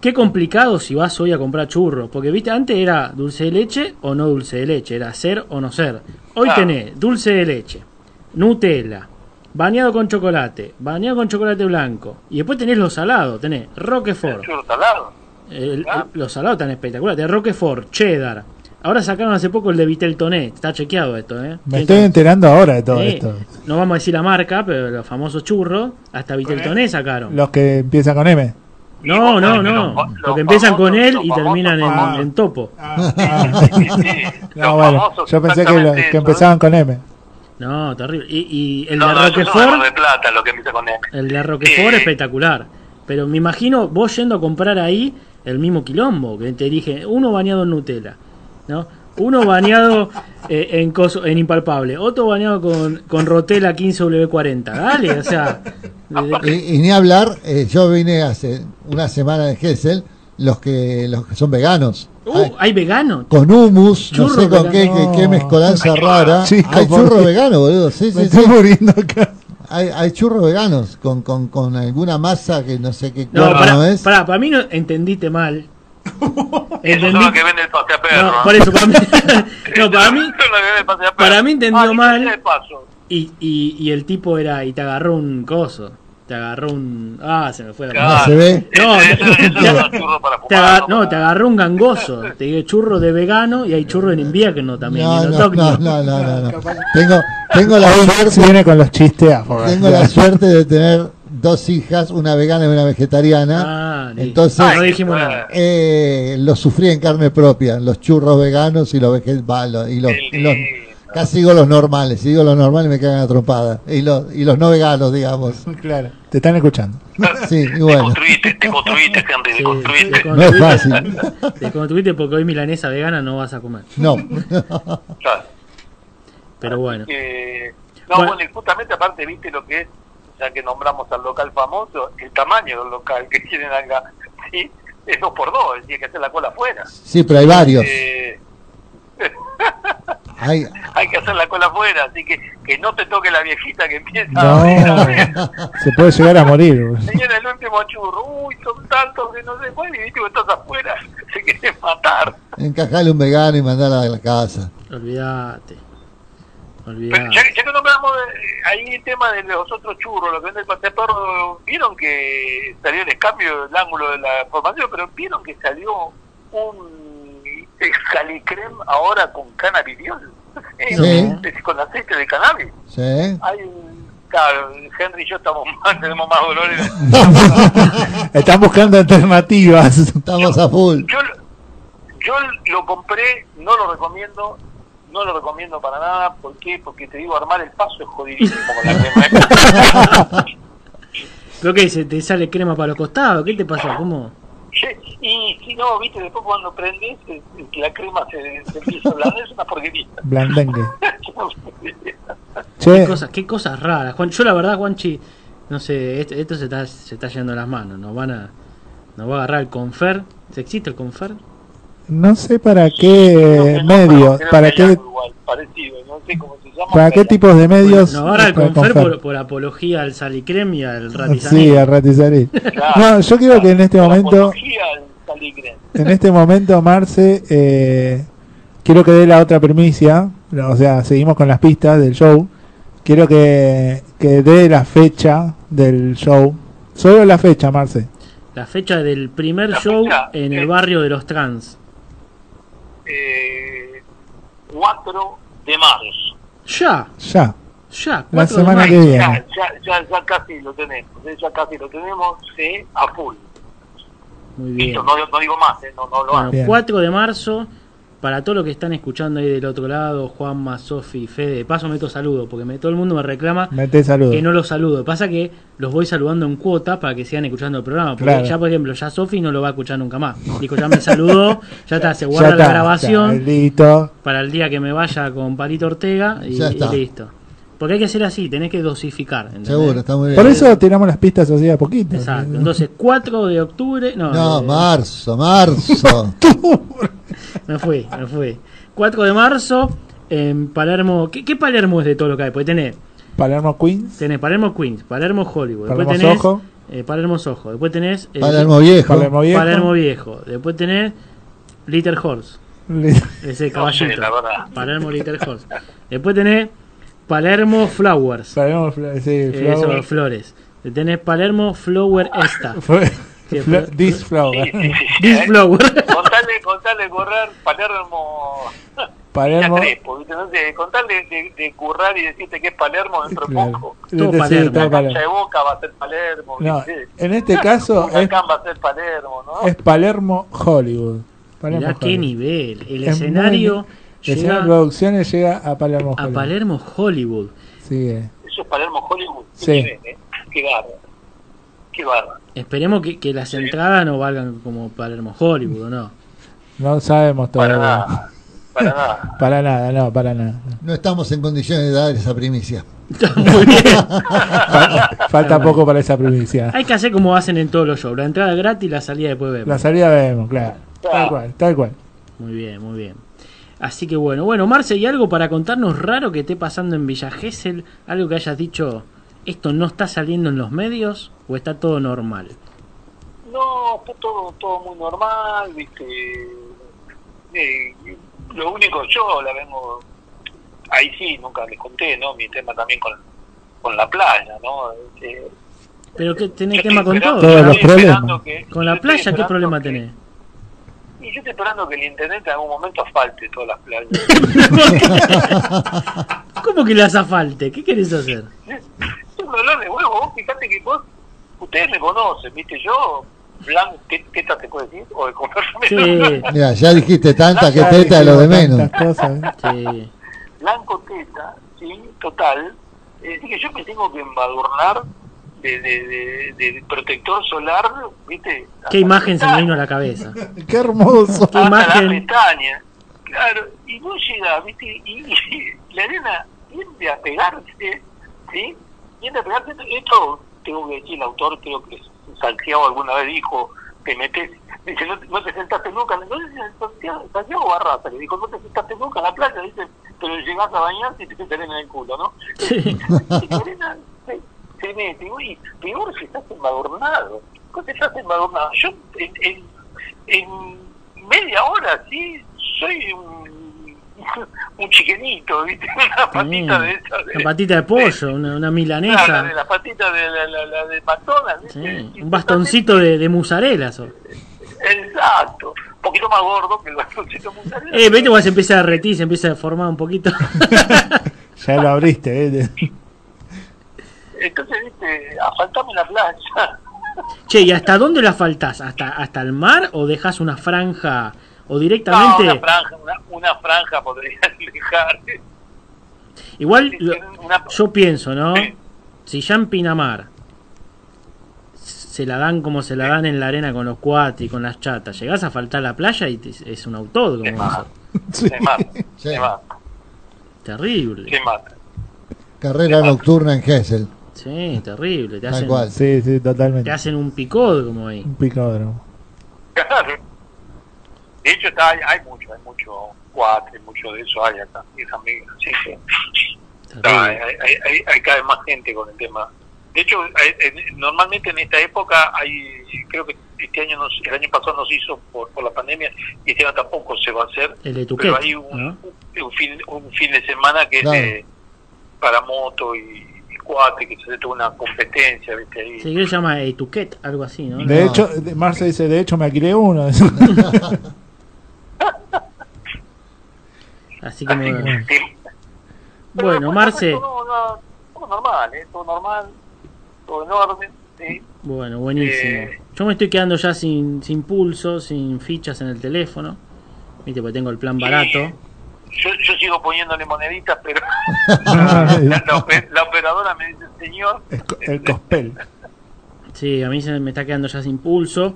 Speaker 1: qué complicado si vas hoy a comprar churros, porque viste, antes era dulce de leche o no dulce de leche, era ser o no ser. Hoy tenés dulce de leche, Nutella, bañado con chocolate, bañado con chocolate blanco, y después tenés los salados, tenés Roquefort,
Speaker 10: Churro salado.
Speaker 1: el-
Speaker 10: Ah.
Speaker 1: el- los salados están espectaculares, tenés Roquefort, cheddar. Ahora sacaron hace poco el de Vitel Toné, está chequeado esto, ¿eh?
Speaker 4: me estoy enterando ahora de todo
Speaker 1: Sí,
Speaker 4: esto.
Speaker 1: No vamos a decir la marca, pero los famosos churros, hasta Vitel Toné sacaron.
Speaker 4: Los que empiezan con M.
Speaker 1: No, no, no.
Speaker 10: los-
Speaker 1: Los
Speaker 10: los
Speaker 1: que empiezan con él y terminan en,
Speaker 10: famosos.
Speaker 1: en topo.
Speaker 4: Ah,
Speaker 10: Sí, sí, sí.
Speaker 4: no, bueno,
Speaker 10: famosos,
Speaker 4: yo pensé que, lo- que
Speaker 10: eso,
Speaker 4: empezaban con M.
Speaker 1: No, terrible. Y, y el
Speaker 10: No,
Speaker 1: de
Speaker 10: no, yo soy de
Speaker 1: Roquefort,
Speaker 10: Plata, lo que empieza con M.
Speaker 1: el de Roquefort
Speaker 10: Sí.
Speaker 1: espectacular. Pero me imagino vos yendo a comprar ahí el mismo quilombo, que te dije, uno bañado en Nutella, ¿no? Uno bañado eh, en coso, en impalpable, otro bañado con, con Rotela 15W40. Dale, o sea, de-
Speaker 3: Y, y ni hablar, eh, yo vine hace una semana de Gessel, los que, los que son veganos.
Speaker 1: Uh,
Speaker 3: Hay-
Speaker 1: hay veganos.
Speaker 3: con humus, no
Speaker 1: Churro
Speaker 3: sé con qué, qué, qué mezcolanza rara.
Speaker 4: Chico,
Speaker 3: hay churro
Speaker 4: Dios.
Speaker 3: vegano, boludo. Sí,
Speaker 4: Me
Speaker 3: sí,
Speaker 4: estoy
Speaker 3: sí.
Speaker 4: muriendo acá.
Speaker 3: Hay, hay churros veganos con, con, con alguna masa que no sé qué
Speaker 1: No,
Speaker 3: cuerno
Speaker 1: para,
Speaker 3: es.
Speaker 1: para, para mí no entendiste mal.
Speaker 10: Esos son
Speaker 1: Entendí-
Speaker 10: los que venden el pase a perro.
Speaker 1: No, por eso, para mí, no, para mí, para mí entendió
Speaker 10: Ah,
Speaker 1: mal. y, y, y el tipo era, y te agarró un coso, te agarró un, ah, se me fue la
Speaker 10: Claro.
Speaker 3: No se ve.
Speaker 1: No, te,
Speaker 10: son los churros para
Speaker 1: te
Speaker 10: fumar,
Speaker 1: agar- no, te agarró un gangoso, te digo churro de vegano y hay churro en invierno también,
Speaker 3: No, no, no, no, no, no, no. Tengo, tengo la
Speaker 4: Se
Speaker 3: suerte,
Speaker 4: viene con los chistes
Speaker 3: tengo la suerte de tener dos hijas, una vegana y una vegetariana.
Speaker 1: Ah.
Speaker 3: Entonces,
Speaker 1: no dijimos nada.
Speaker 3: eh, lo sufrí en carne propia, los churros veganos y los vegetales y los, y los- casi digo los normales, si digo los normales me cagan a trompada y los y los no veganos, digamos.
Speaker 4: Claro, te están escuchando.
Speaker 3: Sí, y
Speaker 10: Te
Speaker 3: bueno,
Speaker 10: construiste, te construiste, Henry, te
Speaker 1: Sí,
Speaker 10: construiste.
Speaker 1: te
Speaker 3: no es
Speaker 1: construiste-
Speaker 3: fácil.
Speaker 1: Te construiste porque hoy milanesa vegana no vas a comer.
Speaker 3: No.
Speaker 10: Claro.
Speaker 1: Pero bueno.
Speaker 10: Eh, no,
Speaker 1: Bueno.
Speaker 10: bueno. y justamente aparte, viste lo que es, ya que nombramos al local famoso, el tamaño del local que tienen acá, sí, es dos por dos, es decir, que hacer la cola afuera.
Speaker 3: Sí, pero hay varios.
Speaker 10: Eh,
Speaker 3: Hay,
Speaker 10: hay que hacer la cola afuera, así que que no te toque la viejita que empieza
Speaker 4: No,
Speaker 10: a abrir, a abrir.
Speaker 4: se puede llegar a morir.
Speaker 10: Señora, el último churro, uy, son tantos que no se puede, y viste que estás afuera, se quiere matar.
Speaker 3: encajale un vegano y mandarla a la casa.
Speaker 1: Olvídate.
Speaker 10: Pero ya, ya que nombramos eh, ahí el tema de los otros churros, lo que vende el pastel perro, vieron que salió el cambio del ángulo de la formación, pero vieron que salió un escalicrem ahora con cannabidiol,
Speaker 3: Sí.
Speaker 10: con aceite de cannabis.
Speaker 3: ¿Sí?
Speaker 10: Hay claro, Henry y yo estamos más, tenemos más dolores.
Speaker 4: Están buscando alternativas.
Speaker 3: Estamos a full.
Speaker 10: Yo, yo lo compré, no lo recomiendo, no lo recomiendo para nada. ¿Por qué? Porque te digo, armar el paso es jodidísimo con la crema.
Speaker 1: ¿Pero qué? ¿Se te sale crema para los costados? ¿Qué te pasa? ¿Cómo?
Speaker 10: Che, y si no, viste, después cuando prendes, eh, la crema se, se empieza a ablandar, es una porquería.
Speaker 4: Blandengue.
Speaker 1: ¿Qué
Speaker 4: Che,
Speaker 1: cosas, qué cosas raras. Juan, yo la verdad, Juanchi, no sé, esto, esto se, está, se está yendo a las manos. Nos van a, nos va a agarrar el confer. ¿Existe el confer?
Speaker 4: No sé para qué medios, para qué,
Speaker 10: algo igual, parecido, no sé cómo se llama.
Speaker 4: para qué tipos de medios.
Speaker 1: Nos agarra el confer por, por apología al salicrem y al ratizaní.
Speaker 4: Sí, a Ratizari.
Speaker 10: Claro,
Speaker 4: No, yo creo que en este momento,
Speaker 10: apología al
Speaker 4: en este momento, Marce, eh, quiero que dé la otra primicia. O sea, seguimos con las pistas del show. Quiero que, que dé la fecha del show. Solo la fecha, Marce.
Speaker 1: La fecha del primer
Speaker 10: La
Speaker 1: show
Speaker 10: fecha,
Speaker 1: en el barrio de los trans.
Speaker 10: Eh, 4 de marzo.
Speaker 1: Ya,
Speaker 4: Ya.
Speaker 1: ya,
Speaker 4: La
Speaker 1: 4 de
Speaker 4: semana
Speaker 1: marzo.
Speaker 4: que viene.
Speaker 10: Ya, ya, ya, ya casi lo tenemos, eh, ya casi lo tenemos sí, a full.
Speaker 1: Muy bien.
Speaker 10: Listo, no, no digo más, eh, no, no lo
Speaker 1: Bueno,
Speaker 10: hago.
Speaker 1: 4 de marzo, para todos los que están escuchando ahí del otro lado, Juanma, Sofi, Fede, de paso meto saludo, porque me- todo el mundo me reclama
Speaker 4: Mete
Speaker 1: que no los saludo. Pasa que los voy saludando en cuota para que sigan escuchando el programa. Porque
Speaker 4: Claro.
Speaker 1: ya, por ejemplo, ya Sofi no lo va a escuchar nunca más. Dijo, ya me saludó, ya está, se guarda la grabación
Speaker 4: listo.
Speaker 1: para el día que me vaya con Palito Ortega y, listo. Porque hay que ser así, tenés que dosificar. ¿entendés?
Speaker 3: Seguro, está muy bien.
Speaker 4: Por eso tiramos las pistas así a poquito.
Speaker 1: Exacto. Entonces, 4 de octubre. No,
Speaker 3: No,
Speaker 1: eh,
Speaker 3: marzo, marzo.
Speaker 1: me fui, me fui. 4 de marzo en Palermo. ¿Qué, qué Palermo es de todo lo que hay? Pues tenés,
Speaker 4: Palermo Queens.
Speaker 1: tenés Palermo Queens, Palermo Hollywood,
Speaker 4: Palermo
Speaker 1: tenés
Speaker 4: Soho.
Speaker 1: eh, Palermo Soho, después tenés eh,
Speaker 3: Palermo Viejo.
Speaker 4: Palermo Viejo.
Speaker 1: Palermo Viejo, después tenés Little Horse, ese
Speaker 10: No
Speaker 1: caballito.
Speaker 10: sé, verdad.
Speaker 1: Palermo Little Horse. Después tenés Palermo Flowers,
Speaker 4: Palermo, Fla- sí,
Speaker 1: eh,
Speaker 4: Flower.
Speaker 1: eso, flores. Tenés Palermo Flower Esta.
Speaker 4: This Flower.
Speaker 1: This. Flower.
Speaker 10: Contale, contale correr Palermo.
Speaker 4: Palermo.
Speaker 10: Crespo, contale de, de currar y decirte que es Palermo dentro de
Speaker 4: Claro.
Speaker 10: poco.
Speaker 1: Todo
Speaker 4: Sí,
Speaker 1: Palermo.
Speaker 4: todo
Speaker 10: La
Speaker 4: Palermo.
Speaker 10: cancha de Boca va a ser Palermo.
Speaker 4: No, en este caso es,
Speaker 10: va a ser Palermo, ¿no?
Speaker 4: es Palermo Hollywood. Palermo
Speaker 1: Mirá qué
Speaker 4: Hollywood.
Speaker 1: nivel. El
Speaker 4: Es
Speaker 1: escenario
Speaker 4: muy- El escenario de producciones llega a Palermo
Speaker 1: a
Speaker 4: Hollywood.
Speaker 1: Palermo Hollywood.
Speaker 4: Sí, eh.
Speaker 10: Eso es Palermo Hollywood. Qué
Speaker 4: Sí.
Speaker 10: nivel, ¿eh? Qué bárbaro. Qué bárbaro.
Speaker 1: Esperemos que, que las entradas no valgan como Palermo Hollywood, ¿o no?
Speaker 4: No sabemos
Speaker 10: Para
Speaker 4: todavía.
Speaker 10: nada. Para nada.
Speaker 4: Para nada, no, para nada.
Speaker 3: No estamos en condiciones de dar esa primicia.
Speaker 1: Muy bien.
Speaker 4: Fal- Falta poco para esa primicia.
Speaker 1: Hay que hacer como hacen en todos los shows. La entrada gratis y la salida después vemos.
Speaker 4: La salida vemos, claro. Tal cual, tal cual.
Speaker 1: Muy bien, muy bien. Así que bueno, bueno, Marce, ¿y algo para contarnos raro que esté pasando en Villa Gesell? ¿Algo que hayas dicho, esto no está saliendo en los medios o está todo normal?
Speaker 10: No, está todo, todo muy normal, viste. Eh, lo único, yo la vengo. Ahí sí, nunca les conté, ¿no? Mi tema también con, con la playa, ¿no? Este,
Speaker 1: Pero que tenés tema con todo.
Speaker 4: Todos los problemas.
Speaker 10: que-
Speaker 1: Con la playa, ¿qué problema
Speaker 10: que-
Speaker 1: tenés?
Speaker 10: Y yo estoy esperando que el internet en algún momento asfalte todas las playas.
Speaker 1: ¿Cómo que le hace falte? ¿Qué querés hacer?
Speaker 10: es un dolor de huevo. Vos fíjate que vos, ustedes me conocen, ¿viste? Yo, blanco, ¿qué teta te puedo decir? O de comerme.
Speaker 1: Sí,
Speaker 3: Mira, ya dijiste tanta que teta de lo de menos.
Speaker 4: cosas, ¿eh?
Speaker 1: sí.
Speaker 10: Blanco teta, ¿sí? Total. Es decir, que yo me tengo que embadurnar de, de, de, de protector solar, ¿viste? Hasta
Speaker 1: ¿Qué imagen se me vino a la cabeza?
Speaker 4: Qué hermoso.
Speaker 1: ¿Qué
Speaker 10: hasta
Speaker 1: imagen?
Speaker 10: la pestaña. Claro, y vos llegás, ¿viste? Y, y la arena tiende a pegarse, ¿sí? Tiende a pegarse. Esto, tengo que decir, el autor, creo que Santiago alguna vez dijo, te metes, dice, no, no te sentaste nunca, no Santiago, Santiago Barraza, le dijo, no te sentaste nunca en la playa, dice, pero llegás a bañarte y te arena en el culo, ¿no?
Speaker 1: Sí.
Speaker 10: Se, se mete, y peor si estás embadurnado. ¿Cómo estás embadurnado? Yo en, en, en media hora, sí, soy un, un chiquenito, ¿viste? Una patita de esa. De,
Speaker 1: Una patita de pollo, una, una
Speaker 10: Claro,
Speaker 1: milanesa.
Speaker 10: de la patita de la, la, la de McDonald's, ¿viste?
Speaker 1: Sí, un bastoncito de, de mozzarella. sos.
Speaker 10: Exacto. Un poquito más gordo que el bastoncito de mozzarella.
Speaker 1: Eh, viste cuando se empieza a derretir, se empieza a formar un poquito.
Speaker 4: Ya lo abriste, ¿eh?
Speaker 10: Entonces, ¿viste? Asfaltame la playa.
Speaker 1: che, ¿y hasta dónde la faltás? ¿Hasta, ¿Hasta el mar o dejas una franja? ¿O
Speaker 10: No,
Speaker 1: directamente?
Speaker 10: una franja, una, una franja dejar.
Speaker 1: Igual
Speaker 10: Una-
Speaker 1: yo pienso, ¿no?
Speaker 10: Sí.
Speaker 1: Si ya en Pinamar se la dan como se la dan en la arena con los cuatis y con las chatas, llegás a faltar la playa y te- es un autódromo.
Speaker 10: Se mata.
Speaker 1: eso.
Speaker 10: Se mata.
Speaker 3: Sí.
Speaker 10: Se mata.
Speaker 1: Terrible.
Speaker 10: Se mata.
Speaker 3: Carrera nocturna en Gessel.
Speaker 1: Sí, terrible. Te
Speaker 3: Tal
Speaker 1: hacen,
Speaker 3: cual.
Speaker 4: Sí, sí,
Speaker 1: te hacen un picódromo ahí.
Speaker 4: Un picódromo.
Speaker 10: Claro. De hecho, está, hay, hay mucho, hay mucho cuatro, mucho de eso hay acá, y esa amiga, sí, sí. Está, hay, hay, hay- hay cada vez más gente con el tema. De hecho, normalmente en esta época hay, creo que este año, no se- el año pasado no se hizo por, por la pandemia y este año tampoco se va a hacer.
Speaker 1: El
Speaker 10: pero hay un,
Speaker 1: ¿no?
Speaker 10: un fin, un fin de semana que
Speaker 1: Claro.
Speaker 10: es de- para moto y, y cuate, que se hace toda una competencia, ¿viste? Ahí.
Speaker 1: Sí, que se llama etiquet, algo así, ¿no?
Speaker 4: De hecho, de- Marce dice, de hecho me alquilé uno.
Speaker 1: Así que muy bueno.
Speaker 10: Sí.
Speaker 1: Bueno, Marce.
Speaker 10: Todo, no, todo normal, ¿eh? Todo normal, todo en orden, sí.
Speaker 1: Bueno, buenísimo.
Speaker 10: Eh.
Speaker 1: Yo me estoy quedando ya sin, sin pulso, sin fichas en el teléfono. Viste, porque tengo el plan barato.
Speaker 10: Yo, yo sigo poniéndole moneditas, pero la, la ope- la operadora me dice, señor,
Speaker 4: El cospel.
Speaker 1: Sí, a mí se me está quedando ya sin pulso.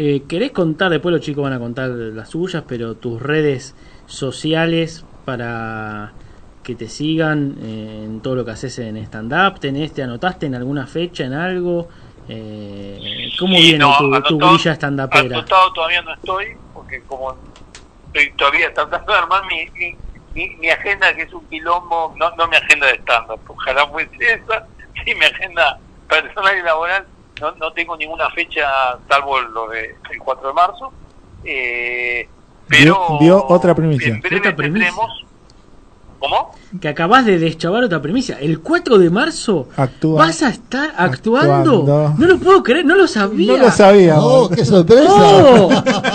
Speaker 1: Eh, ¿Querés contar? Después los chicos van a contar las suyas, pero tus redes sociales para que te sigan eh, en todo lo que haces en stand-up. ¿Tenés, ¿Te anotaste en alguna fecha, en algo? Eh, ¿Cómo
Speaker 10: Sí,
Speaker 1: viene
Speaker 10: no,
Speaker 1: tu, tu
Speaker 10: anotado-
Speaker 1: grilla stand-upera?
Speaker 10: anotado todavía no estoy, porque como estoy todavía tratando de armar mi, mi, mi- mi agenda, que es un quilombo, no, no mi agenda de stand-up, ojalá fuese esa, sí, mi agenda personal y laboral, no, no tengo ninguna fecha, salvo lo de el 4 de marzo, eh,
Speaker 4: Dio,
Speaker 10: pero
Speaker 4: dio otra primicia.
Speaker 10: en breve tendremos... ¿Cómo?
Speaker 1: Que acabas de deschavar otra primicia. El 4 de marzo
Speaker 4: Actúa.
Speaker 1: vas a estar actuando.
Speaker 4: Actuando.
Speaker 1: No lo puedo creer, no lo sabía.
Speaker 4: No lo sabía.
Speaker 3: ¡Oh, qué sorpresa!
Speaker 1: ¡Oh!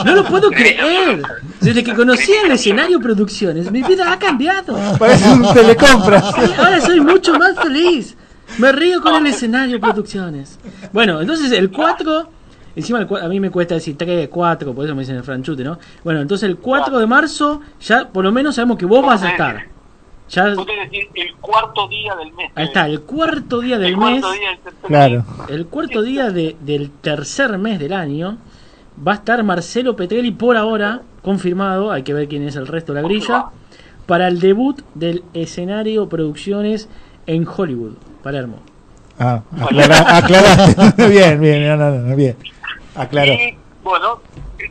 Speaker 1: No lo puedo creer. Desde que conocí el escenario producciones, mi vida ha cambiado.
Speaker 4: Parece un telecompra.
Speaker 1: Sí, ahora soy mucho más feliz. Me río con el escenario producciones. Bueno, entonces el 4, encima el a mí me cuesta decir 3, 4, por eso me dicen el franchute, ¿no? Bueno, entonces el 4 de marzo ya por lo menos sabemos que vos vas a estar. Ya,
Speaker 10: decir el cuarto día del mes.
Speaker 1: ahí está, el cuarto día del
Speaker 10: el
Speaker 1: mes.
Speaker 10: cuarto día del tercer
Speaker 4: Claro.
Speaker 1: El cuarto día de- del tercer mes del año va a estar Marcelo Petrelli por ahora, confirmado, hay que ver quién es el resto de la grilla, para el debut del escenario Producciones en Hollywood, Palermo.
Speaker 4: Ah, aclara- aclaraste. bien, bien, no, no, no, bien. Aclaró.
Speaker 10: Y bueno,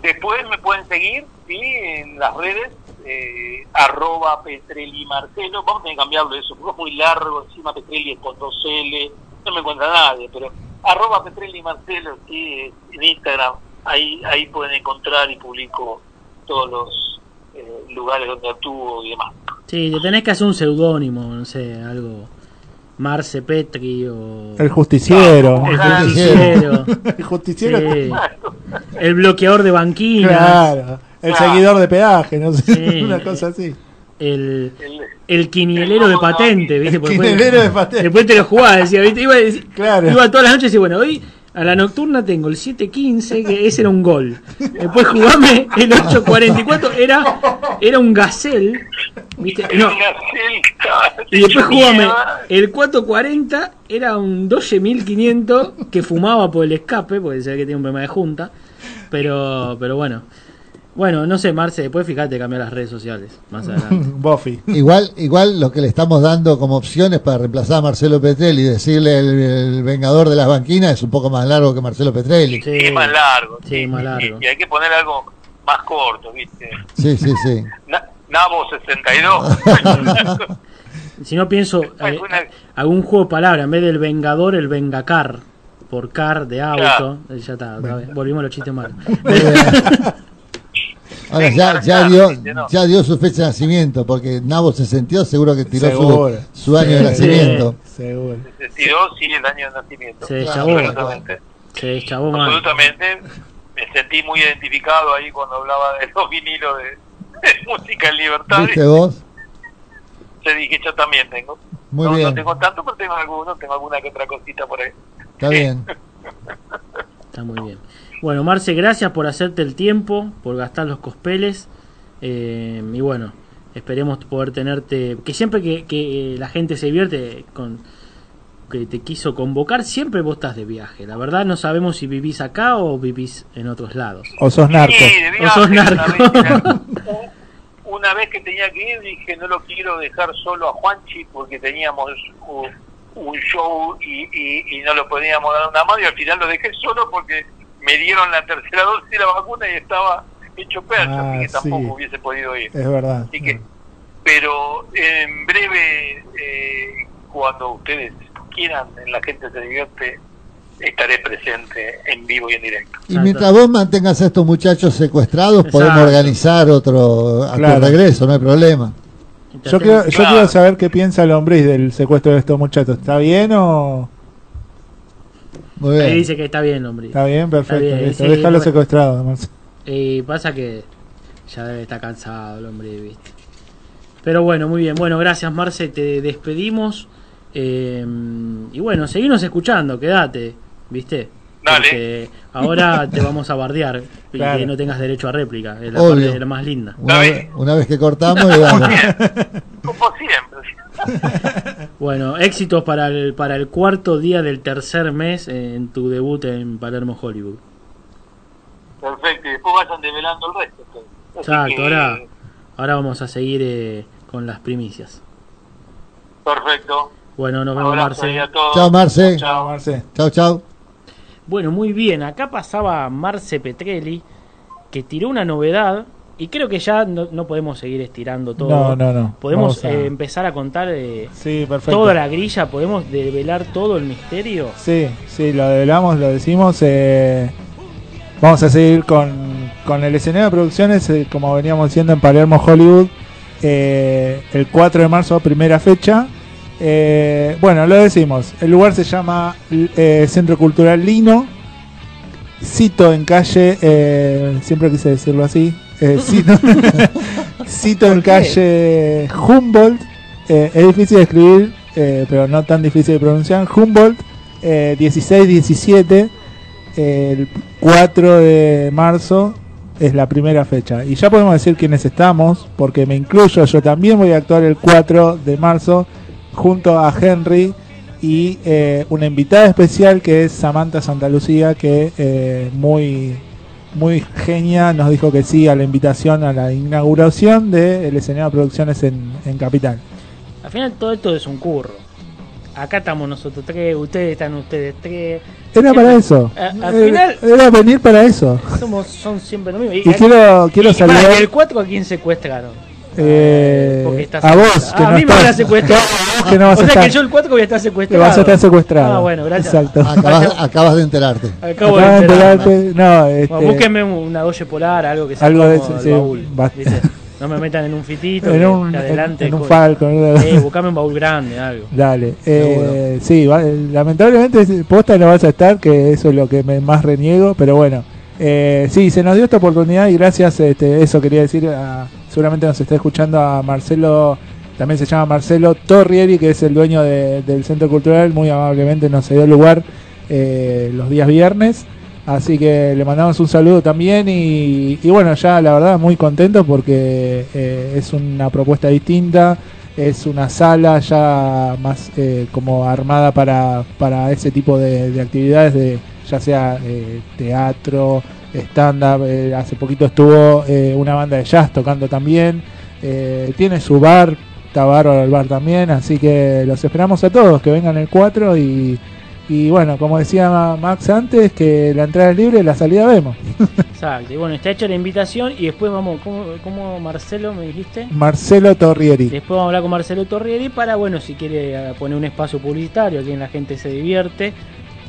Speaker 10: después me pueden seguir ¿sí? en las redes, eh, arroba Petrelli Marcelo. Vamos a tener que cambiarlo eso, porque es muy largo. Encima Petrelli es con dos L, no me encuentra nadie, pero arroba Petrelli Marcelo sí, en Instagram. Ahí, ahí pueden encontrar y publico todos los eh, lugares donde actúo y demás.
Speaker 1: Sí, te tenés que hacer un seudónimo, no sé, algo. Marce Petri o.
Speaker 4: El justiciero.
Speaker 1: El justiciero.
Speaker 4: El justiciero.
Speaker 1: Sí. El bloqueador de banquinas.
Speaker 4: Claro. El seguidor de peaje, no sé.
Speaker 1: Sí.
Speaker 4: Una cosa así.
Speaker 1: El, el quinielero de patente, ¿viste? Después-
Speaker 4: quinielero de patente.
Speaker 1: Después te lo jugaba, decía, ¿viste? Iba, decir-
Speaker 4: Claro.
Speaker 1: iba todas las noches y decía, bueno, hoy a la nocturna tengo el 7.15, que ese era un gol. Después jugame el 8.44, era, era un gazelle, ¿viste? No, y después jugame el 4.40, era un Doge 1500 que fumaba por el escape, porque decía que tenía un problema de junta. Pero, pero bueno. Bueno, no sé, Marce, después fíjate cambiar las redes sociales más adelante.
Speaker 4: Buffy.
Speaker 3: Igual, igual lo que le estamos dando como opciones para reemplazar a Marcelo Petrelli y decirle el, el vengador de las banquinas es un poco más largo que Marcelo Petrelli.
Speaker 1: Sí,
Speaker 10: Es más largo.
Speaker 1: Sí, más largo.
Speaker 10: Y hay que poner algo más corto, ¿viste?
Speaker 3: Sí, sí, sí.
Speaker 10: Na- Nabo 62.
Speaker 1: Si no pienso, eh, algún juego de palabras, en vez del Vengador, el Vengacar, por car de auto, eh, ya está, otra vez, volvimos a los chistes malos.
Speaker 3: Ahora ya, ya dio, ya dio su fecha de nacimiento, porque Nabo 62 seguro que tiró
Speaker 4: Seguro.
Speaker 3: su, su año de
Speaker 4: Sí.
Speaker 3: nacimiento.
Speaker 4: Seguro.
Speaker 10: 62, sí, el año de nacimiento.
Speaker 1: Se deschavó.
Speaker 10: Absolutamente.
Speaker 1: Se deschavó mal.
Speaker 10: Absolutamente. Me sentí muy identificado ahí cuando hablaba de los vinilos de, de música en libertad.
Speaker 3: ¿Viste vos?
Speaker 10: Se dije, yo también tengo.
Speaker 3: Muy
Speaker 10: no,
Speaker 3: bien.
Speaker 10: no tengo tanto, pero tengo algunos, tengo alguna que otra cosita por ahí.
Speaker 3: Está bien.
Speaker 1: Está muy bien. Bueno, Marce, gracias por hacerte el tiempo, por gastar los cospeles. eh, y bueno, esperemos poder tenerte. Que siempre que, que la gente se divierte con que te quiso convocar, siempre vos estás de viaje. La verdad, no sabemos si vivís acá o vivís en otros lados.
Speaker 4: O sos narco.
Speaker 10: Sí, de
Speaker 1: O sos narco.
Speaker 10: Una vez, una- una vez que tenía que ir, dije, no lo quiero dejar solo a Juanchi porque teníamos un, un show y, y, y no lo podíamos dar una mano y al final lo dejé solo porque me dieron la tercera dosis de la vacuna y estaba hecho percho,
Speaker 4: Ah,
Speaker 10: así que tampoco
Speaker 4: sí.
Speaker 10: hubiese podido ir.
Speaker 4: Es verdad.
Speaker 10: Así que, pero en breve, eh, cuando ustedes quieran, en la gente se divierte, estaré presente en vivo y en directo.
Speaker 3: Y mientras vos mantengas a estos muchachos secuestrados, podemos organizar otro a
Speaker 4: Claro.
Speaker 3: tu regreso, no hay problema.
Speaker 4: Yo quiero, yo quiero saber qué piensa el hombre del secuestro de estos muchachos. ¿Está bien o...?
Speaker 3: Muy
Speaker 1: Ahí dice que está bien, hombre.
Speaker 4: Está bien, perfecto.
Speaker 1: bien,
Speaker 4: listo. Déjalo
Speaker 1: re-
Speaker 4: secuestrado, además.
Speaker 1: Y pasa que ya debe estar cansado el hombre, ¿viste? Pero bueno, muy bien. Bueno, gracias, Marce. Te despedimos. Eh, y bueno, seguimos escuchando, quédate, ¿viste?
Speaker 10: Dale.
Speaker 1: Porque ahora te vamos a bardear y
Speaker 3: Claro.
Speaker 1: que no tengas derecho a réplica. Es la
Speaker 3: Obvio.
Speaker 1: parte la más linda.
Speaker 3: Una, vez, una vez que cortamos, le damos.
Speaker 10: Como siempre.
Speaker 1: Bueno, éxitos para el, para el cuarto día del tercer mes en tu debut en Palermo Hollywood.
Speaker 10: Perfecto, y después vayan develando el resto. pues. Así
Speaker 1: Exacto,
Speaker 10: que,
Speaker 1: ahora, ahora vamos a seguir eh, con las primicias.
Speaker 10: Perfecto.
Speaker 1: Bueno, nos vemos, Marce.
Speaker 3: Chao, Marce.
Speaker 10: Chao.
Speaker 4: Marce.
Speaker 3: Chao, chao.
Speaker 1: Bueno, muy bien. Acá pasaba Marce Petrelli, que tiró una novedad. Y creo que ya no, no podemos seguir estirando todo.
Speaker 4: No, no, no.
Speaker 1: Podemos
Speaker 4: a-
Speaker 1: eh, empezar a contar eh,
Speaker 4: Sí, perfecto.
Speaker 1: toda la grilla. Podemos develar todo el misterio.
Speaker 4: Sí, sí, lo develamos, lo decimos. eh, vamos a seguir con, con el escenario de producciones, eh, como veníamos diciendo en Palermo, Hollywood. eh, el 4 de marzo, primera fecha. Eh, bueno, lo decimos. El lugar se llama eh, Centro Cultural Lino. Cito en calle, eh, siempre quise decirlo así. cito, cito en calle Humboldt. es difícil de escribir, pero no tan difícil de pronunciar. Humboldt, eh, 16-17, el 4 de marzo es la primera fecha. Y ya podemos decir quiénes estamos, porque me incluyo, yo también voy a actuar el 4 de marzo junto a Henry y eh, una invitada especial que es Samantha Santa Lucía, que eh, muy, muy genia nos dijo que sí a la invitación a la inauguración del escenario de producciones en, en Capital.
Speaker 1: Al final todo esto es un curro. Acá estamos nosotros tres, ustedes están ustedes tres.
Speaker 4: Era para eso.
Speaker 1: A- al final
Speaker 4: Era venir para eso.
Speaker 1: somos, son siempre lo mismo.
Speaker 4: Y quiero- quiero
Speaker 1: y,
Speaker 4: saludar-
Speaker 1: ¿y el 4 a quién secuestraron?
Speaker 4: Eh,
Speaker 1: Porque estás
Speaker 4: a vos, que
Speaker 1: Ah, a
Speaker 4: no
Speaker 1: mí me van a secuestrar.
Speaker 4: que no vas
Speaker 1: o sea
Speaker 4: estar-
Speaker 1: que yo el 4 voy a estar
Speaker 4: Que
Speaker 1: secuestrado.
Speaker 4: vas a estar secuestrado.
Speaker 1: Ah, bueno, gracias.
Speaker 4: Exacto.
Speaker 3: Acabas, acabas de enterarte.
Speaker 1: Acabo
Speaker 4: Acabas
Speaker 1: de
Speaker 4: enterarte. No, este-
Speaker 1: Bueno, búsquenme una doye polar, algo que sea
Speaker 4: Algo de ese, sí,
Speaker 1: baúl. No me metan en un fitito,
Speaker 4: En un-
Speaker 1: adelante.
Speaker 4: en- un
Speaker 1: con-
Speaker 4: Falcon,
Speaker 1: Eh, buscame un baúl grande, algo.
Speaker 4: Dale. Eh, sí, va- lamentablemente posta no vas a estar, que eso es lo que me más reniego, pero bueno. Eh, sí, se nos dio esta oportunidad y gracias, este, eso quería decir, a- seguramente nos está escuchando a Marcelo, también se llama Marcelo Torrieri, que es el dueño de- del Centro Cultural, muy amablemente nos dio lugar eh, los días viernes. Así que le mandamos un saludo también y, bueno, ya la verdad muy contento porque eh, es una propuesta distinta, es una sala ya más eh, como armada para, para ese tipo de, de actividades, de ya sea eh, teatro, stand-up, eh, hace poquito estuvo eh, una banda de jazz tocando también, eh, tiene su bar, está bárbaro el bar también, así que los esperamos a todos que vengan el 4 y, y bueno, como decía Ma- Max antes, que la entrada es libre, la salida vemos.
Speaker 1: Exacto. Y bueno, está hecha la invitación y después vamos, ¿cómo, cómo Marcelo me dijiste?
Speaker 4: Marcelo Torrieri.
Speaker 1: Después vamos a hablar con Marcelo Torrieri para, bueno, si quiere poner un espacio publicitario, aquí en la gente se divierte,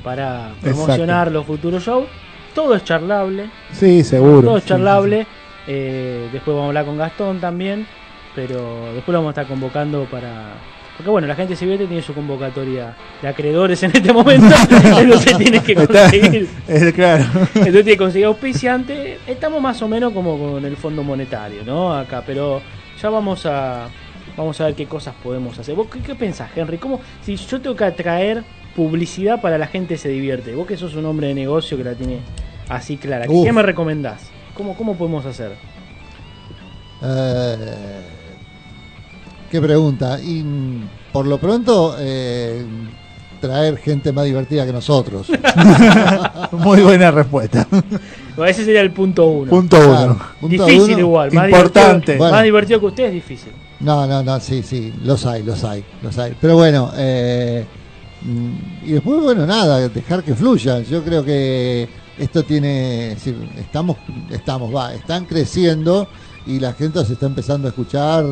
Speaker 1: para promocionar los futuros shows. Todo es charlable.
Speaker 4: Sí, seguro.
Speaker 1: Todo es
Speaker 4: Sí,
Speaker 1: charlable. Eh, después vamos a hablar con Gastón también, pero después lo vamos a estar convocando para... Porque bueno, la gente se divierte tiene su convocatoria de acreedores en este momento, entonces tiene que conseguir...
Speaker 4: es claro.
Speaker 1: Entonces tiene que conseguir auspiciante. Estamos más o menos como con el fondo monetario, ¿no? Acá, pero ya vamos a vamos a ver qué cosas podemos hacer. ¿Vos qué, qué pensás, Henry? ¿Cómo si yo tengo que atraer publicidad para la gente se divierte? Vos que sos un hombre de negocio que la tiene así clara. ¿Qué,
Speaker 3: Uf.
Speaker 1: qué me recomendás? ¿Cómo, ¿Cómo podemos hacer?
Speaker 3: Eh, qué pregunta. Y mm, por lo pronto, eh, traer gente más divertida que nosotros.
Speaker 4: Muy buena respuesta.
Speaker 1: Bueno, ese sería el punto uno.
Speaker 4: Punto uno.
Speaker 3: Punto
Speaker 1: difícil
Speaker 3: uno.
Speaker 1: igual. Más
Speaker 4: Importante.
Speaker 1: Divertido,
Speaker 3: Bueno.
Speaker 1: Más divertido que usted es difícil.
Speaker 3: No, no, no, sí, sí, los hay, los hay, los hay. Pero bueno, eh, y después, bueno, nada, dejar que fluya. Yo creo que esto tiene, estamos, estamos, va, están creciendo y la gente se está empezando a escuchar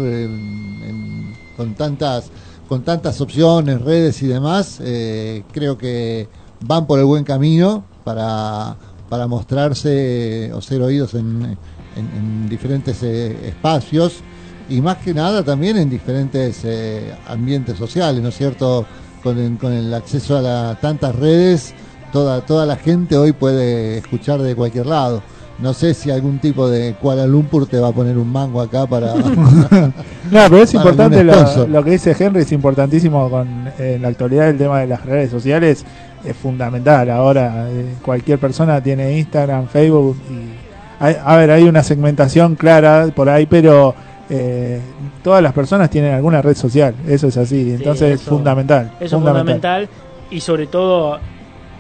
Speaker 3: con tantas, con tantas opciones, redes y demás. eh, creo que van por el buen camino para, para mostrarse o ser oídos en, en- en diferentes eh, espacios y más que nada también en diferentes eh, ambientes sociales, ¿no es cierto? Con el, con el acceso a la- tantas redes, toda, toda la gente hoy puede escuchar de cualquier lado. No sé si algún tipo de Kuala Lumpur te va a poner un mango acá para...
Speaker 4: No, pero es importante lo, que dice Henry, es importantísimo con eh, en la actualidad el tema de las redes sociales, es fundamental. Ahora eh, cualquier persona tiene Instagram, Facebook y hay- a ver, hay una segmentación clara por ahí, pero eh, todas las personas tienen alguna red social, eso es así, entonces es
Speaker 1: eso-
Speaker 4: fundamental.
Speaker 1: Eso es fundamental y sobre todo,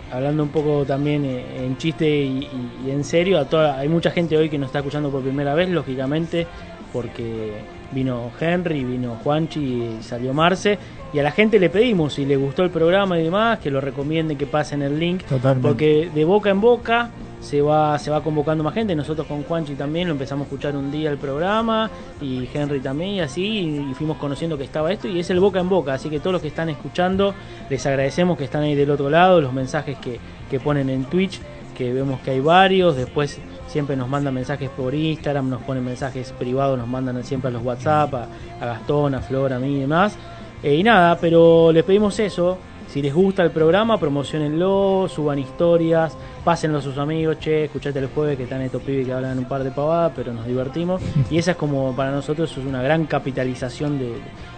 Speaker 1: hablando un poco también eh, en chiste y, y- y en serio, a toda, hay mucha gente hoy que nos está escuchando por primera vez, lógicamente, porque vino Henry, vino Juanchi y salió Marce, y a la gente le pedimos si le gustó el programa y demás, que lo recomienden, que pasen el link,
Speaker 4: Totalmente.
Speaker 1: porque de boca en boca se va se va convocando más gente. Nosotros con Juanchi también lo empezamos a escuchar un día el programa y Henry también y así y, fuimos conociendo que estaba esto y es el boca en boca. Así que todos los que están escuchando les agradecemos que están ahí del otro lado, los mensajes que, que ponen en Twitch, que vemos que hay varios. Después siempre nos mandan mensajes por Instagram, nos ponen mensajes privados, nos mandan siempre a los WhatsApp, a, Gastón, a Flor, a mí y demás. Eh, y nada, pero les pedimos eso. Si les gusta el programa, promocionenlo, suban historias, pásenlo a sus amigos, che, escuchate el jueves que están estos pibes que hablan un par de pavadas, pero nos divertimos. Y esa es como para nosotros es una gran capitalización de,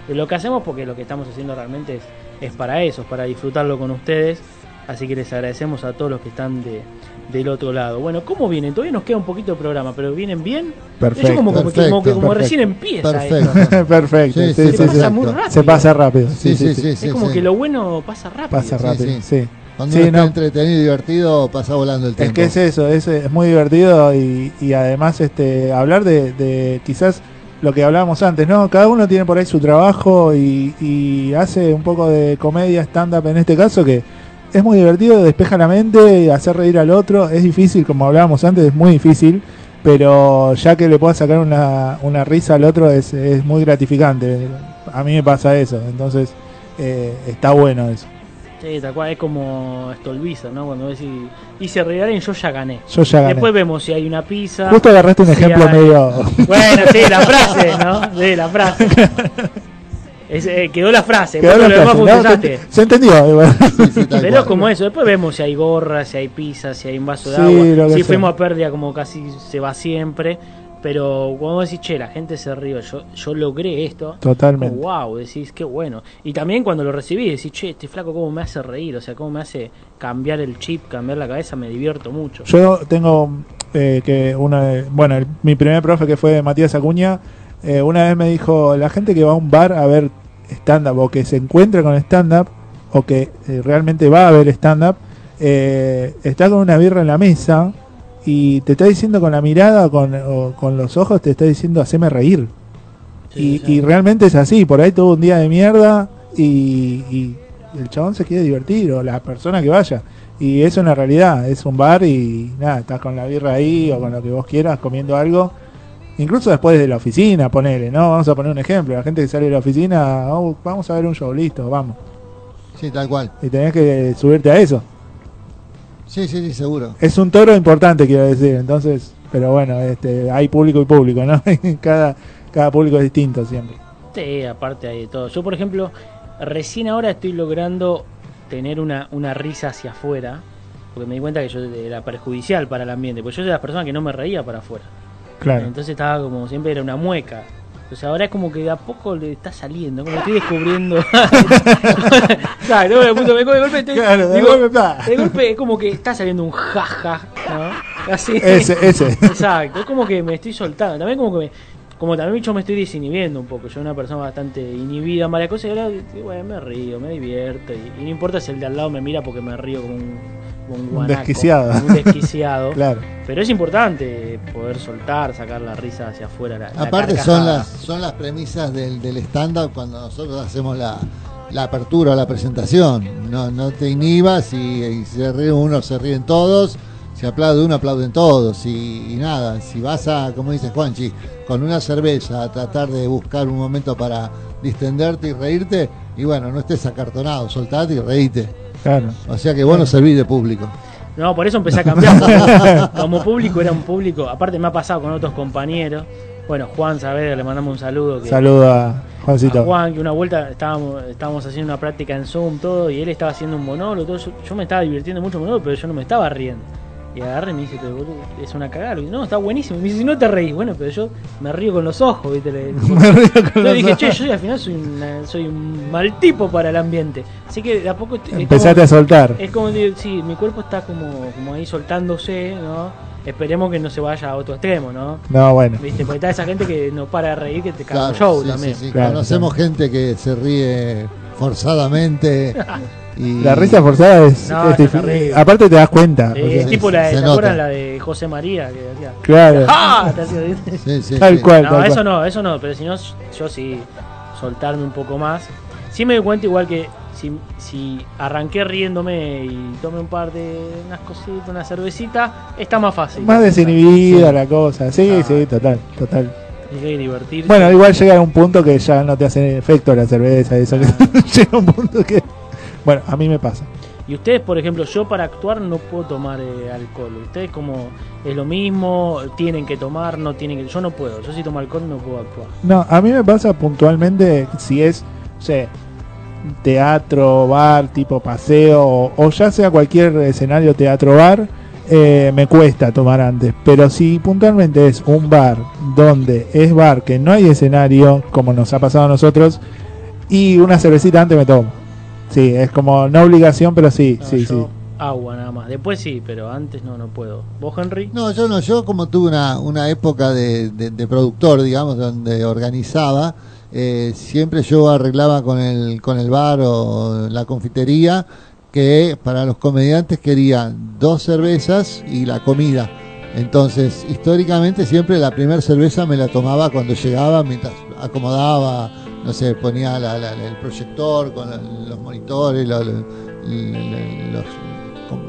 Speaker 1: de lo que hacemos, porque lo que estamos haciendo realmente es, es para eso, es para disfrutarlo con ustedes. Así que les agradecemos a todos los que están de, del otro lado. Bueno, ¿cómo vienen? Todavía nos queda un poquito de programa, pero ¿vienen bien?
Speaker 4: Perfecto.
Speaker 1: Yo como, como que- como como
Speaker 4: Perfecto.
Speaker 1: recién empieza
Speaker 3: Perfecto.
Speaker 1: esto.
Speaker 4: Perfecto,
Speaker 3: Sí,
Speaker 4: sí,
Speaker 3: sí,
Speaker 4: sí,
Speaker 3: pasa
Speaker 1: muy rápido.
Speaker 4: Se pasa rápido.
Speaker 3: Sí, sí, sí,
Speaker 1: es como que lo bueno pasa rápido.
Speaker 4: Pasa
Speaker 3: Sí,
Speaker 4: rápido,
Speaker 3: sí.
Speaker 4: sí.
Speaker 3: Cuando
Speaker 4: Sí,
Speaker 3: uno está
Speaker 4: no.
Speaker 3: entretenido y divertido, pasa volando el
Speaker 4: Es
Speaker 3: tiempo.
Speaker 4: que es eso, es, es muy divertido y, y además este hablar de, de quizás lo que hablábamos antes, ¿no? Cada uno tiene por ahí su trabajo y, y hace un poco de comedia, stand-up en este caso, que es muy divertido, despeja la mente, hacer reír al otro, es difícil, como hablábamos antes, es muy difícil, pero ya que le puedas sacar una, una risa al otro es, es muy gratificante. A mí me pasa eso, entonces eh, está bueno eso.
Speaker 1: Sí, tal cual, es como Stolbizer, ¿no? Cuando decís, hice reír alguien, yo ya gané.
Speaker 4: Yo ya gané.
Speaker 1: Después vemos si hay una pizza.
Speaker 4: Justo agarraste un
Speaker 1: si
Speaker 4: ejemplo
Speaker 1: hay-
Speaker 4: medio...
Speaker 1: Bueno, sí, la frase, ¿no? Sí, la frase. Es, eh, quedó la frase,
Speaker 4: Quedó la
Speaker 1: lo demás
Speaker 4: frase, ¿no? Se, se entendió. igual.
Speaker 1: Pero es como eso, después vemos si hay gorra, si hay pizza, si hay un vaso de
Speaker 4: Sí,
Speaker 1: agua.
Speaker 4: sea.
Speaker 1: fuimos a pérdida como casi se va siempre. Pero cuando decís, che, la gente se rió, yo, yo logré esto.
Speaker 4: Totalmente.
Speaker 1: wow, decís, qué bueno. Y también cuando lo recibí, decís, che, este flaco cómo me hace reír, o sea, cómo me hace cambiar el chip, cambiar la cabeza, me divierto mucho.
Speaker 4: Yo tengo eh, que una de- bueno, el- mi primer profe que fue Matías Acuña, eh, una vez me dijo, la gente que va a un bar a ver stand-up o que se encuentra con stand-up o que eh, realmente va a ver stand-up, eh, está con una birra en la mesa y te está diciendo con la mirada con, o con los ojos, te está diciendo, haceme reír. y, y realmente es así, por ahí tuvo un día de mierda y, y el chabón se quiere divertir o la persona que vaya. Y eso es una realidad, es un bar y nada, estás con la birra ahí o con lo que vos quieras comiendo algo. Incluso después de la oficina, ponele, ¿no? Vamos a poner un ejemplo, la gente que sale de la oficina, "Oh, vamos a ver un show, listo, vamos.
Speaker 3: Sí, tal cual.
Speaker 4: Y tenés que subirte a eso.
Speaker 3: Sí, sí, sí, seguro.
Speaker 4: Es un toro importante, quiero decir, entonces, pero bueno, este, hay público y público, ¿no? cada, cada público es distinto siempre.
Speaker 1: Sí, aparte hay de todo. Yo, por ejemplo, recién ahora estoy logrando tener una, una risa hacia afuera, porque me di cuenta que yo era perjudicial para el ambiente, porque yo soy de las personas que no me reía para afuera.
Speaker 4: Claro.
Speaker 1: Entonces estaba como siempre era una mueca. Entonces ahora es como que de a poco le está saliendo, como estoy descubriendo. claro, me golpe estoy-
Speaker 4: Claro, de
Speaker 1: digo,
Speaker 4: golpe, pa.
Speaker 1: de golpe es como que está saliendo un jaja, ¿no? Así.
Speaker 4: Ese, ese.
Speaker 1: Exacto, es como que me estoy soltando. También como que me, como también yo me estoy desinhibiendo un poco. Yo soy una persona bastante inhibida en varias cosas y ahora bueno, me río, me divierto. Y, y no importa si el de al lado me mira porque me río como un, como un,
Speaker 4: Un
Speaker 1: guanaco,
Speaker 4: desquiciado.
Speaker 1: como un desquiciado.
Speaker 4: Claro.
Speaker 1: Pero es importante poder soltar, sacar la risa hacia afuera. La, la
Speaker 3: Aparte son las, son las premisas del, del stand-up cuando nosotros hacemos la, la apertura, la presentación. No, no te inhibas y, y se ríe uno, se ríen todos. Si Si aplaude uno, aplauden todos. Y, y nada, si vas a, como dice Juanchi, con una cerveza a tratar de buscar un momento para distenderte y reírte, y bueno, no estés acartonado, soltate y reíte.
Speaker 4: Claro.
Speaker 3: O sea que vos no servís de público.
Speaker 1: No, por eso empecé a cambiar. como público era un público. Aparte, me ha pasado con otros compañeros. Bueno, Juan Saavedra, le mandamos un saludo. Que,
Speaker 4: Saludo a Juancito.
Speaker 1: a Juan, que una vuelta estábamos, estábamos haciendo una práctica en Zoom, todo, y él estaba haciendo un monólogo. Todo, yo, yo me estaba divirtiendo mucho monólogo, pero yo no me estaba riendo. Y agarré y me dice, es una cagada. No, está buenísimo. Y me dice, si no te reís. Bueno, pero yo me río con los ojos, ¿viste? Le,
Speaker 4: Me río con los
Speaker 1: dije,
Speaker 4: ojos.
Speaker 1: che, yo al final soy, una- soy un mal tipo para el ambiente. Así que de a poco...
Speaker 4: Empezaste
Speaker 1: como-
Speaker 4: a soltar.
Speaker 1: Es como, sí, mi cuerpo está como, como ahí soltándose, ¿no? Esperemos que no se vaya a otro extremo, ¿no?
Speaker 4: No, bueno.
Speaker 1: ¿Viste? Porque está esa gente que no para de reír, que te caga
Speaker 3: Claro,
Speaker 1: show
Speaker 3: sí,
Speaker 1: también.
Speaker 3: sí, sí. Conocemos gente que se ríe forzadamente. y...
Speaker 4: La risa forzada es,
Speaker 1: No,
Speaker 4: difícil. Aparte te das cuenta.
Speaker 1: Eh,
Speaker 4: o sea,
Speaker 1: es tipo la de, ¿te acuerdan la de José María? Que decía,
Speaker 4: Claro.
Speaker 1: ¡Ah! Te hacía.
Speaker 3: Sí, sí,
Speaker 4: Tal cual,
Speaker 1: No,
Speaker 4: tal
Speaker 1: eso
Speaker 4: cual.
Speaker 1: no, eso no, pero si no, yo sí, soltarme un poco más. Sí me doy cuenta igual que si, si arranqué riéndome y tomé un par de unas cositas, una cervecita, está más fácil.
Speaker 4: Más desinhibida
Speaker 1: Sí.
Speaker 4: la cosa. Sí,
Speaker 1: Ah.
Speaker 4: sí, total, total.
Speaker 1: Divertirse.
Speaker 4: Bueno, igual llega a un punto que ya no te hace efecto la cerveza eso. que- llega a un punto que. Bueno, a mí me pasa.
Speaker 1: Y ustedes, por ejemplo, yo para actuar no puedo tomar eh, alcohol. Ustedes como es lo mismo, tienen que tomar, no tienen que... Yo no puedo, yo si tomo alcohol no puedo actuar.
Speaker 4: No, a mí me pasa puntualmente si es, o sea, teatro, bar, tipo paseo, o, o ya sea cualquier escenario teatro bar, eh, me cuesta tomar antes. Pero si puntualmente es un bar donde es bar que no hay escenario, como nos ha pasado a nosotros, y una cervecita antes me tomo. Sí, es como no obligación, pero sí,
Speaker 1: No,
Speaker 4: sí,
Speaker 1: yo
Speaker 4: sí.
Speaker 1: Agua nada más. Después sí, pero antes no, no puedo. ¿Vos, Henry?
Speaker 3: No, yo no, yo como tuve una, una época de, de- de productor, digamos, donde organizaba, eh, siempre yo arreglaba con el, con el bar o la confitería que para los comediantes querían dos cervezas y la comida. Entonces, históricamente siempre la primera cerveza me la tomaba cuando llegaba, mientras acomodaba, no sé, ponía la- el proyector con los monitores, lo- lo- los,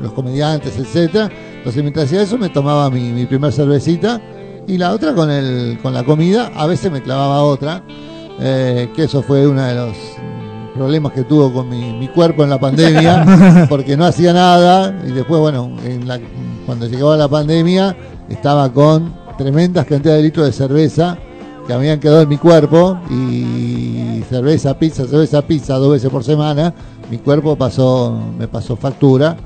Speaker 3: los comediantes, etcétera. Entonces, mientras hacía eso, me tomaba mi, mi primer cervecita y la otra con, el, con la comida. A veces me clavaba otra, eh, que eso fue uno de los problemas que tuvo con mi, mi cuerpo en la pandemia, porque no hacía nada. Y después, bueno, en la- cuando llegaba la pandemia, estaba con tremendas cantidades de litros de cerveza que habían quedado en mi cuerpo y cerveza, pizza, cerveza, pizza dos veces por semana, mi cuerpo pasó, me pasó factura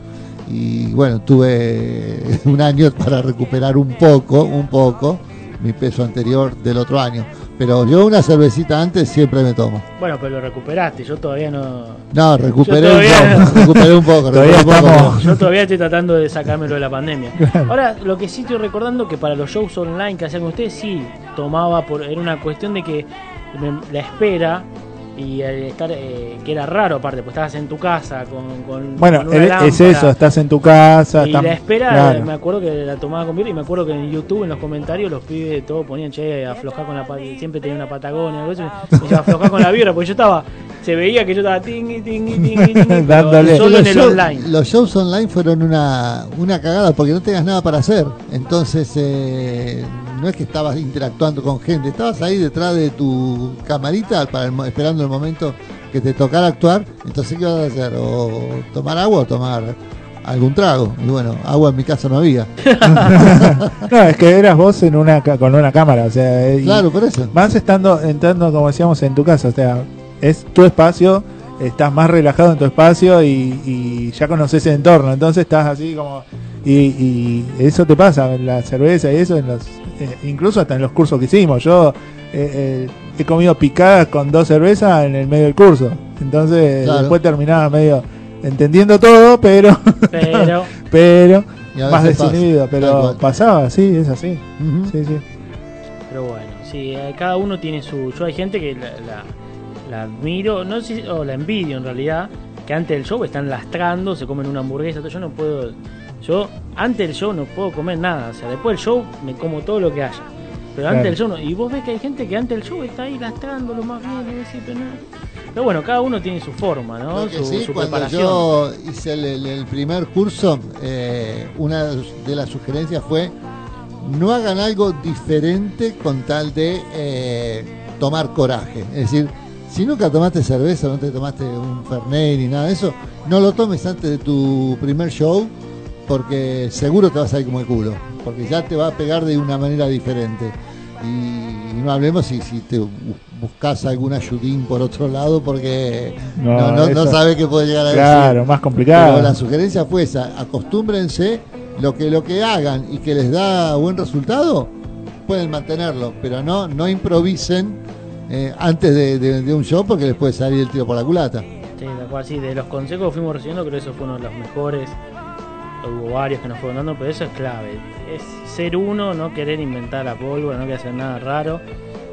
Speaker 3: y bueno, tuve un año para recuperar un poco, un poco mi peso anterior del otro año. Pero yo una cervecita antes siempre me tomo.
Speaker 1: Bueno, pero lo recuperaste, yo todavía no...
Speaker 3: No, recuperé un poco, recuperé un poco,
Speaker 4: Todavía
Speaker 3: recuperé un poco.
Speaker 4: estamos-
Speaker 1: Yo todavía estoy tratando de sacármelo de la pandemia. Ahora, lo que sí estoy recordando que para los shows online que hacían ustedes, sí, tomaba por. Era una cuestión de que me- la espera y el estar. eh, que era raro aparte, pues estabas en tu casa con. con
Speaker 4: Bueno,
Speaker 1: con una
Speaker 4: el- es eso, estás en tu casa.
Speaker 1: Y la espera,
Speaker 4: claro.
Speaker 1: me acuerdo que la tomaba con birra y me acuerdo que en YouTube, en los comentarios, los pibes todos ponían, che, aflojar con la siempre tenía una Patagonia, algo aflojar con la birra, porque yo estaba, se veía que yo estaba tingui, tingui, tingui, tingui,
Speaker 4: Dándole.
Speaker 1: solo en
Speaker 3: los,
Speaker 1: el
Speaker 3: shows,
Speaker 1: online.
Speaker 3: los shows online fueron una, una cagada porque no tenías nada para hacer. Entonces, eh, no es que estabas interactuando con gente, estabas ahí detrás de tu camarita para el esperando el momento que te tocara actuar. Entonces, ¿qué vas a hacer? O tomar agua o tomar algún trago. Y bueno, agua en mi casa no había.
Speaker 4: No, es que eras vos en una con una cámara, o sea, y
Speaker 3: Claro, por eso.
Speaker 4: Más estando entrando como decíamos en tu casa, o sea, es tu espacio, estás más relajado en tu espacio y, y ya conoces el entorno, entonces estás así como y, y eso te pasa en la cerveza y eso en los eh, incluso hasta en los cursos que hicimos. Yo eh, eh, he comido picadas con dos cervezas en el medio del curso, entonces
Speaker 3: Claro.
Speaker 4: después terminaba medio entendiendo todo, pero
Speaker 1: Pero,
Speaker 4: pero más
Speaker 3: pasa,
Speaker 4: desinhibido, pero pasaba, sí, es así. Sí, sí.
Speaker 1: pero bueno, sí, eh, cada uno tiene su. Yo hay gente que la, la, la admiro, no sé, si- o la envidio en realidad, que antes del show están lastrando, se comen una hamburguesa, todo. yo no puedo. Yo, antes del show no puedo comer nada, o sea, después del show me como todo lo que haya. Pero antes del show no. Y vos ves que hay gente que antes del show está ahí gastrándolo más bien. y decís, pero, no. Pero bueno, cada uno tiene su forma, ¿no?
Speaker 3: Lo que
Speaker 1: su,
Speaker 3: sí,
Speaker 1: su
Speaker 3: cuando
Speaker 1: preparación.
Speaker 3: yo hice el, el- el primer curso, eh, una de las sugerencias fue no hagan algo diferente con tal de eh, tomar coraje. Es decir, si nunca tomaste cerveza, no te tomaste un Fernet ni nada de eso, no lo tomes antes de tu primer show porque seguro te vas a ir como el culo, porque ya te va a pegar de una manera diferente. Y, no hablemos si, si te bu- buscas algún ayudín por otro lado porque
Speaker 4: No,
Speaker 3: no, no, sabes qué puede llegar a
Speaker 4: Claro,
Speaker 3: decir.
Speaker 4: más complicado.
Speaker 3: Pero la sugerencia fue esa, acostúmbrense, lo que lo que hagan y que les da buen resultado, pueden mantenerlo, pero no, no improvisen eh, antes de, de- de un show porque les puede salir el tiro por la culata.
Speaker 1: Sí, cual, sí, de los consejos que fuimos recibiendo, creo que eso fue uno de los mejores. Hubo varios que nos fueron dando, pero eso es clave. Es ser uno, no querer inventar la pólvora, no querer hacer nada raro.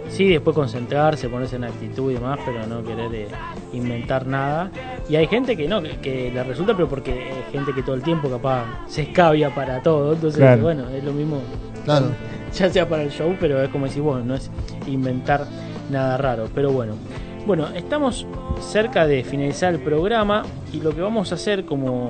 Speaker 1: Sí, después concentrarse, ponerse en actitud y demás, pero no querer eh, inventar nada. Y hay gente que no, que, que le resulta, pero porque hay gente que todo el tiempo capaz se escabia para todo. Entonces,
Speaker 4: Claro.
Speaker 1: bueno, es lo mismo.
Speaker 3: Claro.
Speaker 1: Ya sea para el show, pero es como decir, bueno, no es inventar nada raro. Pero bueno. Bueno, estamos cerca de finalizar el programa y lo que vamos a hacer, como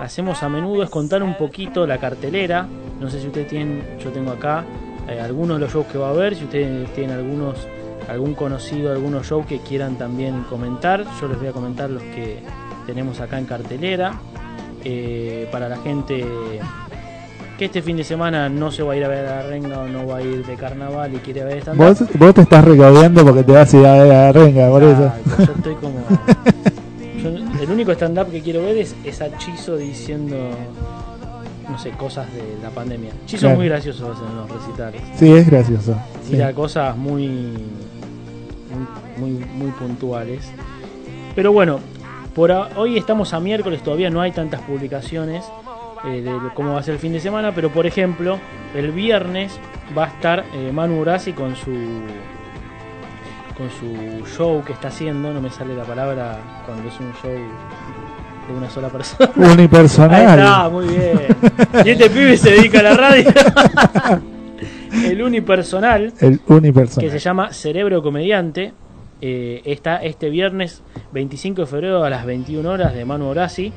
Speaker 1: hacemos a menudo, es contar un poquito la cartelera. No sé si ustedes tienen, yo tengo acá eh, algunos de los shows que va a haber, si ustedes tienen algunos, algún conocido, algunos shows que quieran también comentar, yo les voy a comentar los que tenemos acá en cartelera. Eh, para la gente que este fin de semana no se va a ir a ver a la renga o no va a ir de carnaval y quiere ver esta
Speaker 4: Vos, vos te estás recaudiendo porque te vas a ir a ver a la renga, por eso.
Speaker 1: Yo estoy como. yo- el único stand-up que quiero ver es, es a Chizo diciendo. No sé, cosas de la pandemia. Chizo
Speaker 4: Claro.
Speaker 1: es muy gracioso en los recitales.
Speaker 4: Sí, es gracioso. sí.
Speaker 1: Tira cosas muy, muy. muy puntuales. Pero bueno, por hoy estamos a miércoles, todavía no hay tantas publicaciones eh, de cómo va a ser el fin de semana, pero por ejemplo, el viernes va a estar eh, Manu Urasi con su con su show que está haciendo, no me sale la palabra cuando es un show de una sola persona.
Speaker 4: Unipersonal.
Speaker 1: Ahí está, muy bien. Y este pibe se dedica a la radio. el unipersonal
Speaker 4: El unipersonal.
Speaker 1: que se llama Cerebro Comediante. eh, está este viernes 25 de febrero a las 21 horas de Manu Orasi.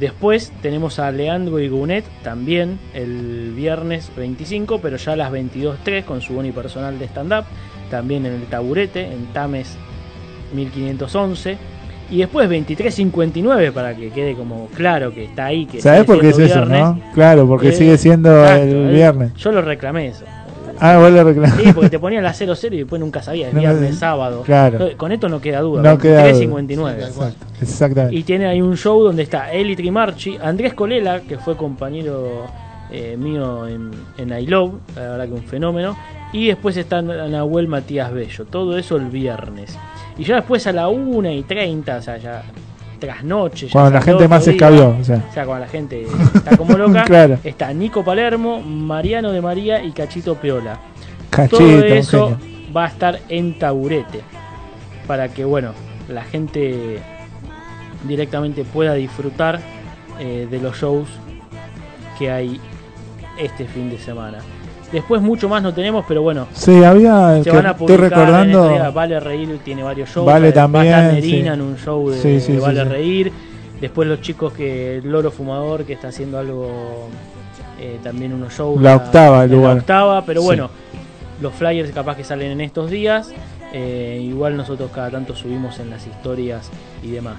Speaker 1: Después tenemos a Leandro y Gunet también el viernes 25, pero ya a las 22.03 con su unipersonal de stand-up. También en el taburete, en Tames 1511. Y después 23.59 para que quede como claro que está ahí. Que
Speaker 4: ¿Sabés
Speaker 1: sigue
Speaker 4: por qué es
Speaker 1: siendo
Speaker 4: eso,
Speaker 1: viernes.
Speaker 4: no? Claro, porque
Speaker 1: Eh,
Speaker 4: sigue siendo
Speaker 1: exacto,
Speaker 4: el viernes.
Speaker 1: Yo lo reclamé eso.
Speaker 4: Ah, vos lo reclamás.
Speaker 1: Sí, porque te ponían la 00 y después nunca sabías,
Speaker 4: No,
Speaker 1: viernes,
Speaker 4: no,
Speaker 1: sábado.
Speaker 4: claro.
Speaker 1: Con esto no queda duda.
Speaker 4: No queda duda.
Speaker 1: 59.
Speaker 4: Exacto, exactamente.
Speaker 1: Y tiene ahí un show donde está Eli Trimarchi, Andrés Colela, que fue compañero eh, mío en, en I Love, la verdad que un fenómeno. Y después está Nahuel Matías Bello. Todo eso el viernes. Y ya después a la 1 y 30, o sea, ya trasnoche.
Speaker 4: Cuando la gente más escabió, o sea.
Speaker 1: O sea, cuando la gente está como loca.
Speaker 4: Claro.
Speaker 1: Está Nico Palermo, Mariano de María y Cachito Peola.
Speaker 4: Cachito,
Speaker 1: Todo eso
Speaker 4: genio.
Speaker 1: va a estar en taburete. Para que, bueno, la gente directamente pueda disfrutar eh, de los shows que hay este fin de semana. Después mucho más no tenemos, pero bueno.
Speaker 4: Sí, había.
Speaker 1: Se van a
Speaker 4: estoy
Speaker 1: publicar en
Speaker 4: recordando.
Speaker 1: Vale Reír tiene varios shows.
Speaker 4: Vale
Speaker 1: Va a estar
Speaker 4: también, sí.
Speaker 1: en un show de,
Speaker 4: Sí, sí,
Speaker 1: de
Speaker 4: sí,
Speaker 1: Vale. Reír. Después los chicos que. El Loro Fumador que está haciendo algo. eh, también unos shows.
Speaker 4: La
Speaker 1: a-
Speaker 4: octava, el lugar.
Speaker 1: La octava, pero bueno. Los flyers capaz que salen en estos días. eh, igual nosotros cada tanto subimos en las historias y demás.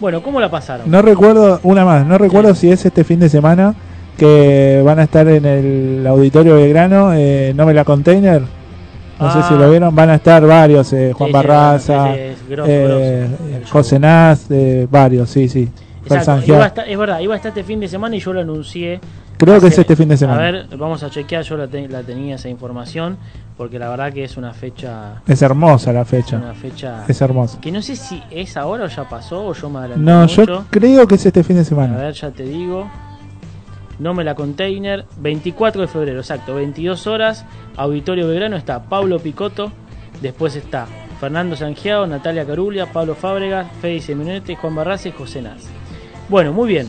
Speaker 1: Bueno, ¿cómo la pasaron?
Speaker 4: No recuerdo, una más, no recuerdo si es este fin de semana que van a estar en el Auditorio Belgrano, eh, No me la container. No sé si
Speaker 1: Ah.
Speaker 4: lo vieron, van a estar varios, eh, Juan
Speaker 1: Sí,
Speaker 4: Barraza,
Speaker 1: es grosso,
Speaker 4: eh,
Speaker 1: grosso.
Speaker 4: José Naz, eh, varios, sí, sí.
Speaker 1: Exacto, iba a estar- es verdad, iba a estar este fin de semana y yo lo anuncié.
Speaker 4: Creo que es este fin de semana.
Speaker 1: A ver, vamos a chequear, yo la, te- la tenía esa información, porque la verdad que es una fecha...
Speaker 4: Es hermosa la fecha.
Speaker 1: Una fecha...
Speaker 4: Es hermosa.
Speaker 1: Que no sé si es ahora o ya pasó o yo me adelanté
Speaker 4: No,
Speaker 1: mucho.
Speaker 4: yo creo que es este fin de
Speaker 1: A
Speaker 4: semana.
Speaker 1: ver, ya te digo. No me la container. 24 de febrero, exacto. 22 horas. Auditorio Belgrano está Pablo Picotto. Después está Fernando Sangiao, Natalia Carulia, Pablo Fábregas, Fede Seminete, Juan Barraza y José Naz. Bueno, muy bien.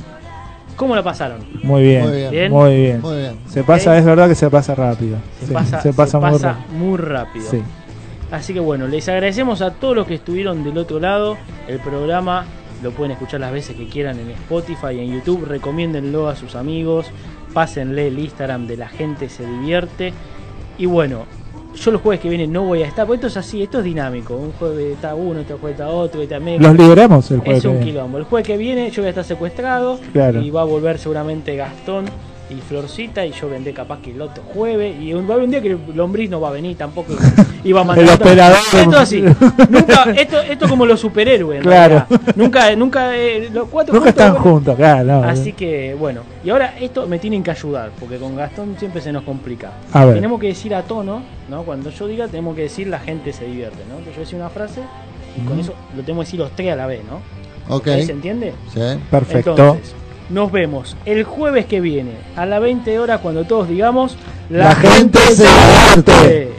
Speaker 1: ¿Cómo la pasaron?
Speaker 4: Muy bien,
Speaker 3: Muy bien.
Speaker 1: Bien.
Speaker 4: muy bien.
Speaker 3: Muy bien.
Speaker 4: Se pasa,
Speaker 1: Ok.
Speaker 4: es verdad que se pasa rápido.
Speaker 1: Se
Speaker 4: Sí,
Speaker 1: pasa,
Speaker 4: se pasa
Speaker 1: se
Speaker 4: muy
Speaker 1: pasa
Speaker 4: rápido.
Speaker 1: muy rápido.
Speaker 4: Sí.
Speaker 1: Así que bueno, les agradecemos a todos los que estuvieron del otro lado. El programa lo pueden escuchar las veces que quieran en Spotify y en YouTube. Recomiéndenlo a sus amigos. Pásenle el Instagram de la gente se divierte. Y bueno, yo los jueves que vienen no voy a estar, porque esto es así, esto es dinámico. Un jueves está uno, otro jueves está otro, está medio.
Speaker 4: Los liberamos el jueves
Speaker 1: Es un
Speaker 4: que viene.
Speaker 1: quilombo. El jueves que viene yo voy a estar secuestrado
Speaker 4: Claro.
Speaker 1: y va a volver seguramente Gastón y Florcita y yo vendré capaz que el otro jueves y un- va a haber un día que el lombriz no va a venir tampoco y va a mandar
Speaker 4: El
Speaker 1: otro-
Speaker 4: operador.
Speaker 1: esto así nunca esto esto como los superhéroes en
Speaker 4: Claro.
Speaker 1: realidad. nunca nunca eh, los cuatro
Speaker 4: Nunca
Speaker 1: juntos,
Speaker 4: están
Speaker 1: bueno.
Speaker 4: juntos, claro. no.
Speaker 1: Así que bueno, y ahora esto me tienen que ayudar, porque con Gastón siempre se nos complica.
Speaker 4: A ver.
Speaker 1: Tenemos que decir a tono, ¿no? Cuando yo diga, tenemos que decir la gente se divierte, ¿no? Entonces yo decir una frase y con eso lo tenemos que decir los tres a la vez, ¿no?
Speaker 3: Ok.
Speaker 1: ¿Ahí ¿Se entiende?
Speaker 3: Sí.
Speaker 4: Perfecto.
Speaker 1: Entonces, nos vemos el jueves que viene a las 20 horas cuando todos digamos
Speaker 4: La gente se
Speaker 1: divierte".